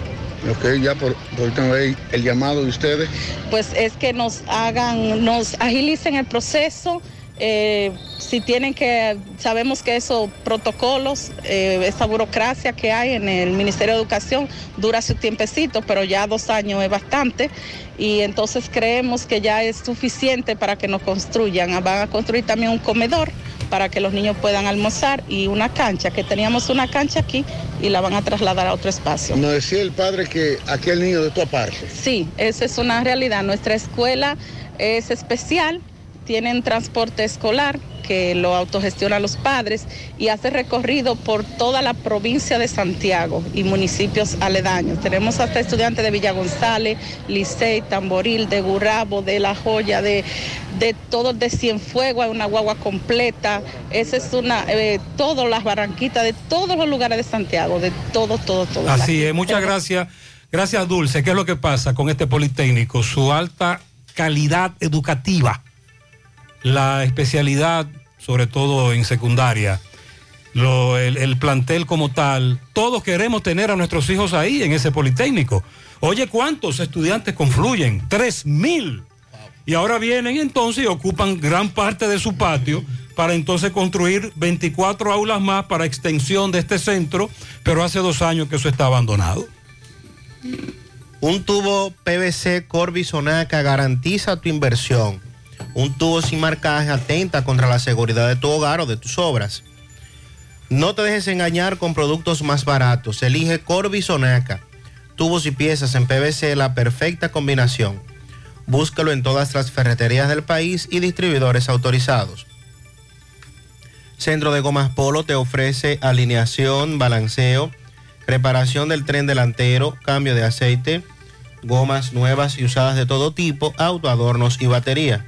Ok, ya por, por última vez, el llamado de ustedes. pues es que nos hagan, nos agilicen el proceso. eh, si tienen que, sabemos que esos protocolos, eh, esa burocracia que hay en el Ministerio de Educación dura su tiempecito, pero ya dos años es bastante. Y entonces creemos que ya es suficiente para que nos construyan. Van a construir también un comedor para que los niños puedan almorzar y una cancha, que teníamos una cancha aquí y la van a trasladar a otro espacio. Nos decía el padre que aquí el niño de tu aparte. Sí, esa es una realidad. Nuestra escuela es especial, tienen transporte escolar que lo autogestionan los padres y hace recorrido por toda la provincia de Santiago y municipios aledaños. Tenemos hasta estudiantes de Villa González, Licey, Tamboril, de Gurabo, de La Joya, de, de todo, de Cienfuegos, una guagua completa. Esa es una, eh, todas las barranquitas de todos los lugares de Santiago, de todo, todo, todo. Así es, muchas gracias. Gracias, Dulce. ¿Qué es lo que pasa con este Politécnico? Su alta calidad educativa, la especialidad, sobre todo en secundaria, lo- el, el plantel como tal, todos queremos tener a nuestros hijos ahí, en ese Politécnico. Oye, ¿cuántos estudiantes confluyen? Tres mil. Y ahora vienen entonces y ocupan gran parte de su patio para entonces construir 24 aulas más para extensión de este centro, pero hace dos años que eso está abandonado. Un tubo PVC Corby Sonaca garantiza tu inversión. Un tubo sin marcaje atenta contra la seguridad de tu hogar o de tus obras. No te dejes engañar con productos más baratos. Elige Corby Sonaca. Tubos y piezas en PVC, la perfecta combinación. Búscalo en todas las ferreterías del país y distribuidores autorizados. Centro de Gomas Polo te ofrece alineación, balanceo, reparación del tren delantero, cambio de aceite, gomas nuevas y usadas de todo tipo, autoadornos y batería.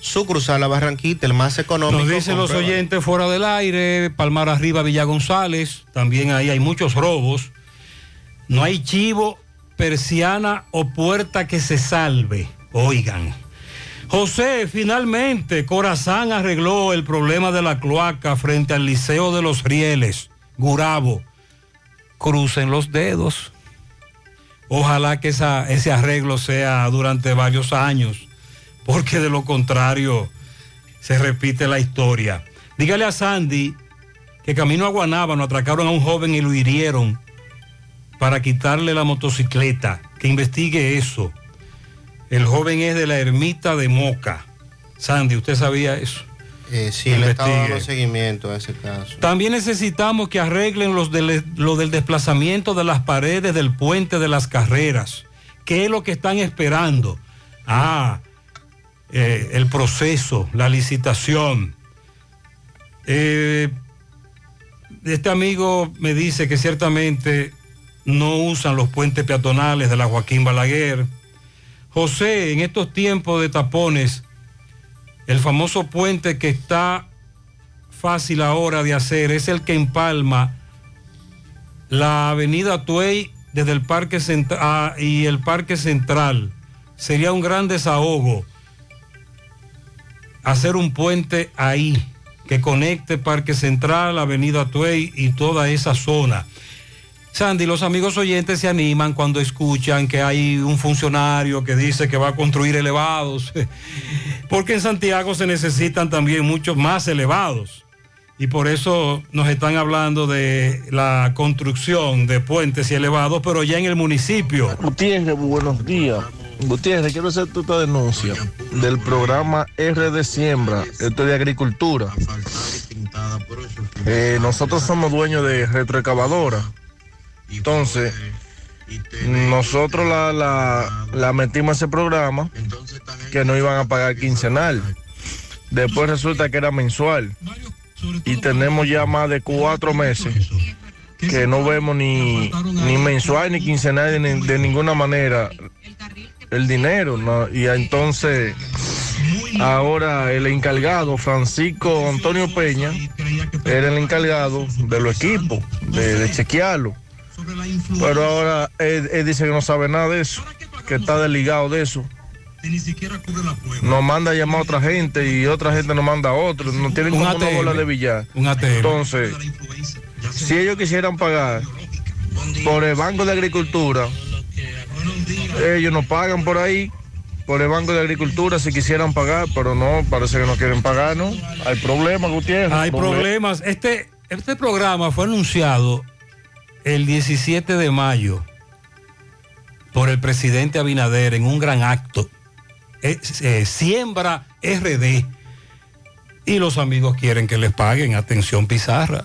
Sucursal La Barranquita, el más económico. Nos dicen los oyentes fuera del aire, Palmar Arriba, Villa González, también ahí hay muchos robos. No hay chivo, persiana o puerta que se salve. Oigan. José, finalmente, Corazán arregló el problema de la cloaca frente al Liceo de los Rieles, Gurabo. Crucen los dedos. Ojalá que esa- ese arreglo sea durante varios años, porque de lo contrario se repite la historia. Dígale a Sandy que camino a Guanábano atracaron a un joven y lo hirieron para quitarle la motocicleta, que investigue eso. El joven es de la ermita de Moca. Sandy, ¿usted sabía eso? Eh, sí, le estaba dando seguimiento a ese caso. También necesitamos que arreglen los del- lo del desplazamiento de las paredes del puente de las carreras. ¿Qué es lo que están esperando? Ah, eh, el proceso, la licitación. Eh, este amigo me dice que ciertamente no usan los puentes peatonales de la Joaquín Balaguer. José, en estos tiempos de tapones, el famoso puente que está fácil ahora de hacer es el que empalma la avenida Tuey desde el Parque Central y el Parque Central. Sería un gran desahogo hacer un puente ahí que conecte Parque Central, Avenida Tuey y toda esa zona. Sandy, los amigos oyentes se animan cuando escuchan que hay un funcionario que dice que va a construir elevados, porque en Santiago se necesitan también muchos más elevados. Y por eso nos están hablando de la construcción de puentes y elevados, pero ya en el municipio. Gutiérrez, buenos días. Gutiérrez, quiero hacer esta denuncia del programa RD Siembra, esto es de agricultura. Eh, nosotros somos dueños de retroexcavadora. Entonces, nosotros la, la, metimos a ese programa que no iban a pagar quincenal. Después resulta que era mensual. Y tenemos ya más de cuatro meses que no vemos ni, ni mensual ni quincenal de ninguna manera el dinero. ¿no? Y entonces ahora el encargado, Francisco Antonio Peña, era el encargado de los equipos, de, de chequearlo. Pero ahora él, él dice que no sabe nada de eso, que está desligado de eso. Nos manda a llamar a otra gente y otra gente nos manda a otro. Nos tienen Un como una bola de billar. Un. Entonces, si ellos quisieran pagar por el Banco de Agricultura, ellos nos pagan por ahí, por el Banco de Agricultura si quisieran pagar, pero no, parece que no quieren pagar, ¿no? Hay problemas, Gutiérrez. Hay problemas. Este, este programa fue anunciado el 17 de mayo por el presidente Abinader en un gran acto. Eh, siembra RD. Y los amigos quieren que les paguen. Atención, Pizarra.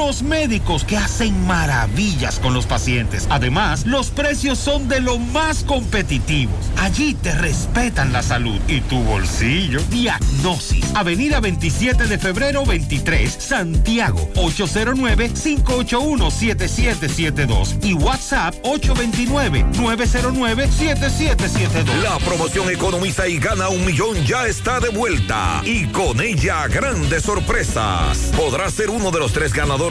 unos médicos que hacen maravillas con los pacientes. Además, los precios son de lo más competitivos. Allí te respetan la salud y tu bolsillo. Diagnosis. Avenida 27 de febrero 23, Santiago. 809-581-7772 y WhatsApp 829-909-7772. La promoción Economiza y gana un millón ya está de vuelta y con ella grandes sorpresas. Podrás ser uno de los tres ganadores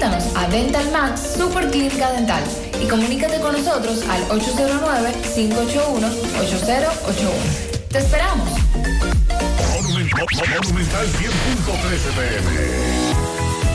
Visítanos a Dental Max Super Clínica Dental y comunícate con nosotros al 809-581-8081. ¡Te esperamos! Monumental 10.13 pm.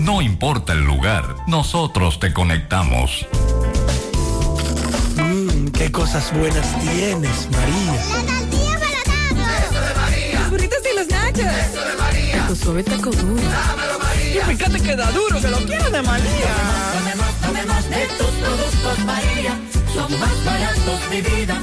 no importa el lugar, nosotros te conectamos. Mmm, qué cosas buenas tienes, María. La tortilla para Eso de María. Los burritos y los nachos. Eso de María. Tu suave taco duro. Dámelo, María. Y fíjate que da duro, que lo quiero de María. Tomemos, tomemos, de tus productos, María. Son más baratos, de vida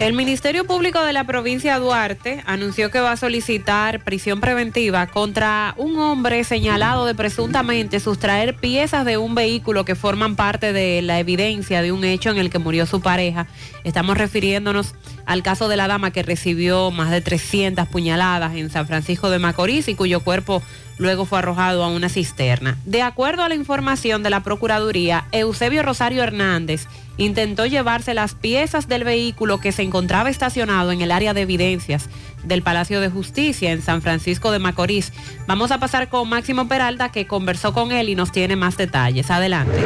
El Ministerio Público de la provincia de Duarte anunció que va a solicitar prisión preventiva contra un hombre señalado de presuntamente sustraer piezas de un vehículo que forman parte de la evidencia de un hecho en el que murió su pareja. Estamos refiriéndonos al caso de la dama que recibió más de 300 puñaladas en San Francisco de Macorís y cuyo cuerpo luego fue arrojado a una cisterna. De acuerdo a la información de la Procuraduría, Eusebio Rosario Hernández intentó llevarse las piezas del vehículo que se encontraba estacionado en el área de evidencias del Palacio de Justicia en San Francisco de Macorís. Vamos a pasar con Máximo Peralta que conversó con él y nos tiene más detalles. Adelante.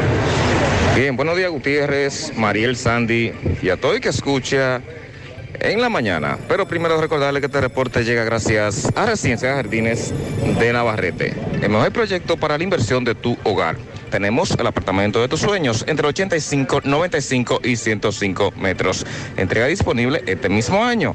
Bien, buenos días Gutiérrez, Mariel Sandy y a todo el que escucha en la mañana. Pero primero recordarle que este reporte llega gracias a Residencia Jardines de Navarrete, el mejor proyecto para la inversión de tu hogar. Tenemos el apartamento de tus sueños entre 85, 95 y 105 metros. Entrega disponible este mismo año.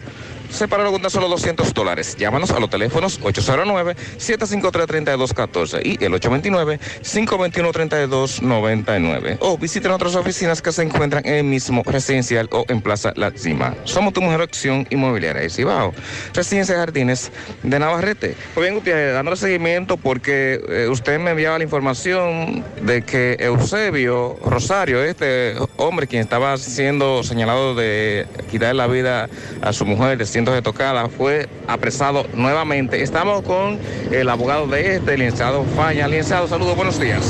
Sepáralo con tan solo 200 dólares. Llámanos a los teléfonos 809-753-3214 y el 829-521-3299. O visiten otras oficinas que se encuentran en el mismo residencial o en Plaza La Cima. Somos tu mejor opción inmobiliaria de Cibao. Residencia Jardines de Navarrete. Pues bien, Gutiérrez, dándole seguimiento porque eh, usted me enviaba la información de que Eusebio Rosario, este hombre quien estaba siendo señalado de quitar la vida a su mujer de de tocadas, fue apresado nuevamente. Estamos con el abogado de este, el licenciado Faña. Licenciado, saludos, buenos días.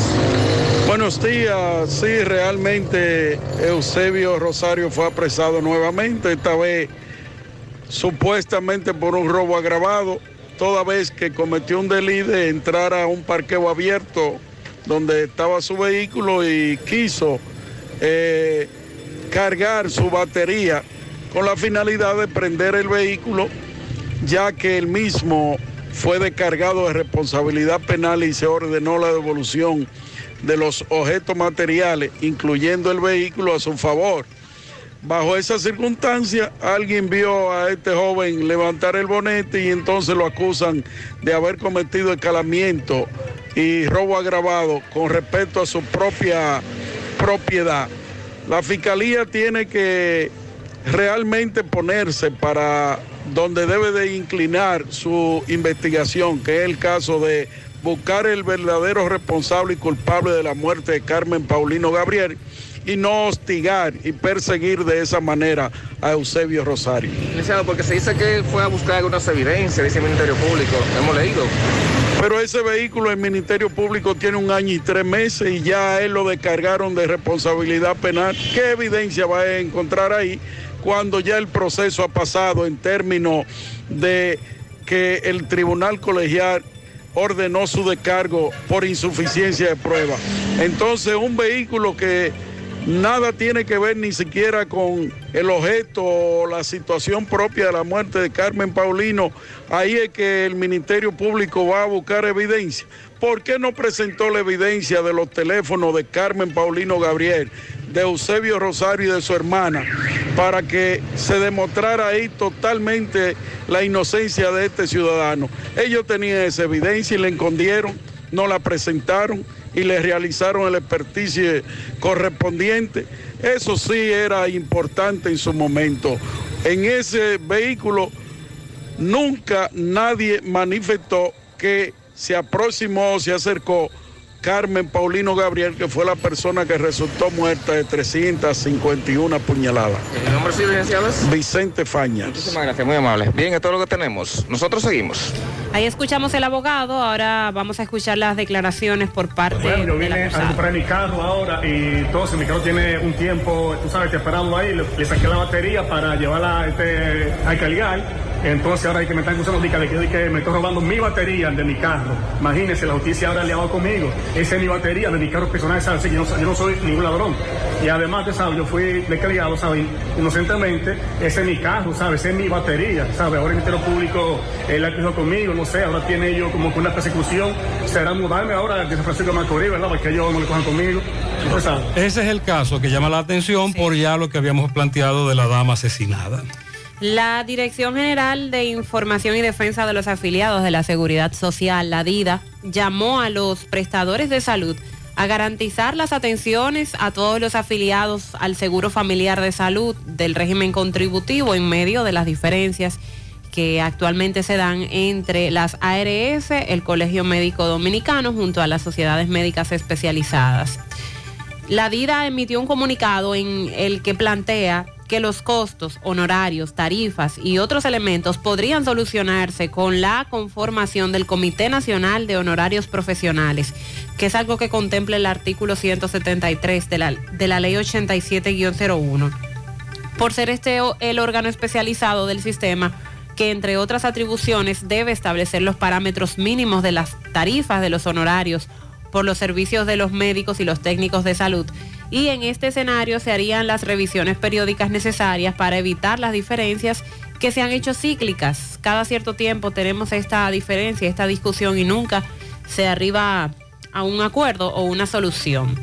Buenos días, sí, realmente Eusebio Rosario fue apresado nuevamente, esta vez supuestamente por un robo agravado, toda vez que cometió un delito de entrar a un parqueo abierto donde estaba su vehículo y quiso eh, cargar su batería con la finalidad de prender el vehículo, ya que el mismo fue descargado de responsabilidad penal y se ordenó la devolución de los objetos materiales, incluyendo el vehículo, a su favor. Bajo esa circunstancia, alguien vio a este joven levantar el bonete y entonces lo acusan de haber cometido escalamiento y robo agravado con respecto a su propia propiedad. La fiscalía tiene que realmente ponerse para donde debe de inclinar su investigación, que es el caso de buscar el verdadero responsable y culpable de la muerte de Carmen Paulino Gabriel y no hostigar y perseguir de esa manera a Eusebio Rosario. Licenciado, porque se dice que fue a buscar algunas evidencias, dice el Ministerio Público. Hemos leído. Pero ese vehículo el Ministerio Público tiene un año y tres meses y ya a él lo descargaron de responsabilidad penal. ¿Qué evidencia va a encontrar ahí cuando ya el proceso ha pasado en términos de que el tribunal colegial ordenó su descargo por insuficiencia de prueba? Entonces un vehículo que nada tiene que ver ni siquiera con el objeto o la situación propia de la muerte de Carmen Paulino, ahí es que el Ministerio Público va a buscar evidencia. ¿Por qué no presentó la evidencia de los teléfonos de Carmen Paulino Gabriel, de Eusebio Rosario y de su hermana, para que se demostrara ahí totalmente la inocencia de este ciudadano? Ellos tenían esa evidencia y la escondieron, no la presentaron y le realizaron el experticio correspondiente. Eso sí era importante en su momento. En ese vehículo nunca nadie manifestó que se aproximó se acercó Carmen Paulino Gabriel, que fue la persona que resultó muerta de 351 puñaladas. ¿El nombre sí, licenciado? Vicente Fañas. Muchísimas gracias, muy amable. Bien, esto es lo que tenemos. Nosotros seguimos. Ahí escuchamos el abogado, ahora vamos a escuchar las declaraciones por parte Bueno, yo vine a comprar mi carro ahora y entonces mi carro tiene un tiempo, tú sabes, que esperando ahí, le, le saqué la batería para llevarla este, a cargar. Entonces ahora hay que me están acusando de que, que- me estoy robando mi batería de mi carro. Imagínense, la justicia ahora le ha dado conmigo. Esa es mi batería de mi carro personal, ¿sabes? Yo, no, yo no soy ningún ladrón. Y además, ¿sabes? Yo fui descriado, ¿sabes? Inocentemente, ese es mi carro, ¿sabes? Esa es mi batería, ¿sabes? Ahora el Ministerio Público la acusó conmigo, no sé, ahora tiene ellos como que una persecución. Será mudarme ahora de San Francisco de Macorís, ¿verdad? Porque ellos no le cojan conmigo. Ese es el caso que llama la atención por ya lo que habíamos planteado de la dama asesinada. La Dirección General de Información y Defensa de los Afiliados de la Seguridad Social, la DIDA, llamó a los prestadores de salud a garantizar las atenciones a todos los afiliados al Seguro Familiar de Salud del régimen contributivo en medio de las diferencias que actualmente se dan entre las ARS, el Colegio Médico Dominicano, junto a las sociedades médicas especializadas. La DIDA emitió un comunicado en el que plantea que los costos, honorarios, tarifas y otros elementos podrían solucionarse con la conformación del Comité Nacional de Honorarios Profesionales, que es algo que contempla el artículo 173 de la, de la Ley 87-01. Por ser este el órgano especializado del sistema, que entre otras atribuciones debe establecer los parámetros mínimos de las tarifas de los honorarios por los servicios de los médicos y los técnicos de salud. Y en este escenario se harían las revisiones periódicas necesarias para evitar las diferencias que se han hecho cíclicas. Cada cierto tiempo tenemos esta diferencia, esta discusión y nunca se arriba a un acuerdo o una solución.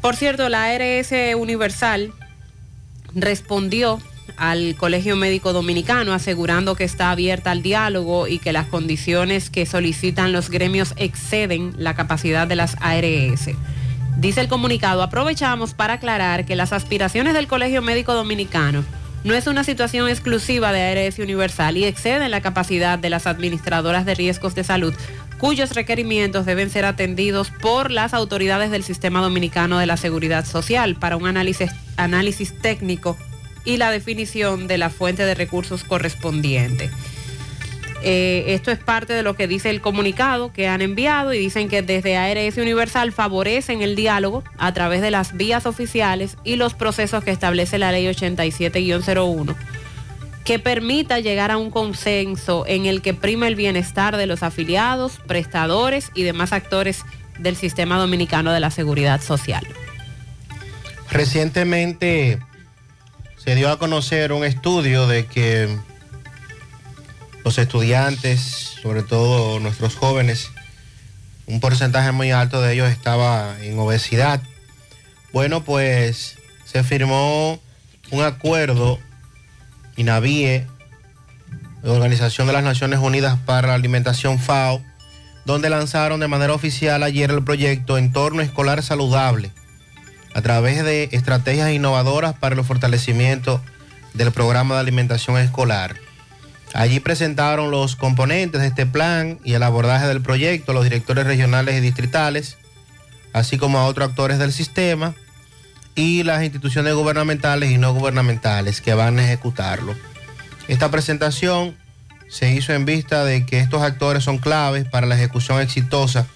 Por cierto, la ARS Universal respondió al Colegio Médico Dominicano asegurando que está abierta al diálogo y que las condiciones que solicitan los gremios exceden la capacidad de las ARS. Dice el comunicado, aprovechamos para aclarar que las aspiraciones del Colegio Médico Dominicano no es una situación exclusiva de ARS Universal y exceden la capacidad de las administradoras de riesgos de salud cuyos requerimientos deben ser atendidos por las autoridades del Sistema Dominicano de la Seguridad Social para un análisis, análisis técnico y la definición de la fuente de recursos correspondiente. Eh, esto es parte de lo que dice el comunicado que han enviado y dicen que desde ARS Universal favorecen el diálogo a través de las vías oficiales y los procesos que establece la ley 87-01 que permita llegar a un consenso en el que prima el bienestar de los afiliados, prestadores y demás actores del sistema dominicano de la seguridad social. Recientemente se dio a conocer un estudio de que los estudiantes, sobre todo nuestros jóvenes, un porcentaje muy alto de ellos estaba en obesidad. Bueno, pues se firmó un acuerdo INAVIE, Organización de las Naciones Unidas para la Alimentación FAO, donde lanzaron de manera oficial ayer el proyecto Entorno Escolar Saludable a través de estrategias innovadoras para el fortalecimiento del programa de alimentación escolar. Allí presentaron los componentes de este plan y el abordaje del proyecto, los directores regionales y distritales, así como a otros actores del sistema y las instituciones gubernamentales y no gubernamentales que van a ejecutarlo. Esta presentación se hizo en vista de que estos actores son claves para la ejecución exitosa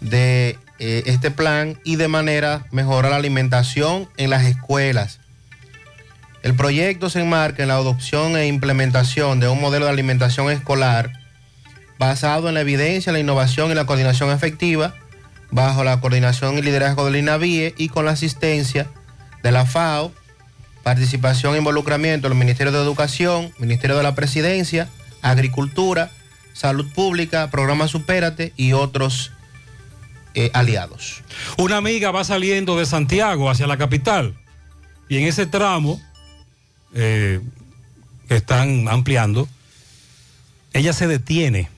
de eh, este plan y de manera mejorar la alimentación en las escuelas. El proyecto se enmarca en la adopción e implementación de un modelo de alimentación escolar basado en la evidencia, la innovación y la coordinación efectiva bajo la coordinación y liderazgo del INAVIE y con la asistencia de la FAO, participación e involucramiento del Ministerio de Educación, Ministerio de la Presidencia, Agricultura, Salud Pública, Programa Supérate y otros eh, aliados. Una amiga va saliendo de Santiago hacia la capital y en ese tramo eh, que están ampliando, ella se detiene,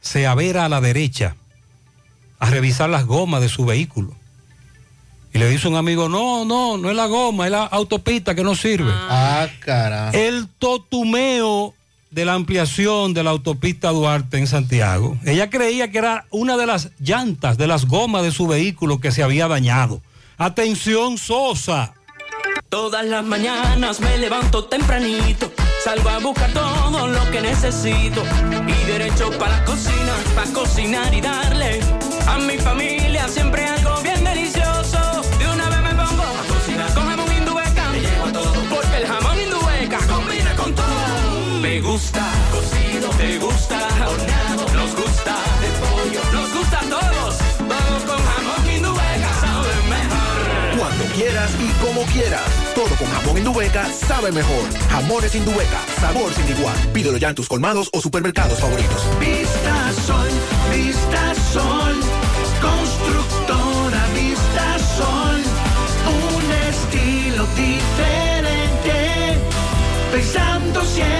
se avera a la derecha a revisar las gomas de su vehículo. Y le dice un amigo, no, no, no es la goma, es la autopista que no sirve. Ah, carajo. El totumeo de la ampliación de la autopista Duarte en Santiago. Ella creía que era una de las llantas de las gomas de su vehículo que se había dañado. Atención, Sosa. Todas las mañanas me levanto tempranito, salgo a buscar todo lo que necesito y derecho para la cocina, para cocinar y darle a mi familia siempre gusta cocido, te gusta horneado, nos gusta de pollo, nos gusta a todos, todo con jamón indueca sabe mejor. Cuando quieras y como quieras. Todo con jamón Indubeca sabe mejor. Jamones Indubeca, sabor sin igual. Pídelo ya en tus colmados o supermercados favoritos. Vista Sol, Vista Sol, constructora Vista Sol, un estilo diferente, pensando siempre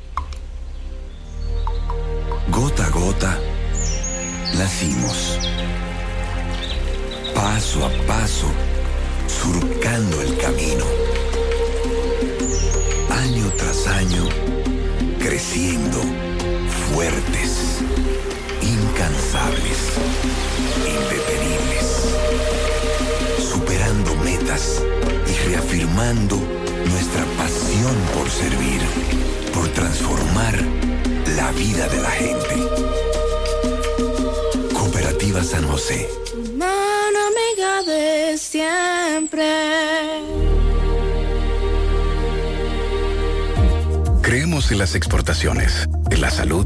Gota a gota, nacimos. Paso a paso, surcando el camino. Año tras año, creciendo, fuertes, incansables, indetenibles, superando metas y reafirmando nuestra pasión por servir, por transformar la vida de la gente. Cooperativa San José. Mano amiga de siempre. Creemos en las exportaciones, en la salud,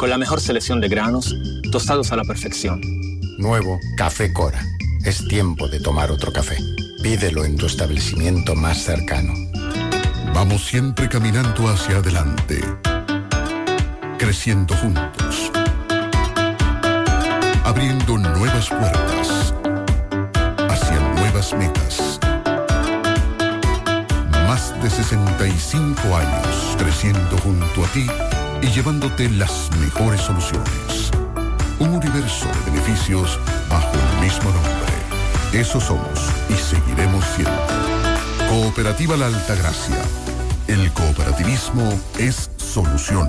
Con la mejor selección de granos, tostados a la perfección. Nuevo Café Cora. Es tiempo de tomar otro café. Pídelo en tu establecimiento más cercano. Vamos siempre caminando hacia adelante, creciendo juntos, abriendo nuevas puertas hacia nuevas metas. Más de 65 años creciendo junto a ti y llevándote las mejores soluciones. Un universo de beneficios bajo el mismo nombre. Eso somos y seguiremos siendo. Cooperativa La Altagracia. El cooperativismo es solución.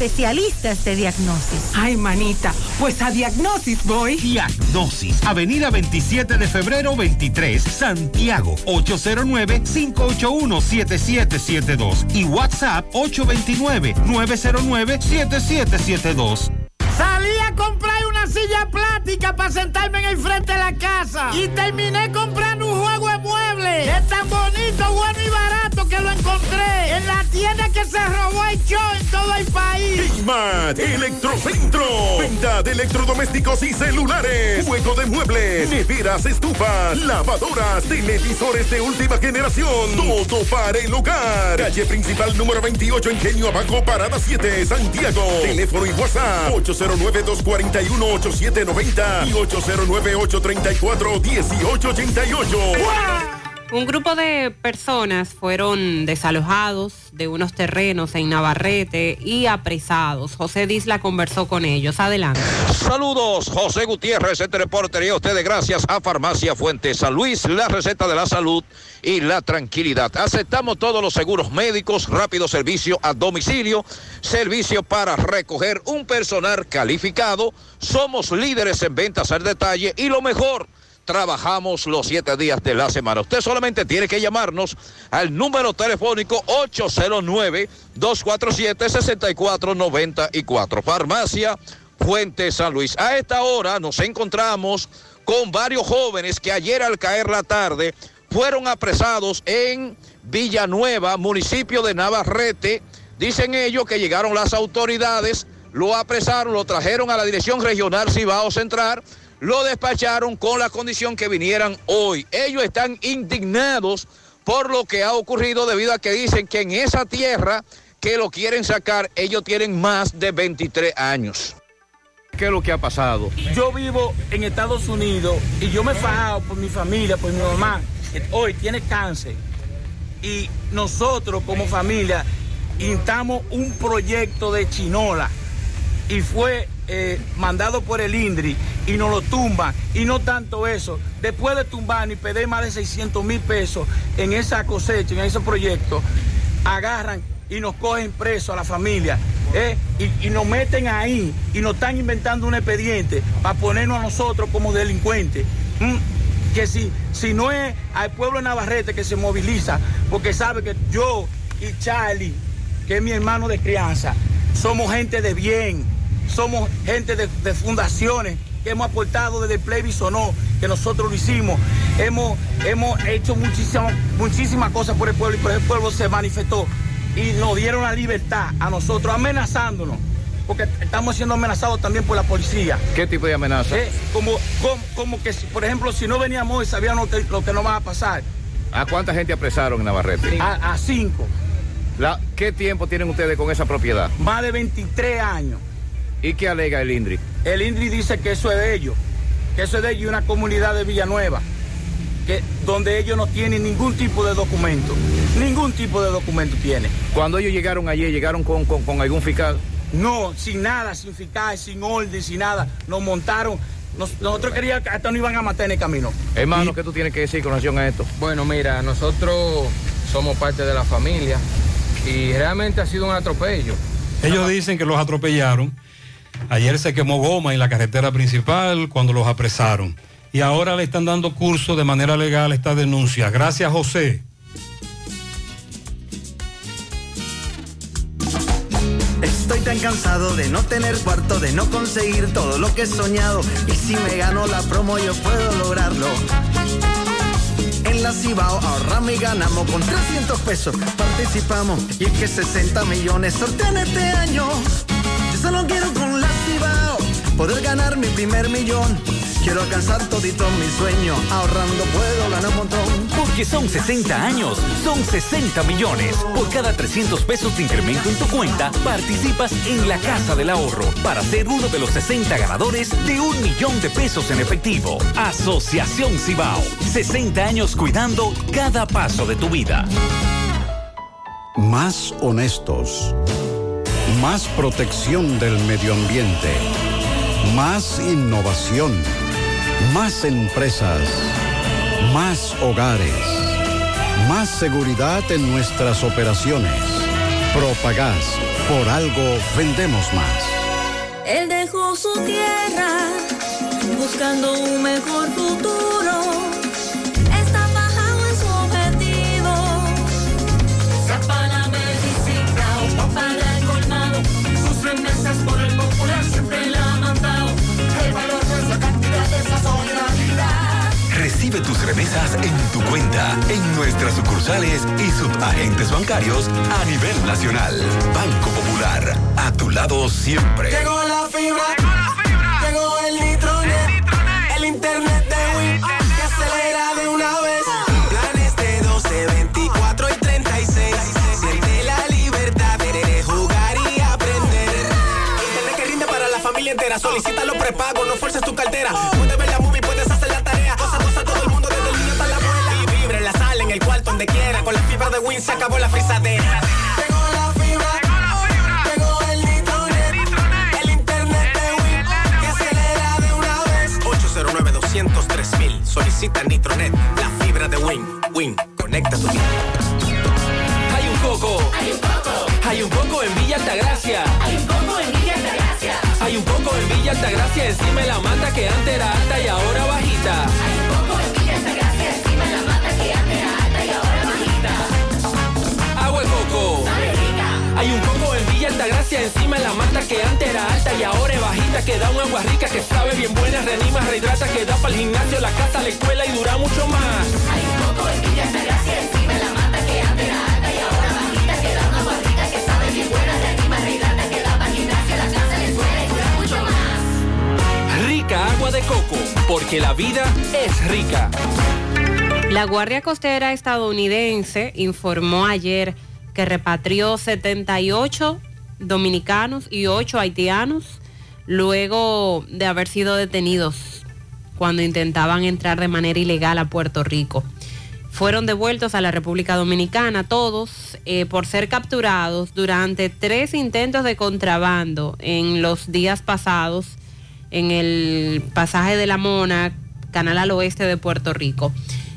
especialistas de diagnosis. Ay, manita, pues a Diagnosis voy. Diagnosis, Avenida 27 de febrero 23, Santiago, 809-581-7772 y WhatsApp 829-909-7772. Salí a comprar una silla plástica para sentarme en el frente de la casa y terminé comprando un juego de muebles. Es tan bonito, bueno y barato que lo encontré en la tienda que se robó el show en todo el país. Smart Electrocentro. Venta de electrodomésticos y celulares. Juego de muebles, neveras, estufas, lavadoras, televisores de última generación. Todo para el hogar. Calle principal número 28, Ingenio Abajo, Parada 7, Santiago. Teléfono y WhatsApp 809-241-8790 y 809-834-1888. Un grupo de personas fueron desalojados de unos terrenos en Navarrete y apresados. José Disla conversó con ellos. Adelante. Saludos, José Gutiérrez, entre reportería. Ustedes gracias a Farmacia Fuente San Luis, la receta de la salud y la tranquilidad. Aceptamos todos los seguros médicos, rápido servicio a domicilio, servicio para recoger un personal calificado. Somos líderes en ventas al detalle y lo mejor trabajamos los siete días de la semana. Usted solamente tiene que llamarnos al número telefónico 809-247-6494. Farmacia Fuente San Luis. A esta hora nos encontramos con varios jóvenes que ayer al caer la tarde fueron apresados en Villanueva, municipio de Navarrete. Dicen ellos que llegaron las autoridades, lo apresaron, lo trajeron a la Dirección Regional Cibao Central lo despacharon con la condición que vinieran hoy. Ellos están indignados por lo que ha ocurrido debido a que dicen que en esa tierra que lo quieren sacar, ellos tienen más de 23 años. ¿Qué es lo que ha pasado? Yo vivo en Estados Unidos y yo me he fajado por mi familia, por mi mamá, que hoy tiene cáncer. Y nosotros como familia instamos un proyecto de chinola y fue eh, mandado por el INDRI y nos lo tumban. Y no tanto eso, después de tumbar y pedir más de 600 mil pesos en esa cosecha, en ese proyecto, agarran y nos cogen presos a la familia. ¿eh? Y, nos meten ahí y nos están inventando un expediente para ponernos a nosotros como delincuentes. ¿m? Que si, si no es al pueblo de Navarrete que se moviliza, porque sabe que yo y Charlie, que es mi hermano de crianza, somos gente de bien, somos gente de, de fundaciones que hemos aportado desde el no, que nosotros lo hicimos. Hemos, hemos hecho muchísimas muchísimas cosas por el pueblo y por el pueblo se manifestó y nos dieron la libertad a nosotros, amenazándonos, porque estamos siendo amenazados también por la policía. ¿Qué tipo de amenaza? Eh, como, como, como que, por ejemplo, si no veníamos hoy, sabíamos lo que, lo que nos va a pasar. ¿A cuánta gente apresaron en Navarrete? A, a cinco. La- ¿Qué tiempo tienen ustedes con esa propiedad? Más de 23 años. ¿Y qué alega el INDRI? El INDRI dice que eso es de ellos, que eso es de ellos y una comunidad de Villanueva, que, donde ellos no tienen ningún tipo de documento, ningún tipo de documento tienen. Cuando ellos llegaron allí, llegaron con, con- con algún fiscal. No, sin nada, sin fiscal, sin orden, sin nada. Nos montaron. Nos- nosotros queríamos que hasta nos iban a matar en el camino. Hermano, ¿qué tú tienes que decir con relación a esto? Bueno, mira, nosotros somos parte de la familia y realmente ha sido un atropello. Ellos dicen que los atropellaron. Ayer se quemó goma en la carretera principal cuando los apresaron. Y ahora le están dando curso de manera legal esta denuncia. Gracias, José. Estoy tan cansado de no tener cuarto, de no conseguir todo lo que he soñado. Y si me gano la promo, yo puedo lograrlo. En la Cibao ahorramos y ganamos con 300 pesos. Participamos y es que 60 millones sortean este año. Solo quiero con la Cibao poder ganar mi primer millón. Quiero alcanzar todito mi sueño. Ahorrando puedo ganar un montón. Porque son 60 años, son 60 millones. Por cada 300 pesos de incremento en tu cuenta, participas en la Casa del Ahorro para ser uno de los 60 ganadores de un millón de pesos en efectivo. Asociación Cibao, 60 años cuidando cada paso de tu vida. Más honestos. Más protección del medio ambiente. Más innovación. Más empresas. Más hogares. Más seguridad en nuestras operaciones. Propagás. Por algo vendemos más. Él dejó su tierra buscando un mejor futuro. Recibe tus remesas en tu cuenta, en nuestras sucursales y subagentes bancarios a nivel nacional. Banco Popular, a tu lado siempre. Llegó la fibra, llegó el nitronet, el internet de Win que acelera de una vez. Planes de 12, 24 y 36. Siente la libertad de jugar y aprender. Internet que rinde para la familia entera. Solicita los prepagos, no fuerces tu cartera. Se acabó la frisadera. Llegó la fibra, llegó el nitronet, el internet de Win que acelera de una vez. 809 203 mil. Solicita Nitronet, la fibra de Win. Win, conecta tu vida. Hay un coco. Hay un coco. Hay un coco en Villa Altagracia. Hay un coco en Villa Altagracia. Hay un coco en Villa Altagracia encima de la mata que antes era alta y ahora bajita. Altagracia encima de la mata que antes era alta y ahora es bajita que da un agua rica que sabe bien buena, reanima, rehidrata, que da para el gimnasio, la casa, la escuela y dura mucho más. Hay un coco en Villa Altagracia encima de la mata que antes era alta y ahora bajita que da un agua rica que sabe bien buena, reanima, rehidrata, que da para el gimnasio, la casa, la escuela y dura mucho más. Rica agua de coco, porque la vida es rica. La Guardia Costera estadounidense informó ayer que repatrió 78 dominicanos y 8 haitianos luego de haber sido detenidos cuando intentaban entrar de manera ilegal a Puerto Rico. Fueron devueltos a la República Dominicana todos eh, por ser capturados durante tres intentos de contrabando en los días pasados en el pasaje de la Mona, canal al oeste de Puerto Rico.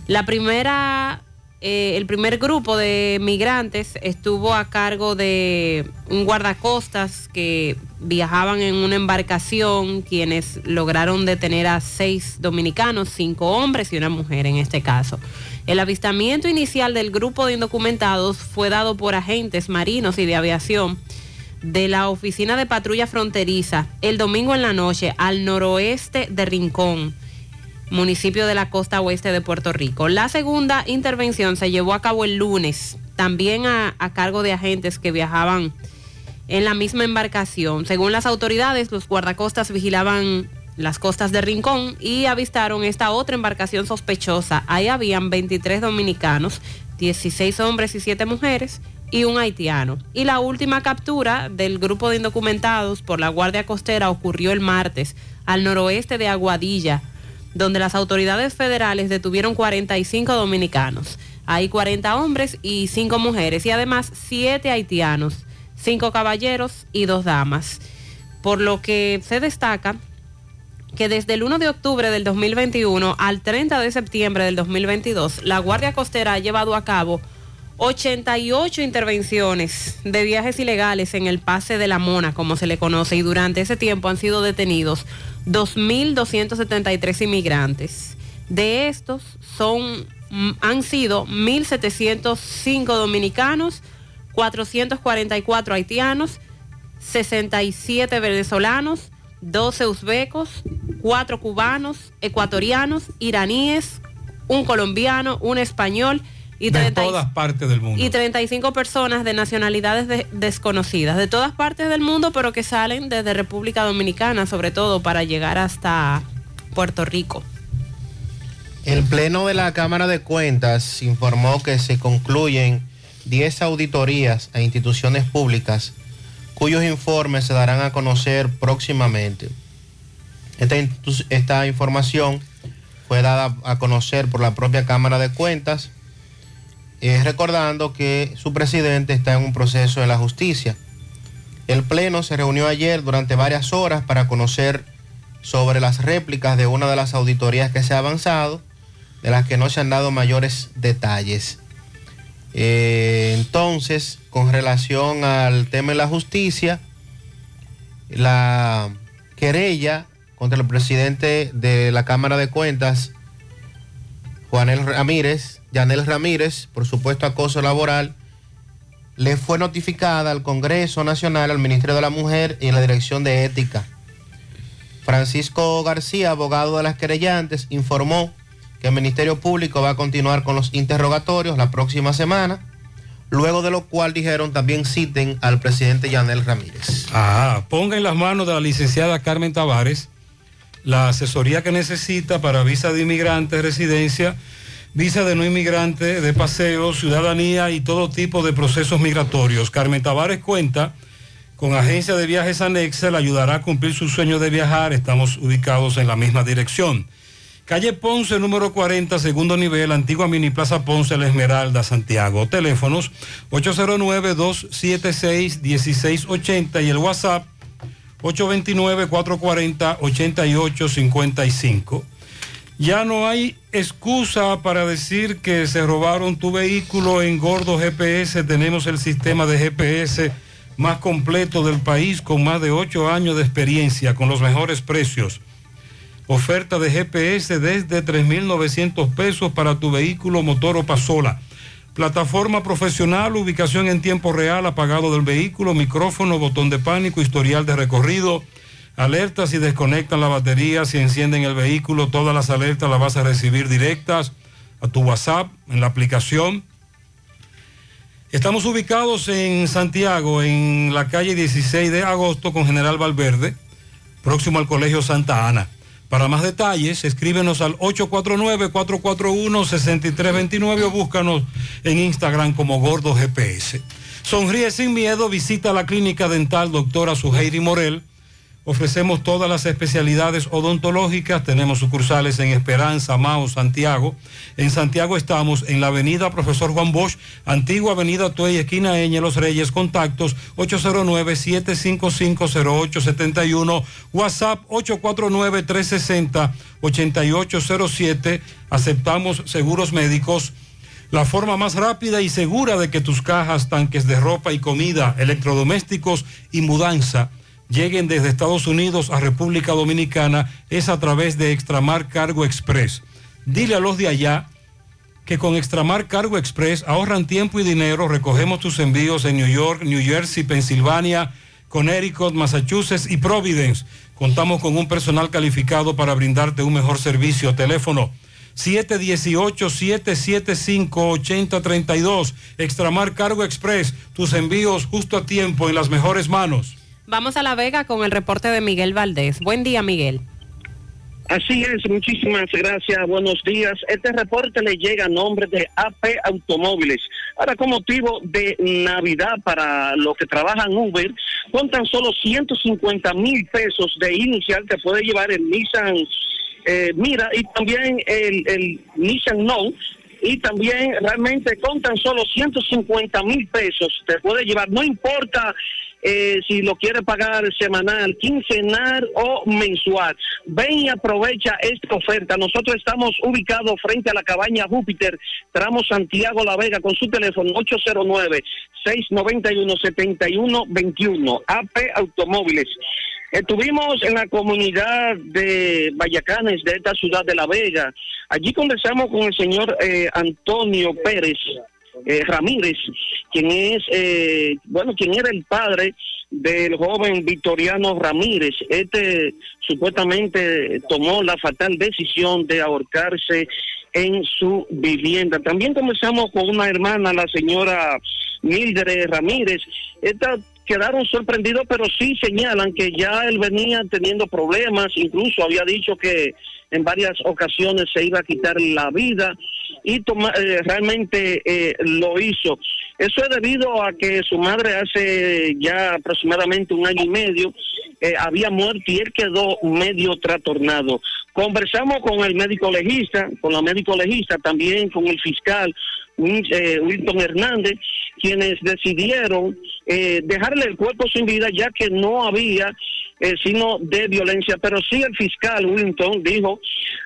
La primera eh, el primer grupo de migrantes estuvo a cargo de un guardacostas que viajaban en una embarcación, quienes lograron detener a seis dominicanos, cinco hombres y una mujer en este caso. El avistamiento inicial del grupo de indocumentados fue dado por agentes marinos y de aviación de la Oficina de Patrulla Fronteriza el domingo en la noche al noroeste de Rincón, municipio de la costa oeste de Puerto Rico. La segunda intervención se llevó a cabo el lunes, también a, cargo de agentes que viajaban en la misma embarcación. Según las autoridades, los guardacostas vigilaban las costas de Rincón y avistaron esta otra embarcación sospechosa. Ahí habían 23 dominicanos, 16 hombres y 7 mujeres y un haitiano. Y la última captura del grupo de indocumentados por la Guardia Costera ocurrió el martes al noroeste de Aguadilla, donde las autoridades federales detuvieron 45 dominicanos. Hay 40 hombres y 5 mujeres y además 7 haitianos, 5 caballeros y 2 damas. Por lo que se destaca que desde el 1 de octubre del 2021 al 30 de septiembre del 2022, la Guardia Costera ha llevado a cabo 88 intervenciones de viajes ilegales en el pase de la Mona, como se le conoce, y durante ese tiempo han sido detenidos 2.273 inmigrantes. De estos son, mm, han sido 1.705 dominicanos, 444 haitianos, 67 venezolanos, 12 uzbecos, 4 cubanos, ecuatorianos, iraníes, un colombiano, un español y, de 30 todas partes del mundo. y 35 personas de nacionalidades de- desconocidas, de todas partes del mundo, pero que salen desde República Dominicana, sobre todo para llegar hasta Puerto Rico. El Pleno de la Cámara de Cuentas informó que se concluyen 10 auditorías a instituciones públicas cuyos informes se darán a conocer próximamente. Esta, esta información fue dada a conocer por la propia Cámara de Cuentas, eh, recordando que su presidente está en un proceso de la justicia. El Pleno se reunió ayer durante varias horas para conocer sobre las réplicas de una de las auditorías que se ha avanzado, de las que no se han dado mayores detalles. Eh, entonces, con relación al tema de la justicia, la querella contra el presidente de la Cámara de Cuentas, Juanel Ramírez, Yanel Ramírez, por supuesto acoso laboral, le fue notificada al Congreso Nacional, al Ministerio de la Mujer y a la Dirección de Ética. Francisco García, abogado de las querellantes, informó que el Ministerio Público va a continuar con los interrogatorios la próxima semana, luego de lo cual dijeron también citen al presidente Yanel Ramírez. Ah, ponga en las manos de la licenciada Carmen Tavares la asesoría que necesita para visa de inmigrante, residencia, visa de no inmigrante, de paseo, ciudadanía y todo tipo de procesos migratorios. Carmen Tavares cuenta con agencia de viajes anexa, le ayudará a cumplir su sueño de viajar. Estamos ubicados en la misma dirección. Calle Ponce, número 40, segundo nivel, antigua Mini Plaza Ponce, La Esmeralda, Santiago. Teléfonos 809-276-1680 y el WhatsApp 829-440-8855. Ya no hay excusa para decir que se robaron tu vehículo en Gordo GPS. Tenemos el sistema de GPS más completo del país con más de 8 años de experiencia, con los mejores precios. Oferta de GPS desde 3.900 pesos para tu vehículo motor o pasola. Plataforma profesional, ubicación en tiempo real, apagado del vehículo, micrófono, botón de pánico, historial de recorrido, alertas si desconectan la batería, si encienden el vehículo, todas las alertas las vas a recibir directas a tu WhatsApp, en la aplicación. Estamos ubicados en Santiago, en la calle 16 de agosto con General Valverde, próximo al Colegio Santa Ana. Para más detalles, escríbenos al 849-441-6329 o búscanos en Instagram como Gordo GPS. Sonríe sin miedo, visita la clínica dental doctora Suheiri Morel. Ofrecemos todas las especialidades odontológicas. Tenemos sucursales en Esperanza, Mao, Santiago. En Santiago estamos en la avenida Profesor Juan Bosch, antigua avenida Tuey, esquina Eñe, Los Reyes. Contactos 809-755-0871. WhatsApp 849-360-8807. Aceptamos seguros médicos. La forma más rápida y segura de que tus cajas, tanques de ropa y comida, electrodomésticos y mudanza lleguen desde Estados Unidos a República Dominicana es a través de Extramar Cargo Express. Dile a los de allá que con Extramar Cargo Express ahorran tiempo y dinero. Recogemos tus envíos en New York, New Jersey, Pensilvania, Connecticut, Massachusetts y Providence. Contamos con un personal calificado para brindarte un mejor servicio. Teléfono 718-775-8032. Extramar Cargo Express. Tus envíos justo a tiempo en las mejores manos. Vamos a La Vega con el reporte de Miguel Valdés. Buen día, Miguel. Así es, muchísimas gracias, buenos días. Este reporte le llega a nombre de AP Automóviles. Ahora, con motivo de Navidad para los que trabajan Uber, con tan solo 150 mil pesos de inicial que puede llevar el Nissan eh, Mira y también el, Nissan Note y también realmente con tan solo 150 mil pesos te puede llevar, no importa eh, si lo quiere pagar semanal, quincenal o mensual. Ven y aprovecha esta oferta. Nosotros estamos ubicados frente a la cabaña Júpiter, tramo Santiago La Vega, con su teléfono 809-691-7121, AP Automóviles. Estuvimos en la comunidad de Vallacanes de esta ciudad de La Vega. Allí conversamos con el señor eh, Antonio Pérez eh, Ramírez, quien es, eh, bueno, quien era el padre del joven Victoriano Ramírez. Este supuestamente tomó la fatal decisión de ahorcarse en su vivienda. También conversamos con una hermana, la señora Mildred Ramírez. Esta quedaron sorprendidos, pero sí señalan que ya él venía teniendo problemas, incluso había dicho que en varias ocasiones se iba a quitar la vida y toma, eh, realmente eh, lo hizo. Eso es debido a que su madre hace ya aproximadamente un año y medio eh, había muerto y él quedó medio trastornado. Conversamos con el médico legista, con la médico legista, también con el fiscal Wilton Hernández, quienes decidieron dejarle el cuerpo sin vida ya que no había eh, sino de violencia. Pero sí el fiscal Winton dijo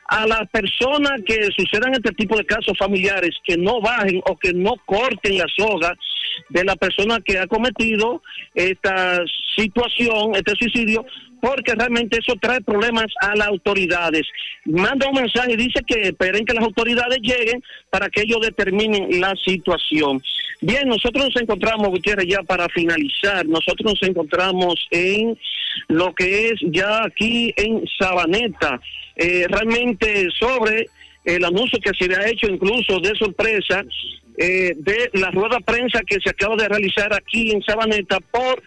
a las personas que sucedan este tipo de casos familiares que no bajen o que no corten la soga de la persona que ha cometido esta situación, este suicidio, porque realmente eso trae problemas a las autoridades. Manda un mensaje y dice que esperen que las autoridades lleguen para que ellos determinen la situación. Bien, nosotros nos encontramos, Gutiérrez, ya para finalizar, nosotros nos encontramos en lo que es ya aquí en Sabaneta, eh, realmente sobre el anuncio que se había hecho incluso de sorpresa eh, de la rueda prensa que se acaba de realizar aquí en Sabaneta por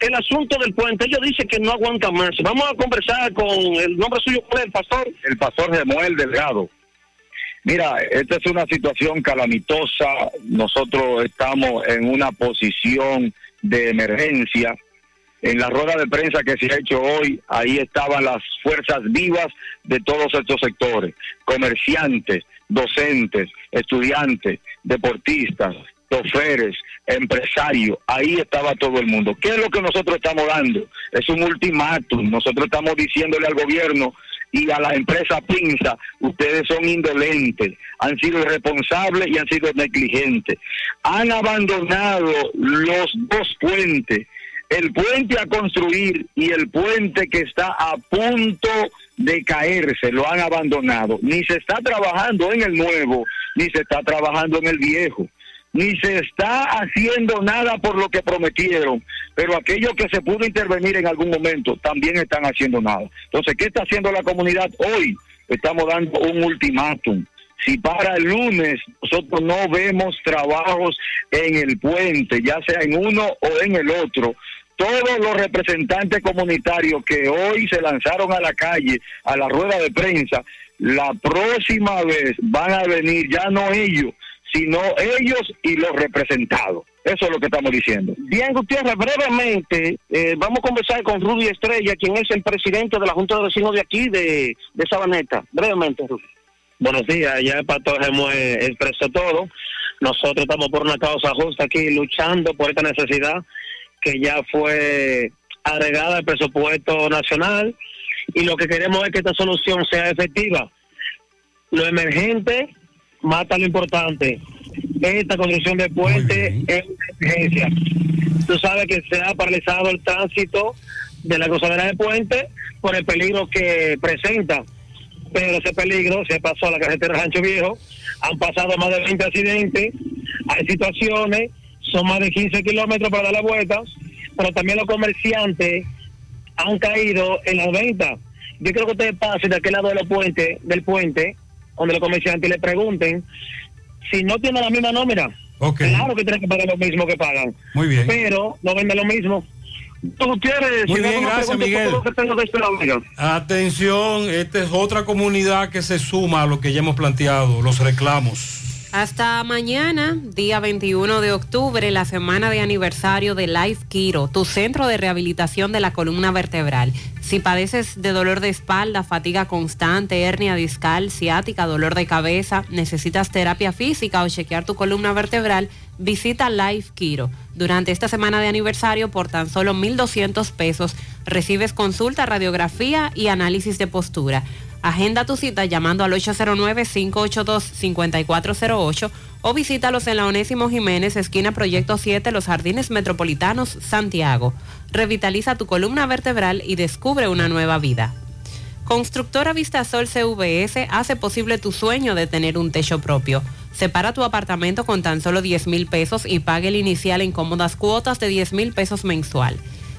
el asunto del puente. Ellos dicen que no aguanta más. Vamos a conversar con el nombre suyo, ¿cuál es el pastor? El pastor Gemuel Delgado. Mira, esta es una situación calamitosa. Nosotros estamos en una posición de emergencia. En la rueda de prensa que se ha hecho hoy, ahí estaban las fuerzas vivas de todos estos sectores, comerciantes, docentes, estudiantes, deportistas, choferes, empresarios, ahí estaba todo el mundo. ¿Qué es lo que nosotros estamos dando? Es un ultimátum. Nosotros estamos diciéndole al gobierno y a la empresa Pinza, ustedes son indolentes, han sido irresponsables y han sido negligentes. Han abandonado los dos puentes, el puente a construir y el puente que está a punto de caerse, lo han abandonado. Ni se está trabajando en el nuevo, ni se está trabajando en el viejo ni se está haciendo nada por lo que prometieron, pero aquellos que se pudo intervenir en algún momento también están haciendo nada. Entonces, ¿qué está haciendo la comunidad hoy? Estamos dando un ultimátum. Si para el lunes nosotros no vemos trabajos en el puente, ya sea en uno o en el otro, todos los representantes comunitarios que hoy se lanzaron a la calle, a la rueda de prensa, la próxima vez van a venir ya no ellos, sino ellos y los representados. Eso es lo que estamos diciendo. Bien, Gutiérrez, brevemente, eh, vamos a conversar con Rudy Estrella, quien es el presidente de la Junta de Vecinos de aquí, de, de Sabaneta. Brevemente, Rudy. Buenos días, ya el pastor hemos expresó todo. Nosotros estamos por una causa justa aquí, luchando por esta necesidad que ya fue agregada al presupuesto nacional y lo que queremos es que esta solución sea efectiva. Lo emergente mata lo importante. esta construcción de puente es una emergencia. Tú sabes que se ha paralizado el tránsito de la cruzadera de puente por el peligro que presenta. Pero ese peligro se pasó a la carretera Rancho Viejo. Han pasado más de 20 accidentes. Hay situaciones, son más de 15 kilómetros para dar la vuelta. Pero también los comerciantes han caído en las ventas. Yo creo que ustedes pasen de aquel lado de los puentes, del puente, donde los comerciantes le pregunten si no tienen la misma nómina. Claro que tienen que pagar lo mismo que pagan. Muy bien. Pero no venden lo mismo. ¿Tú quieres? Muy si bien, no gracias, Miguel. que tengo. Atención, esta es otra comunidad que se suma a lo que ya hemos planteado, los reclamos. Hasta mañana, día 21 de octubre, la semana de aniversario de Life Kiro, tu centro de rehabilitación de la columna vertebral. Si padeces de dolor de espalda, fatiga constante, hernia discal, ciática, dolor de cabeza, necesitas terapia física o chequear tu columna vertebral, visita Life Kiro. Durante esta semana de aniversario, por tan solo 1.200 pesos, recibes consulta, radiografía y análisis de postura. Agenda tu cita llamando al 809-582-5408 o visítalos en la Onésimo Jiménez, esquina Proyecto 7, Los Jardines Metropolitanos, Santiago. Revitaliza tu columna vertebral y descubre una nueva vida. Constructora Vistasol CVS hace posible tu sueño de tener un techo propio. Separa tu apartamento con tan solo 10 mil pesos y pague el inicial en cómodas cuotas de 10 mil pesos mensual.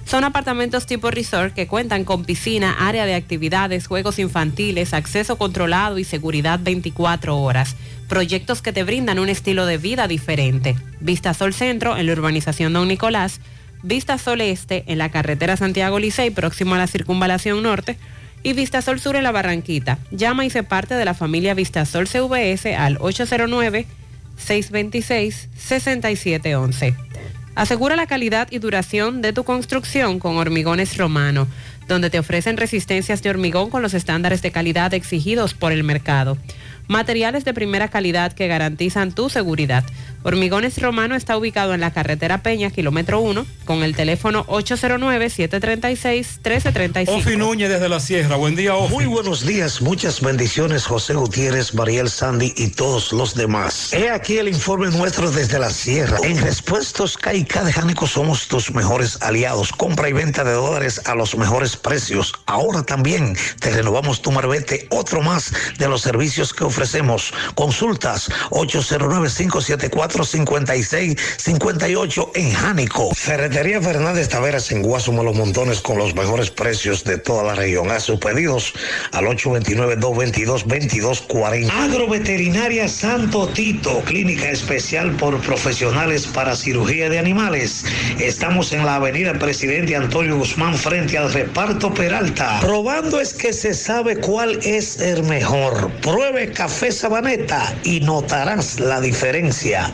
Son apartamentos tipo resort que cuentan con piscina, área de actividades, juegos infantiles, acceso controlado y seguridad 24 horas. Proyectos que te brindan un estilo de vida diferente. Vista Sol Centro en la urbanización Don Nicolás. Vista Sol Este en la carretera Santiago Licey próximo a la circunvalación norte. Y Vista Sol Sur en la Barranquita. Llama y se parte de la familia Vista Sol CVS al 809-626-6711. Asegura la calidad y duración de tu construcción con Hormigones Romano, donde te ofrecen resistencias de hormigón con los estándares de calidad exigidos por el mercado. Materiales de primera calidad que garantizan tu seguridad. Hormigones Romano está ubicado en la carretera Peña, kilómetro 1, con el teléfono 809-736-1335. Ofi Núñez desde la Sierra, buen día, Ofi. Muy buenos días, muchas bendiciones, José Gutiérrez, Mariel Sandy y todos los demás. He aquí el informe nuestro desde la Sierra. En Respuestos KK de Jánico somos tus mejores aliados. Compra y venta de dólares a los mejores precios. Ahora también te renovamos tu marbete, otro más de los servicios que ofrecemos. Consultas 809-574-5658 en Jánico. Ferretería Fernández Taveras en Guasumo Los Montones con los mejores precios de toda la región. Haz sus pedidos al 829-222-2240. Agroveterinaria Santo Tito, clínica especial por profesionales para cirugía de animales. Estamos en la avenida Presidente Antonio Guzmán frente al reparto Peralta. Probando es que se sabe cuál es el mejor. Pruebe café sabaneta y notarás la diferencia.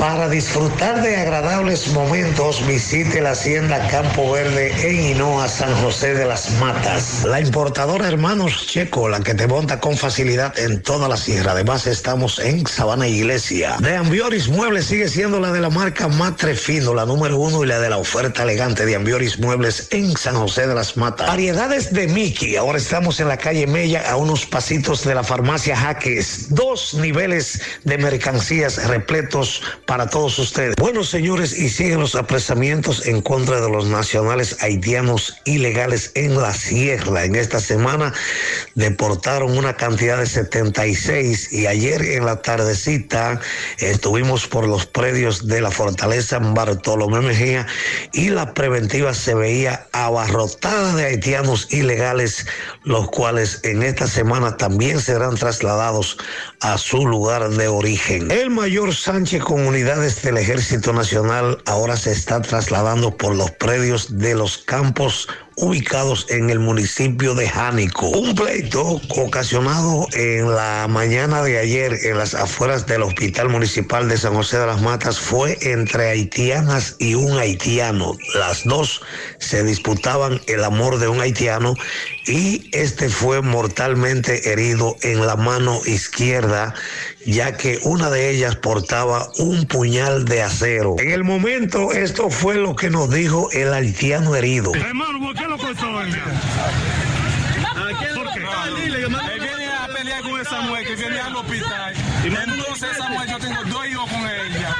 Para disfrutar de agradables momentos, visite la hacienda Campo Verde en Hinoa, San José de las Matas. La importadora Hermanos Checo, la que te monta con facilidad en toda la sierra. Además, estamos en Sabana Iglesia. De Ambioris Muebles sigue siendo la de la marca Matre Fino, la número uno y la de la oferta elegante de Ambioris Muebles en San José de las Matas. Variedades de Mickey. Ahora estamos en la calle Mella, a unos pasitos de la farmacia Jaques. Dos niveles de mercancías repletos para todos ustedes. Bueno, señores, y siguen los apresamientos en contra de los nacionales haitianos ilegales en la sierra. En esta semana deportaron una cantidad de 76 y ayer en la tardecita estuvimos por los predios de la fortaleza Bartolomé Mejía y la preventiva se veía abarrotada de haitianos ilegales, los cuales en esta semana también serán trasladados a su lugar de origen. El mayor Sánchez con unidades del Ejército Nacional ahora se está trasladando por los predios de los campos ubicados en el municipio de Jánico. Un pleito ocasionado en la mañana de ayer en las afueras del Hospital Municipal de San José de las Matas fue entre haitianas y un haitiano. Las dos se disputaban el amor de un haitiano y este fue mortalmente herido en la mano izquierda ya que una de ellas portaba un puñal de acero. En el momento esto fue lo que nos dijo el haitiano herido. ¿Por qué lo? ¿Por qué? Él viene a pelear con esa mujer que viene al hospital. Entonces esa mujer, yo tengo dos hijos con ella.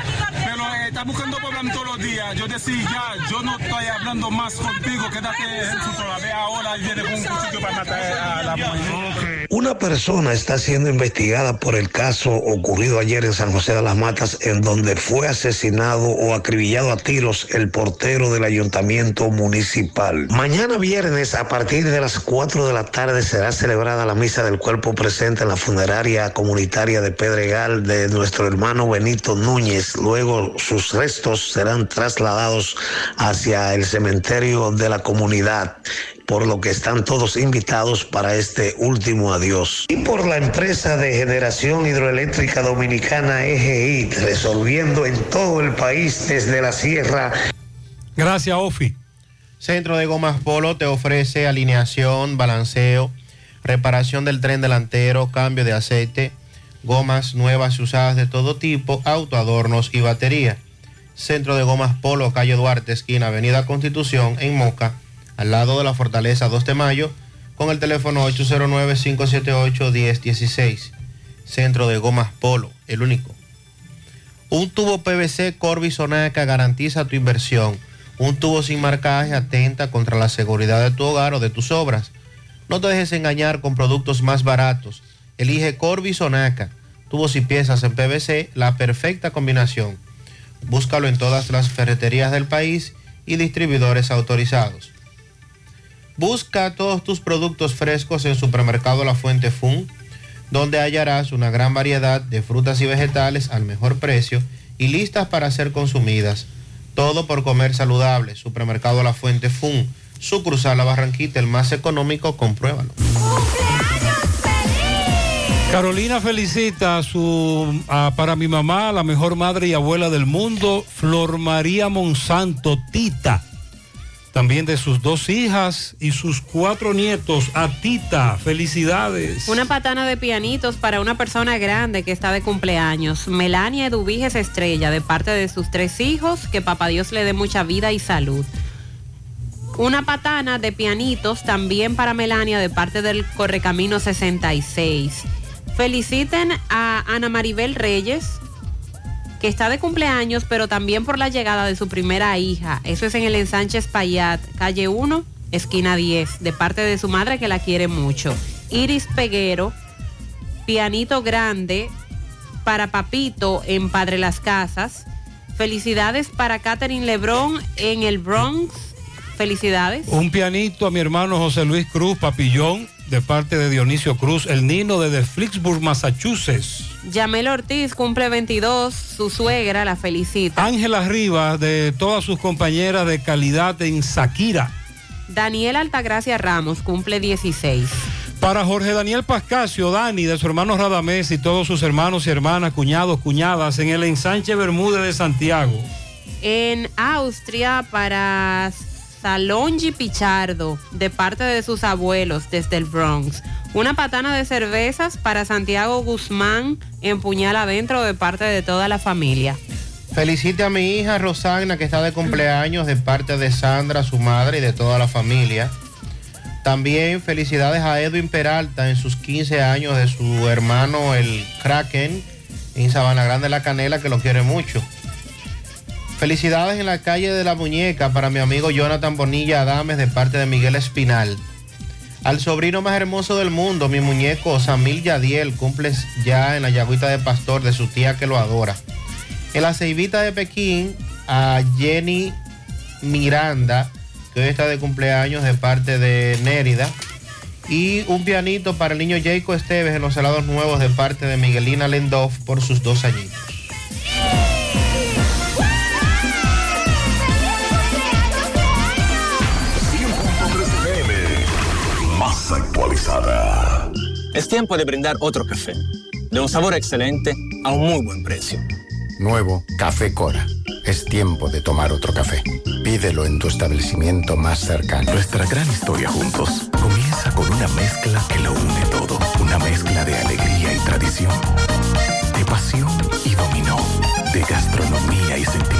Buscando problemas todos los días. Yo decía, ya, yo no estoy hablando más contigo, quédate en su ahora y un cuchillo para matar a la mujer. Una persona está siendo investigada por el caso ocurrido ayer en San José de las Matas, en donde fue asesinado o acribillado a tiros el portero del ayuntamiento municipal. Mañana viernes, a partir de las 4 de la tarde, será celebrada la misa del cuerpo presente en la funeraria comunitaria de Pedregal de nuestro hermano Benito Núñez. Luego sus restos serán trasladados hacia el cementerio de la comunidad por lo que están todos invitados para este último adiós. Y por la empresa de generación hidroeléctrica dominicana EGI, resolviendo en todo el país desde la sierra. Gracias, Ofi. Centro de Gomas Polo te ofrece alineación, balanceo, reparación del tren delantero, cambio de aceite, gomas nuevas y usadas de todo tipo, autoadornos y batería. Centro de Gomas Polo, calle Duarte, esquina Avenida Constitución, en Moca, al lado de la Fortaleza 2 de Mayo, con el teléfono 809-578-1016. Centro de Gomas Polo, el único. Un tubo PVC Corby Sonaca garantiza tu inversión. Un tubo sin marcaje atenta contra la seguridad de tu hogar o de tus obras. No te dejes engañar con productos más baratos. Elige Corby Sonaca. Tubos y piezas en PVC, la perfecta combinación. Búscalo en todas las ferreterías del país y distribuidores autorizados. Busca todos tus productos frescos en Supermercado La Fuente Fun, donde hallarás una gran variedad de frutas y vegetales al mejor precio y listas para ser consumidas. Todo por comer saludable. Supermercado La Fuente Fun, sucursal La Barranquita, el más económico, compruébalo. Carolina felicita a su, para mi mamá, la mejor madre y abuela del mundo, Flor María Monsanto Tita. También de sus dos hijas y sus cuatro nietos, a Tita. Felicidades. Una patana de pianitos para una persona grande que está de cumpleaños. Melania Eduviges Estrella, de parte de sus tres hijos, que papá Dios le dé mucha vida y salud. Una patana de pianitos también para Melania de parte del Correcamino 66. Feliciten a Ana Maribel Reyes, que está de cumpleaños, pero también por la llegada de su primera hija. Eso es en el Ensánchez Payat, calle 1, esquina 10, de parte de su madre que la quiere mucho. Iris Peguero, pianito grande para Papito en Padre Las Casas. Felicidades para Catherine Lebrón en el Bronx. Felicidades. Un pianito a mi hermano José Luis Cruz Papillón, de parte de Dionisio Cruz, el Nino desde Flicksburg, Massachusetts. Yamel Ortiz cumple 22, su suegra la felicita. Ángela Rivas, de todas sus compañeras de calidad en Shakira. Daniel Altagracia Ramos cumple 16. Para Jorge Daniel Pascasio, Dani, de su hermano Radamés y todos sus hermanos y hermanas, cuñados, cuñadas, en el ensanche Bermúdez de Santiago. En Austria para Salongi Pichardo, de parte de sus abuelos desde el Bronx. Una patana de cervezas para Santiago Guzmán en Puñal Adentro de parte de toda la familia. Felicite a mi hija Rosagna que está de cumpleaños de parte de Sandra, su madre y de toda la familia. También felicidades a Edwin Peralta en sus 15 años de su hermano el Kraken en Sabana Grande La Canela que lo quiere mucho. Felicidades en la calle de la muñeca para mi amigo Jonathan Bonilla Adames de parte de Miguel Espinal. Al sobrino más hermoso del mundo, mi muñeco Samil Yadiel, cumple ya en la yagüita de pastor de su tía que lo adora. En la ceibita de Pekín, a Jenny Miranda, que hoy está de cumpleaños de parte de Nérida. Y un pianito para el niño Jacob Esteves en los helados nuevos de parte de Miguelina Lendoff por sus dos añitos. Es tiempo de brindar otro café, de un sabor excelente a un muy buen precio. Nuevo Café Cora. Es tiempo de tomar otro café. Pídelo en tu establecimiento más cercano. Nuestra gran historia juntos comienza con una mezcla que lo une todo. Una mezcla de alegría y tradición, de pasión y dominó, de gastronomía y sentimiento.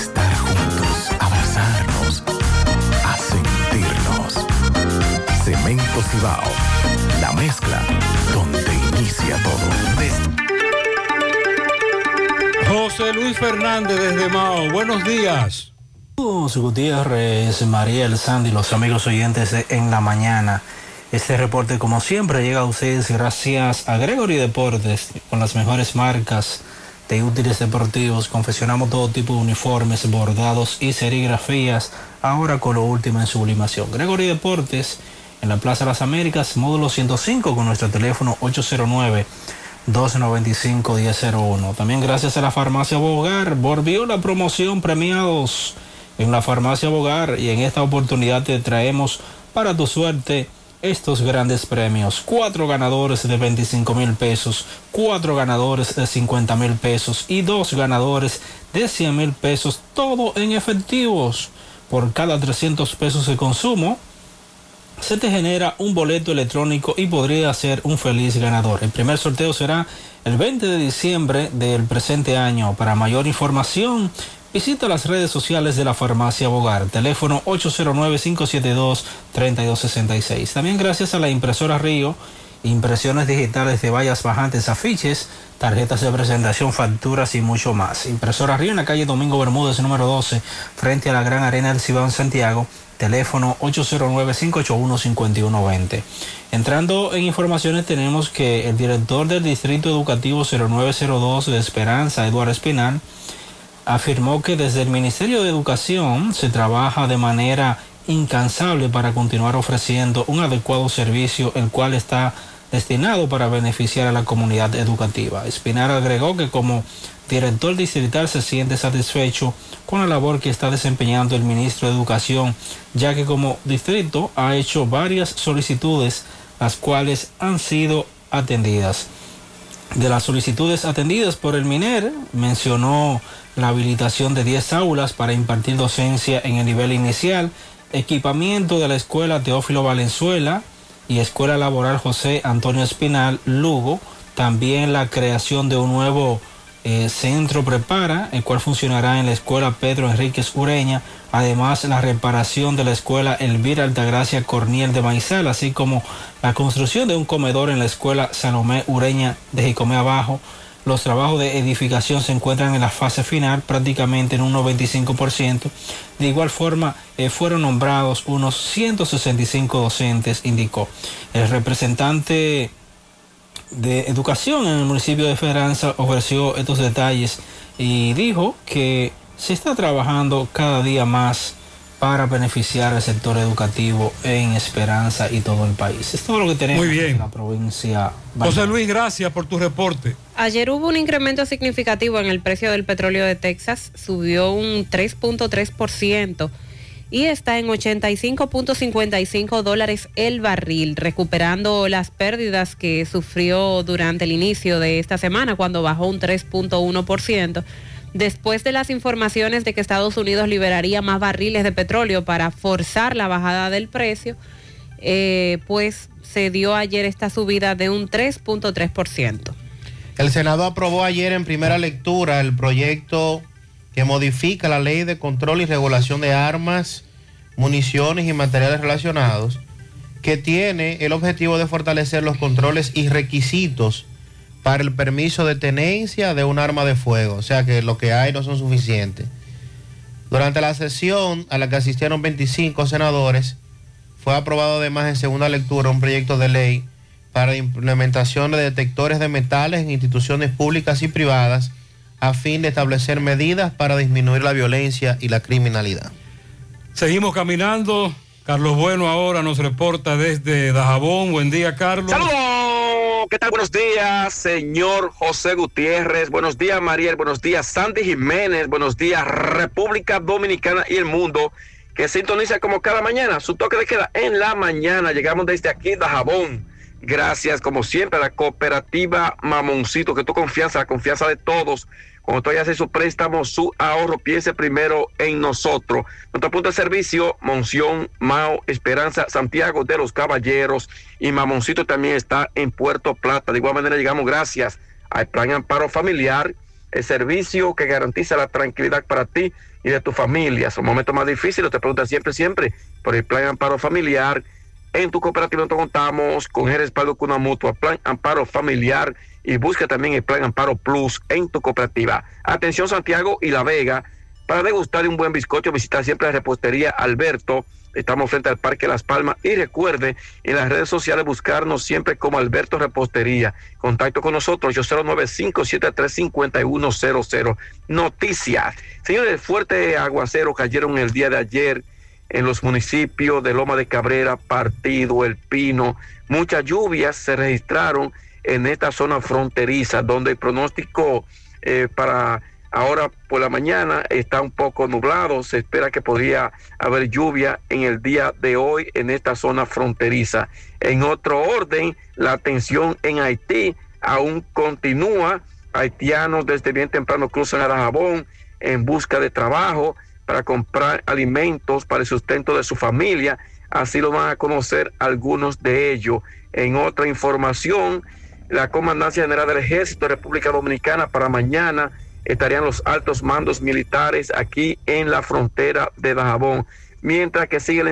estar juntos, abrazarnos, a sentirnos. Cemento Cibao, la mezcla donde inicia todo. José Luis Fernández desde Mao, buenos días. Gutiérrez, Mariel, Sandy, los amigos oyentes de En la Mañana. Este reporte, como siempre, llega a ustedes gracias a Gregory Deportes, con las mejores marcas de útiles deportivos. Confeccionamos todo tipo de uniformes, bordados y serigrafías, ahora con lo último en sublimación. Gregory Deportes, en la Plaza de las Américas, módulo 105, con nuestro teléfono 809. 295-1001. También gracias a la farmacia Bogar, volvió la promoción premiados en la farmacia Bogar y en esta oportunidad te traemos para tu suerte estos grandes premios. Cuatro ganadores de 25 mil pesos, cuatro ganadores de 50 mil pesos y dos ganadores de 100 mil pesos, todo en efectivos. Por cada 300 pesos de consumo, se te genera un boleto electrónico y podría ser un feliz ganador. El primer sorteo será el 20 de diciembre del presente año. Para mayor información, visita las redes sociales de la farmacia Bogar. Teléfono 809-572-3266. También gracias a la impresora Río, impresiones digitales de vallas bajantes, afiches, tarjetas de presentación, facturas y mucho más. Impresora Río en la calle Domingo Bermúdez, número 12, frente a la Gran Arena del Cibao en Santiago teléfono 809-581-5120. Entrando en informaciones tenemos que el director del Distrito Educativo 0902 de Esperanza, Eduardo Espinal, afirmó que desde el Ministerio de Educación se trabaja de manera incansable para continuar ofreciendo un adecuado servicio, el cual está destinado para beneficiar a la comunidad educativa. Espinal agregó que como director distrital se siente satisfecho con la labor que está desempeñando el ministro de Educación, ya que como distrito ha hecho varias solicitudes, las cuales han sido atendidas. De las solicitudes atendidas por el MINER, mencionó la habilitación de 10 aulas para impartir docencia en el nivel inicial, equipamiento de la escuela Teófilo Valenzuela y Escuela Laboral José Antonio Espinal Lugo, también la creación de un nuevo eh, Centro Prepara, el cual funcionará en la Escuela Pedro Enríquez Ureña, además la reparación de la Escuela Elvira Altagracia Corniel de Maizal, así como la construcción de un comedor en la Escuela Salomé Ureña de Jicomé Abajo. Los trabajos de edificación se encuentran en la fase final, prácticamente en un 95%. De igual forma, eh, fueron nombrados unos 165 docentes, indicó. El representante de Educación en el municipio de Esperanza ofreció estos detalles y dijo que se está trabajando cada día más para beneficiar al sector educativo en Esperanza y todo el país. Es todo lo que tenemos Muy bien. en la provincia. José Luis, gracias por tu reporte. Ayer hubo un incremento significativo en el precio del petróleo de Texas, subió un 3.3% y está en 85.55 dólares el barril, recuperando las pérdidas que sufrió durante el inicio de esta semana cuando bajó un 3.1%. Después de las informaciones de que Estados Unidos liberaría más barriles de petróleo para forzar la bajada del precio, eh, pues se dio ayer esta subida de un 3.3%. El Senado aprobó ayer en primera lectura el proyecto que modifica la ley de control y regulación de armas, municiones y materiales relacionados, que tiene el objetivo de fortalecer los controles y requisitos para el permiso de tenencia de un arma de fuego, o sea que lo que hay no son suficientes. Durante la sesión a la que asistieron 25 senadores, fue aprobado además en segunda lectura un proyecto de ley para implementación de detectores de metales en instituciones públicas y privadas a fin de establecer medidas para disminuir la violencia y la criminalidad. Seguimos caminando. Carlos Bueno ahora nos reporta desde Dajabón. Buen día, Carlos. ¡Saludos! ¿Qué tal? Buenos días, señor José Gutiérrez. Buenos días, Mariel. Buenos días, Sandy Jiménez. Buenos días, República Dominicana y el mundo. que sintoniza como cada mañana su toque de queda en la mañana. Llegamos desde aquí, de Jabón. Gracias, como siempre, a la cooperativa Mamoncito, que tu confianza, la confianza de todos. Cuando tú hace su préstamo, su ahorro, piense primero en nosotros. Nuestro punto de servicio, Monción, Mao, Esperanza, Santiago de los Caballeros y Mamoncito también está en Puerto Plata. De igual manera, llegamos gracias al Plan Amparo Familiar, el servicio que garantiza la tranquilidad para ti y de tu familia. Son momentos más difíciles, te preguntan siempre, siempre por el Plan Amparo Familiar. En tu cooperativa nosotros contamos con el respaldo con una mutua, Plan Amparo Familiar y busca también el Plan Amparo Plus en tu cooperativa. Atención Santiago y La Vega, para degustar de un buen bizcocho, visita siempre la repostería Alberto. Estamos frente al Parque Las Palmas y recuerde en las redes sociales buscarnos siempre como Alberto Repostería. Contacto con nosotros 809-573-5100. Noticias. Señores, fuerte aguacero cayeron el día de ayer en los municipios de Loma de Cabrera, Partido, El Pino. Muchas lluvias se registraron en esta zona fronteriza, donde el pronóstico eh, para ahora por la mañana está un poco nublado. Se espera que podría haber lluvia en el día de hoy en esta zona fronteriza. En otro orden, la tensión en Haití aún continúa. Haitianos desde bien temprano cruzan a Dajabón en busca de trabajo para comprar alimentos para el sustento de su familia. Así lo van a conocer algunos de ellos. En otra información, la Comandancia General del Ejército de República Dominicana para mañana estarían los altos mandos militares aquí en la frontera de Dajabón, mientras que sigue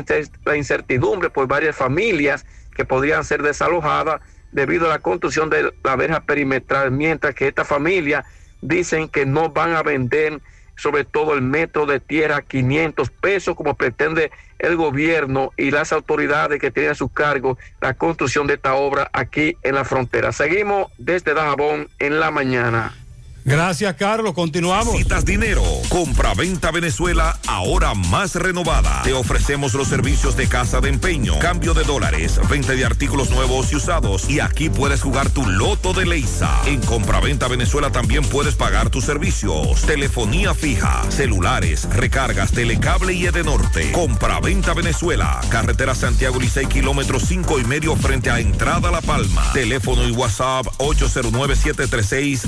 la incertidumbre por varias familias que podrían ser desalojadas debido a la construcción de la verja perimetral, mientras que esta familia dicen que no van a vender sobre todo el metro de tierra 500 pesos como pretende el gobierno y las autoridades que tienen a su cargo la construcción de esta obra aquí en la frontera. Seguimos desde Dajabón en la mañana. Gracias, Carlos. Continuamos. Necesitas dinero. Compra-venta Venezuela, ahora más renovada. Te ofrecemos los servicios de casa de empeño, cambio de dólares, venta de artículos nuevos y usados. Y aquí puedes jugar tu loto de Leisa. En Compra-venta Venezuela también puedes pagar tus servicios. Telefonía fija, celulares, recargas, telecable y Edenorte. Compra-venta Venezuela. Carretera Santiago Licey, kilómetro cinco y medio frente a Entrada La Palma. Teléfono y WhatsApp 809 736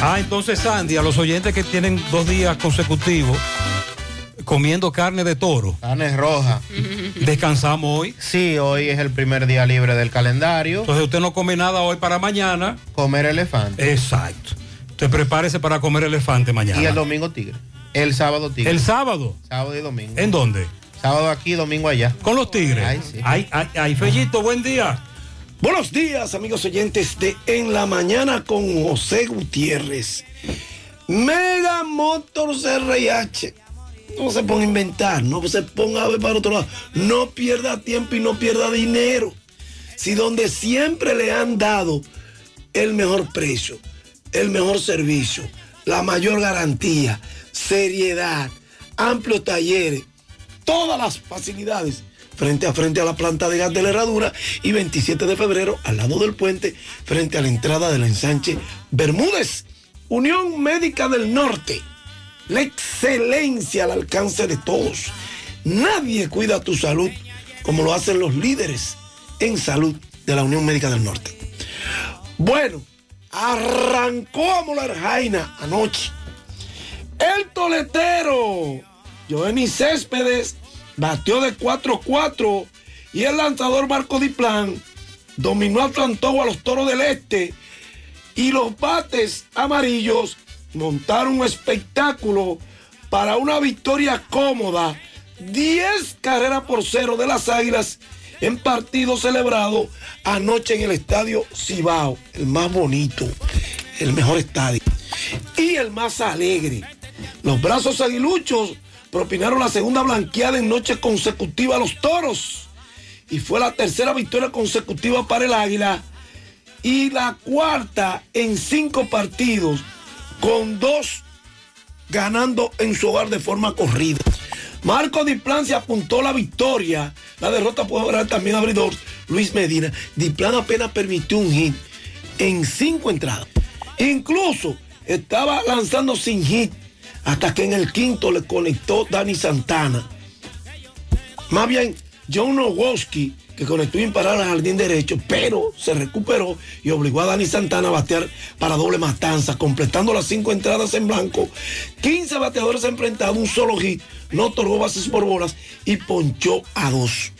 Ah, entonces Sandy, a los oyentes que tienen dos días consecutivos comiendo carne de toro. Carne roja. ¿Descansamos hoy? Sí, hoy es el primer día libre del calendario. Entonces usted no come nada hoy para mañana. Comer elefante. Exacto. Usted prepárese para comer elefante mañana. Y el domingo tigre. El sábado tigre. ¿El sábado? Sábado y domingo. ¿En dónde? Sábado aquí, domingo allá. ¿Con los tigres? Ay, sí. Ay, ay, ay, Fellito, buen día. Buenos días, amigos oyentes de En la Mañana con José Gutiérrez. Mega Motors RH. No se ponga a inventar, no se ponga a ver para otro lado. No pierda tiempo y no pierda dinero. Si donde siempre le han dado el mejor precio, el mejor servicio, la mayor garantía, seriedad, amplios talleres, todas las facilidades frente a frente a la planta de gas de la herradura y 27 de febrero al lado del puente frente a la entrada del ensanche Bermúdez. Unión Médica del Norte. La excelencia al alcance de todos. Nadie cuida tu salud como lo hacen los líderes en salud de la Unión Médica del Norte. Bueno, arrancó a Molar Jaina anoche. El toletero, Joenny Céspedes, batió de 4-4 y el lanzador Marco Diplán dominó a Antojo a los toros del este y los bates amarillos montaron un espectáculo para una victoria cómoda, 10 carreras por cero de las Águilas en partido celebrado anoche en el estadio Cibao, el más bonito, el mejor estadio y el más alegre. Los brazos aguiluchos propinaron la segunda blanqueada en noche consecutiva a los toros y fue la tercera victoria consecutiva para el Águila y la cuarta en cinco partidos con dos ganando en su hogar de forma corrida. Marco Diplan se apuntó la victoria. La derrota puede haber también abridor Luis Medina. Diplan apenas permitió un hit en cinco entradas. Incluso estaba lanzando sin hit hasta que en el quinto le conectó Dani Santana. Más bien, John Nowowski, que conectó imparable al jardín derecho, pero se recuperó y obligó a Dani Santana a batear para doble matanza, completando las cinco entradas en blanco. 15 bateadores enfrentados, un solo hit, no otorgó bases por bolas y ponchó a dos.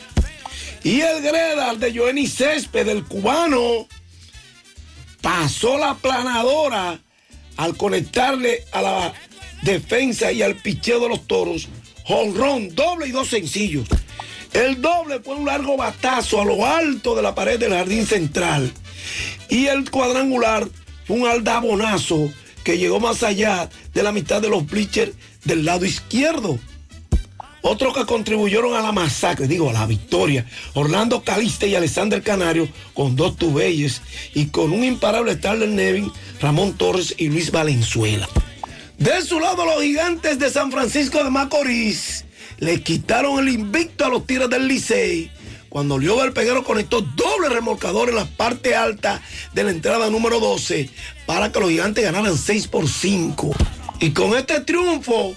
Y el Gredal de Joenny Césped, del cubano, pasó la planadora al conectarle a la defensa y al picheo de los toros. Honrón, doble y dos sencillos. El doble fue un largo batazo a lo alto de la pared del jardín central. Y el cuadrangular fue un aldabonazo que llegó más allá de la mitad de los bleachers del lado izquierdo. Otros que contribuyeron a la masacre, digo, a la victoria, Orlando Caliste y Alexander Canario con dos tubelles y con un imparable Starler Nevin, Ramón Torres y Luis Valenzuela. De su lado, los gigantes de San Francisco de Macorís le quitaron el invicto a los Tigres del Licey cuando Liober Peguero conectó doble remolcador en la parte alta de la entrada número 12 para que los gigantes ganaran 6 por 5. Y con este triunfo,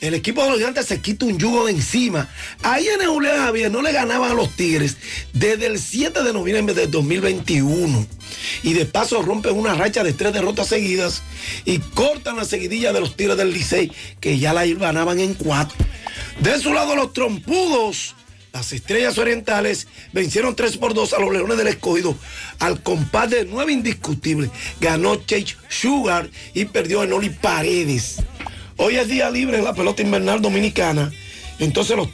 el equipo de los gigantes se quita un yugo de encima. Ahí en Julián Javier no le ganaban a los Tigres desde el 7 de noviembre de 2021. Y de paso rompen una racha de tres derrotas seguidas y cortan la seguidilla de los Tigres del Licey, que ya la ganaban en cuatro. De su lado, los trompudos, las estrellas orientales, vencieron 3 por 2 a los Leones del Escogido al compás de 9 indiscutibles. Ganó Chase Sugar y perdió a Noli Paredes. Hoy es día libre en la pelota invernal dominicana. Entonces los